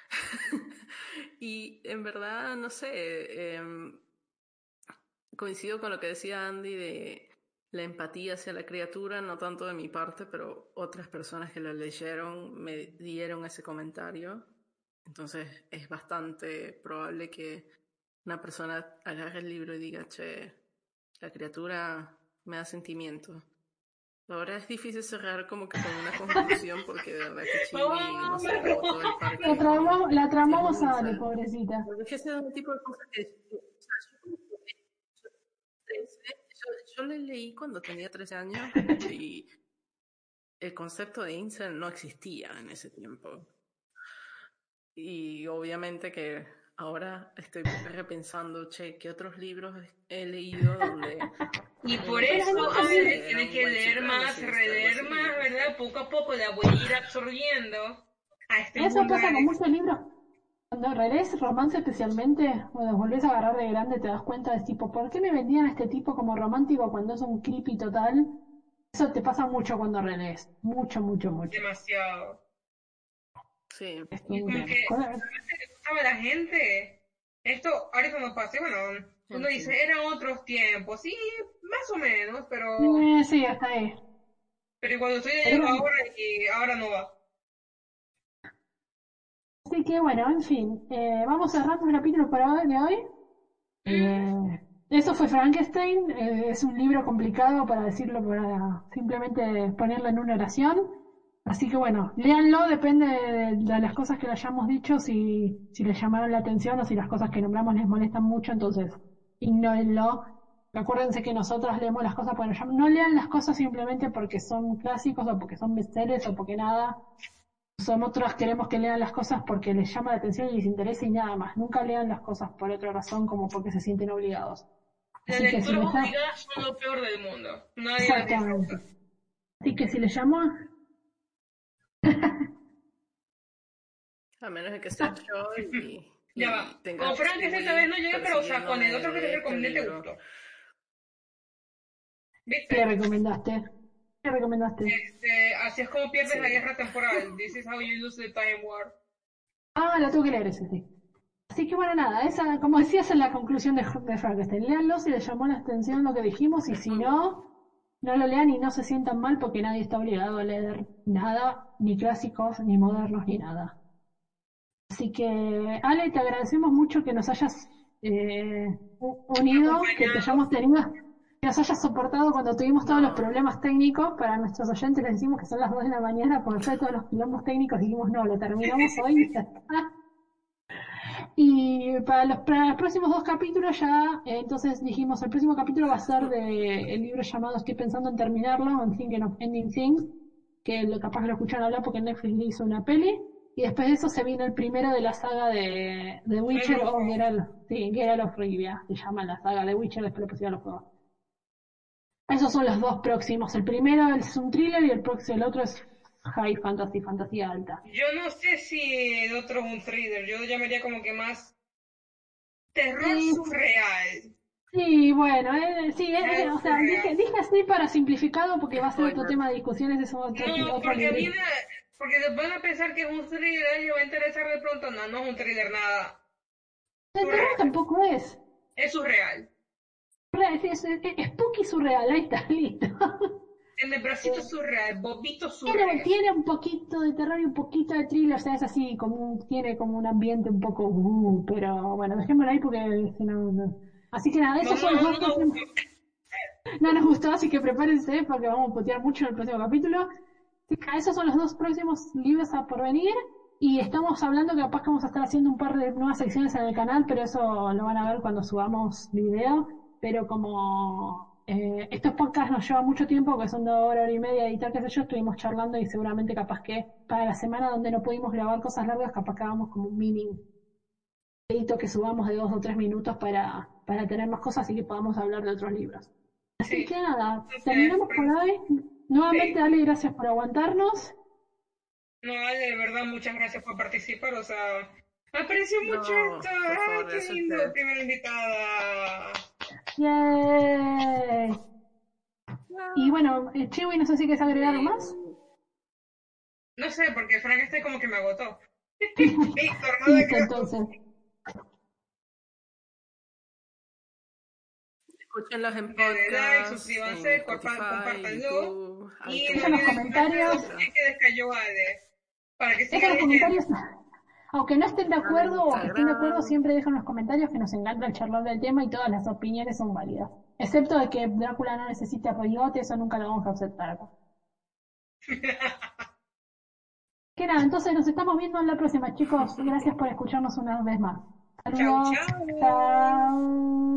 y en verdad, no sé, em, coincido con lo que decía Andy de la empatía hacia la criatura, no tanto de mi parte, pero otras personas que lo leyeron me dieron ese comentario. Entonces es bastante probable que una persona agarre el libro y diga, che, la criatura me da sentimiento. Ahora es difícil cerrar como que con una conclusión porque de verdad que Chibi, no como todo el parque. La tramamos, la tramamos Es un a Ale, incel. pobrecita. Porque es que ese es un tipo de cosas que... o sea, yo- yo le leí cuando tenía 13 años y el concepto de incel no existía en ese tiempo. Y obviamente que ahora estoy repensando, che, ¿qué otros libros he leído donde... Y por eso no, Ale era tiene un que leer más, releer más, ¿verdad? Poco a poco la voy a ir absorbiendo a este Eso pasa con muchos libros. Cuando relees romance especialmente, cuando volvés a agarrar de grande te das cuenta de tipo, ¿por qué me vendían a este tipo como romántico cuando es un creepy total? Eso te pasa mucho cuando relees. Mucho, mucho, mucho. demasiado. Sí, como que a la gente. Esto ahorita no pasa. Y bueno, uno dice, eran otros tiempos. Sí, más o menos, pero, Eh, sí, hasta ahí. pero lo estoy leyendo Pero- ahora y ahora no va. Así que bueno, en fin, eh, vamos cerrando el capítulo para hoy, de hoy. Eh, eso fue Frankenstein, eh, es un libro complicado para decirlo, para simplemente ponerlo en una oración. Así que bueno, léanlo, depende de, de las cosas que le hayamos dicho, si, si les llamaron la atención o si las cosas que nombramos les molestan mucho, entonces ignórenlo. Acuérdense que nosotros leemos las cosas llaman. No lean las cosas simplemente porque son clásicos o porque son bestsellers o porque nada. Nosotros queremos que lean las cosas porque les llama la atención y les interesa y nada más. Nunca lean las cosas por otra razón como porque se sienten obligados. Si son lo peor del mundo. Nadie Exactamente. Así que si les llamó, A menos de que sea yo y, y Ya va. tenga Con Frank esta vez no llega, pero o sea, con el otro que te recomendé te gustó. ¿Qué recomendaste? ¿Qué le recomendaste? Este, así es como pierdes Sí. la guerra temporal. This is how you lose the time war. Ah, la tengo que leer ese, sí. Así que bueno, nada, esa, como decía, esa es la conclusión de, de Frankenstein. Leanlo si les llamó la atención lo que dijimos y si no, no lo lean y no se sientan mal porque nadie está obligado a leer nada, ni clásicos, ni modernos, ni nada. Así que, Ale, te agradecemos mucho que nos hayas eh, unido, que te hayamos tenido, que nos hayas soportado cuando tuvimos todos los problemas técnicos. Para nuestros oyentes les decimos que son las 2 de la mañana, por de todos los quilombos técnicos dijimos, no, lo terminamos hoy y ya está. Y para los, para los próximos dos capítulos ya, eh, entonces dijimos, el próximo capítulo va a ser de el libro llamado Estoy pensando en terminarlo, I'm thinking of ending things, que lo capaz que lo escucharon hablar porque Netflix le hizo una peli. Y después de eso se viene el primero de la saga de, de Witcher o Geralt, sí, Geralt of Rivia, se llama la saga de Witcher, después le pusieron los juegos. Esos son los dos próximos. El primero es un thriller y el próximo, el otro es high fantasy, fantasía alta. Yo no sé si el otro es un thriller. Yo lo llamaría como que más terror Sí. surreal. Sí, bueno, eh, sí, eh, eh, o sea, dije, dije así para simplificado porque va a ser otro tema de discusiones, eso otro, No, otro porque a mí me- porque se van a pensar que es un thriller y va a interesar de pronto. No, no es un thriller nada. El terror tampoco es. Es surreal. Es, es, es- es spooky surreal, ahí está, listo. Tiene bracito surreal, bobito Tiene, surreal. tiene un poquito de terror y un poquito de thriller, o sea, es así, como un- tiene como un ambiente un poco, uh, pero bueno, dejémoslo ahí porque si no, no. Así que nada, esos No, son no, los no, no, nos gustó, así que prepárense porque vamos a putear mucho en el próximo capítulo. Esos son los dos próximos libros a por venir. Y estamos hablando que capaz que vamos a estar haciendo un par de nuevas secciones en el canal, pero eso lo van a ver cuando subamos video. Pero como eh, estos podcasts nos llevan mucho tiempo, que son de hora, hora y media de editar, qué sé yo, estuvimos charlando y seguramente capaz que para la semana donde no pudimos grabar cosas largas, capaz que hagamos como un mini edito que subamos de dos o tres minutos para, para tener más cosas y que podamos hablar de otros libros. Así Sí. que nada, terminamos por hoy. Nuevamente, Sí. Ale, gracias por aguantarnos. No, Ale, de verdad, muchas gracias por participar. O sea, aprecio No, mucho esto. favor, Ay, qué lindo, primera invitada. Yay. Y bueno, eh, Chewy, no sé si quieres agregar algo más. No sé, porque Frank este como que me agotó. Listo, que entonces. Escúchenlos en Denle like, podcast, suscríbanse, en compártanlo. Y. Dejen los comentarios. Es que descayó Ale. Para que Dejen sigan los comentarios. Aunque no estén de acuerdo o estén de acuerdo, siempre dejen los comentarios que nos encanta el charlar del tema y todas las opiniones son válidas. Excepto de que Drácula no necesita peyote, eso nunca lo vamos a aceptar. Que nada, entonces nos estamos viendo en la próxima, chicos. Gracias por escucharnos una vez más. Saludos. chau. Chao.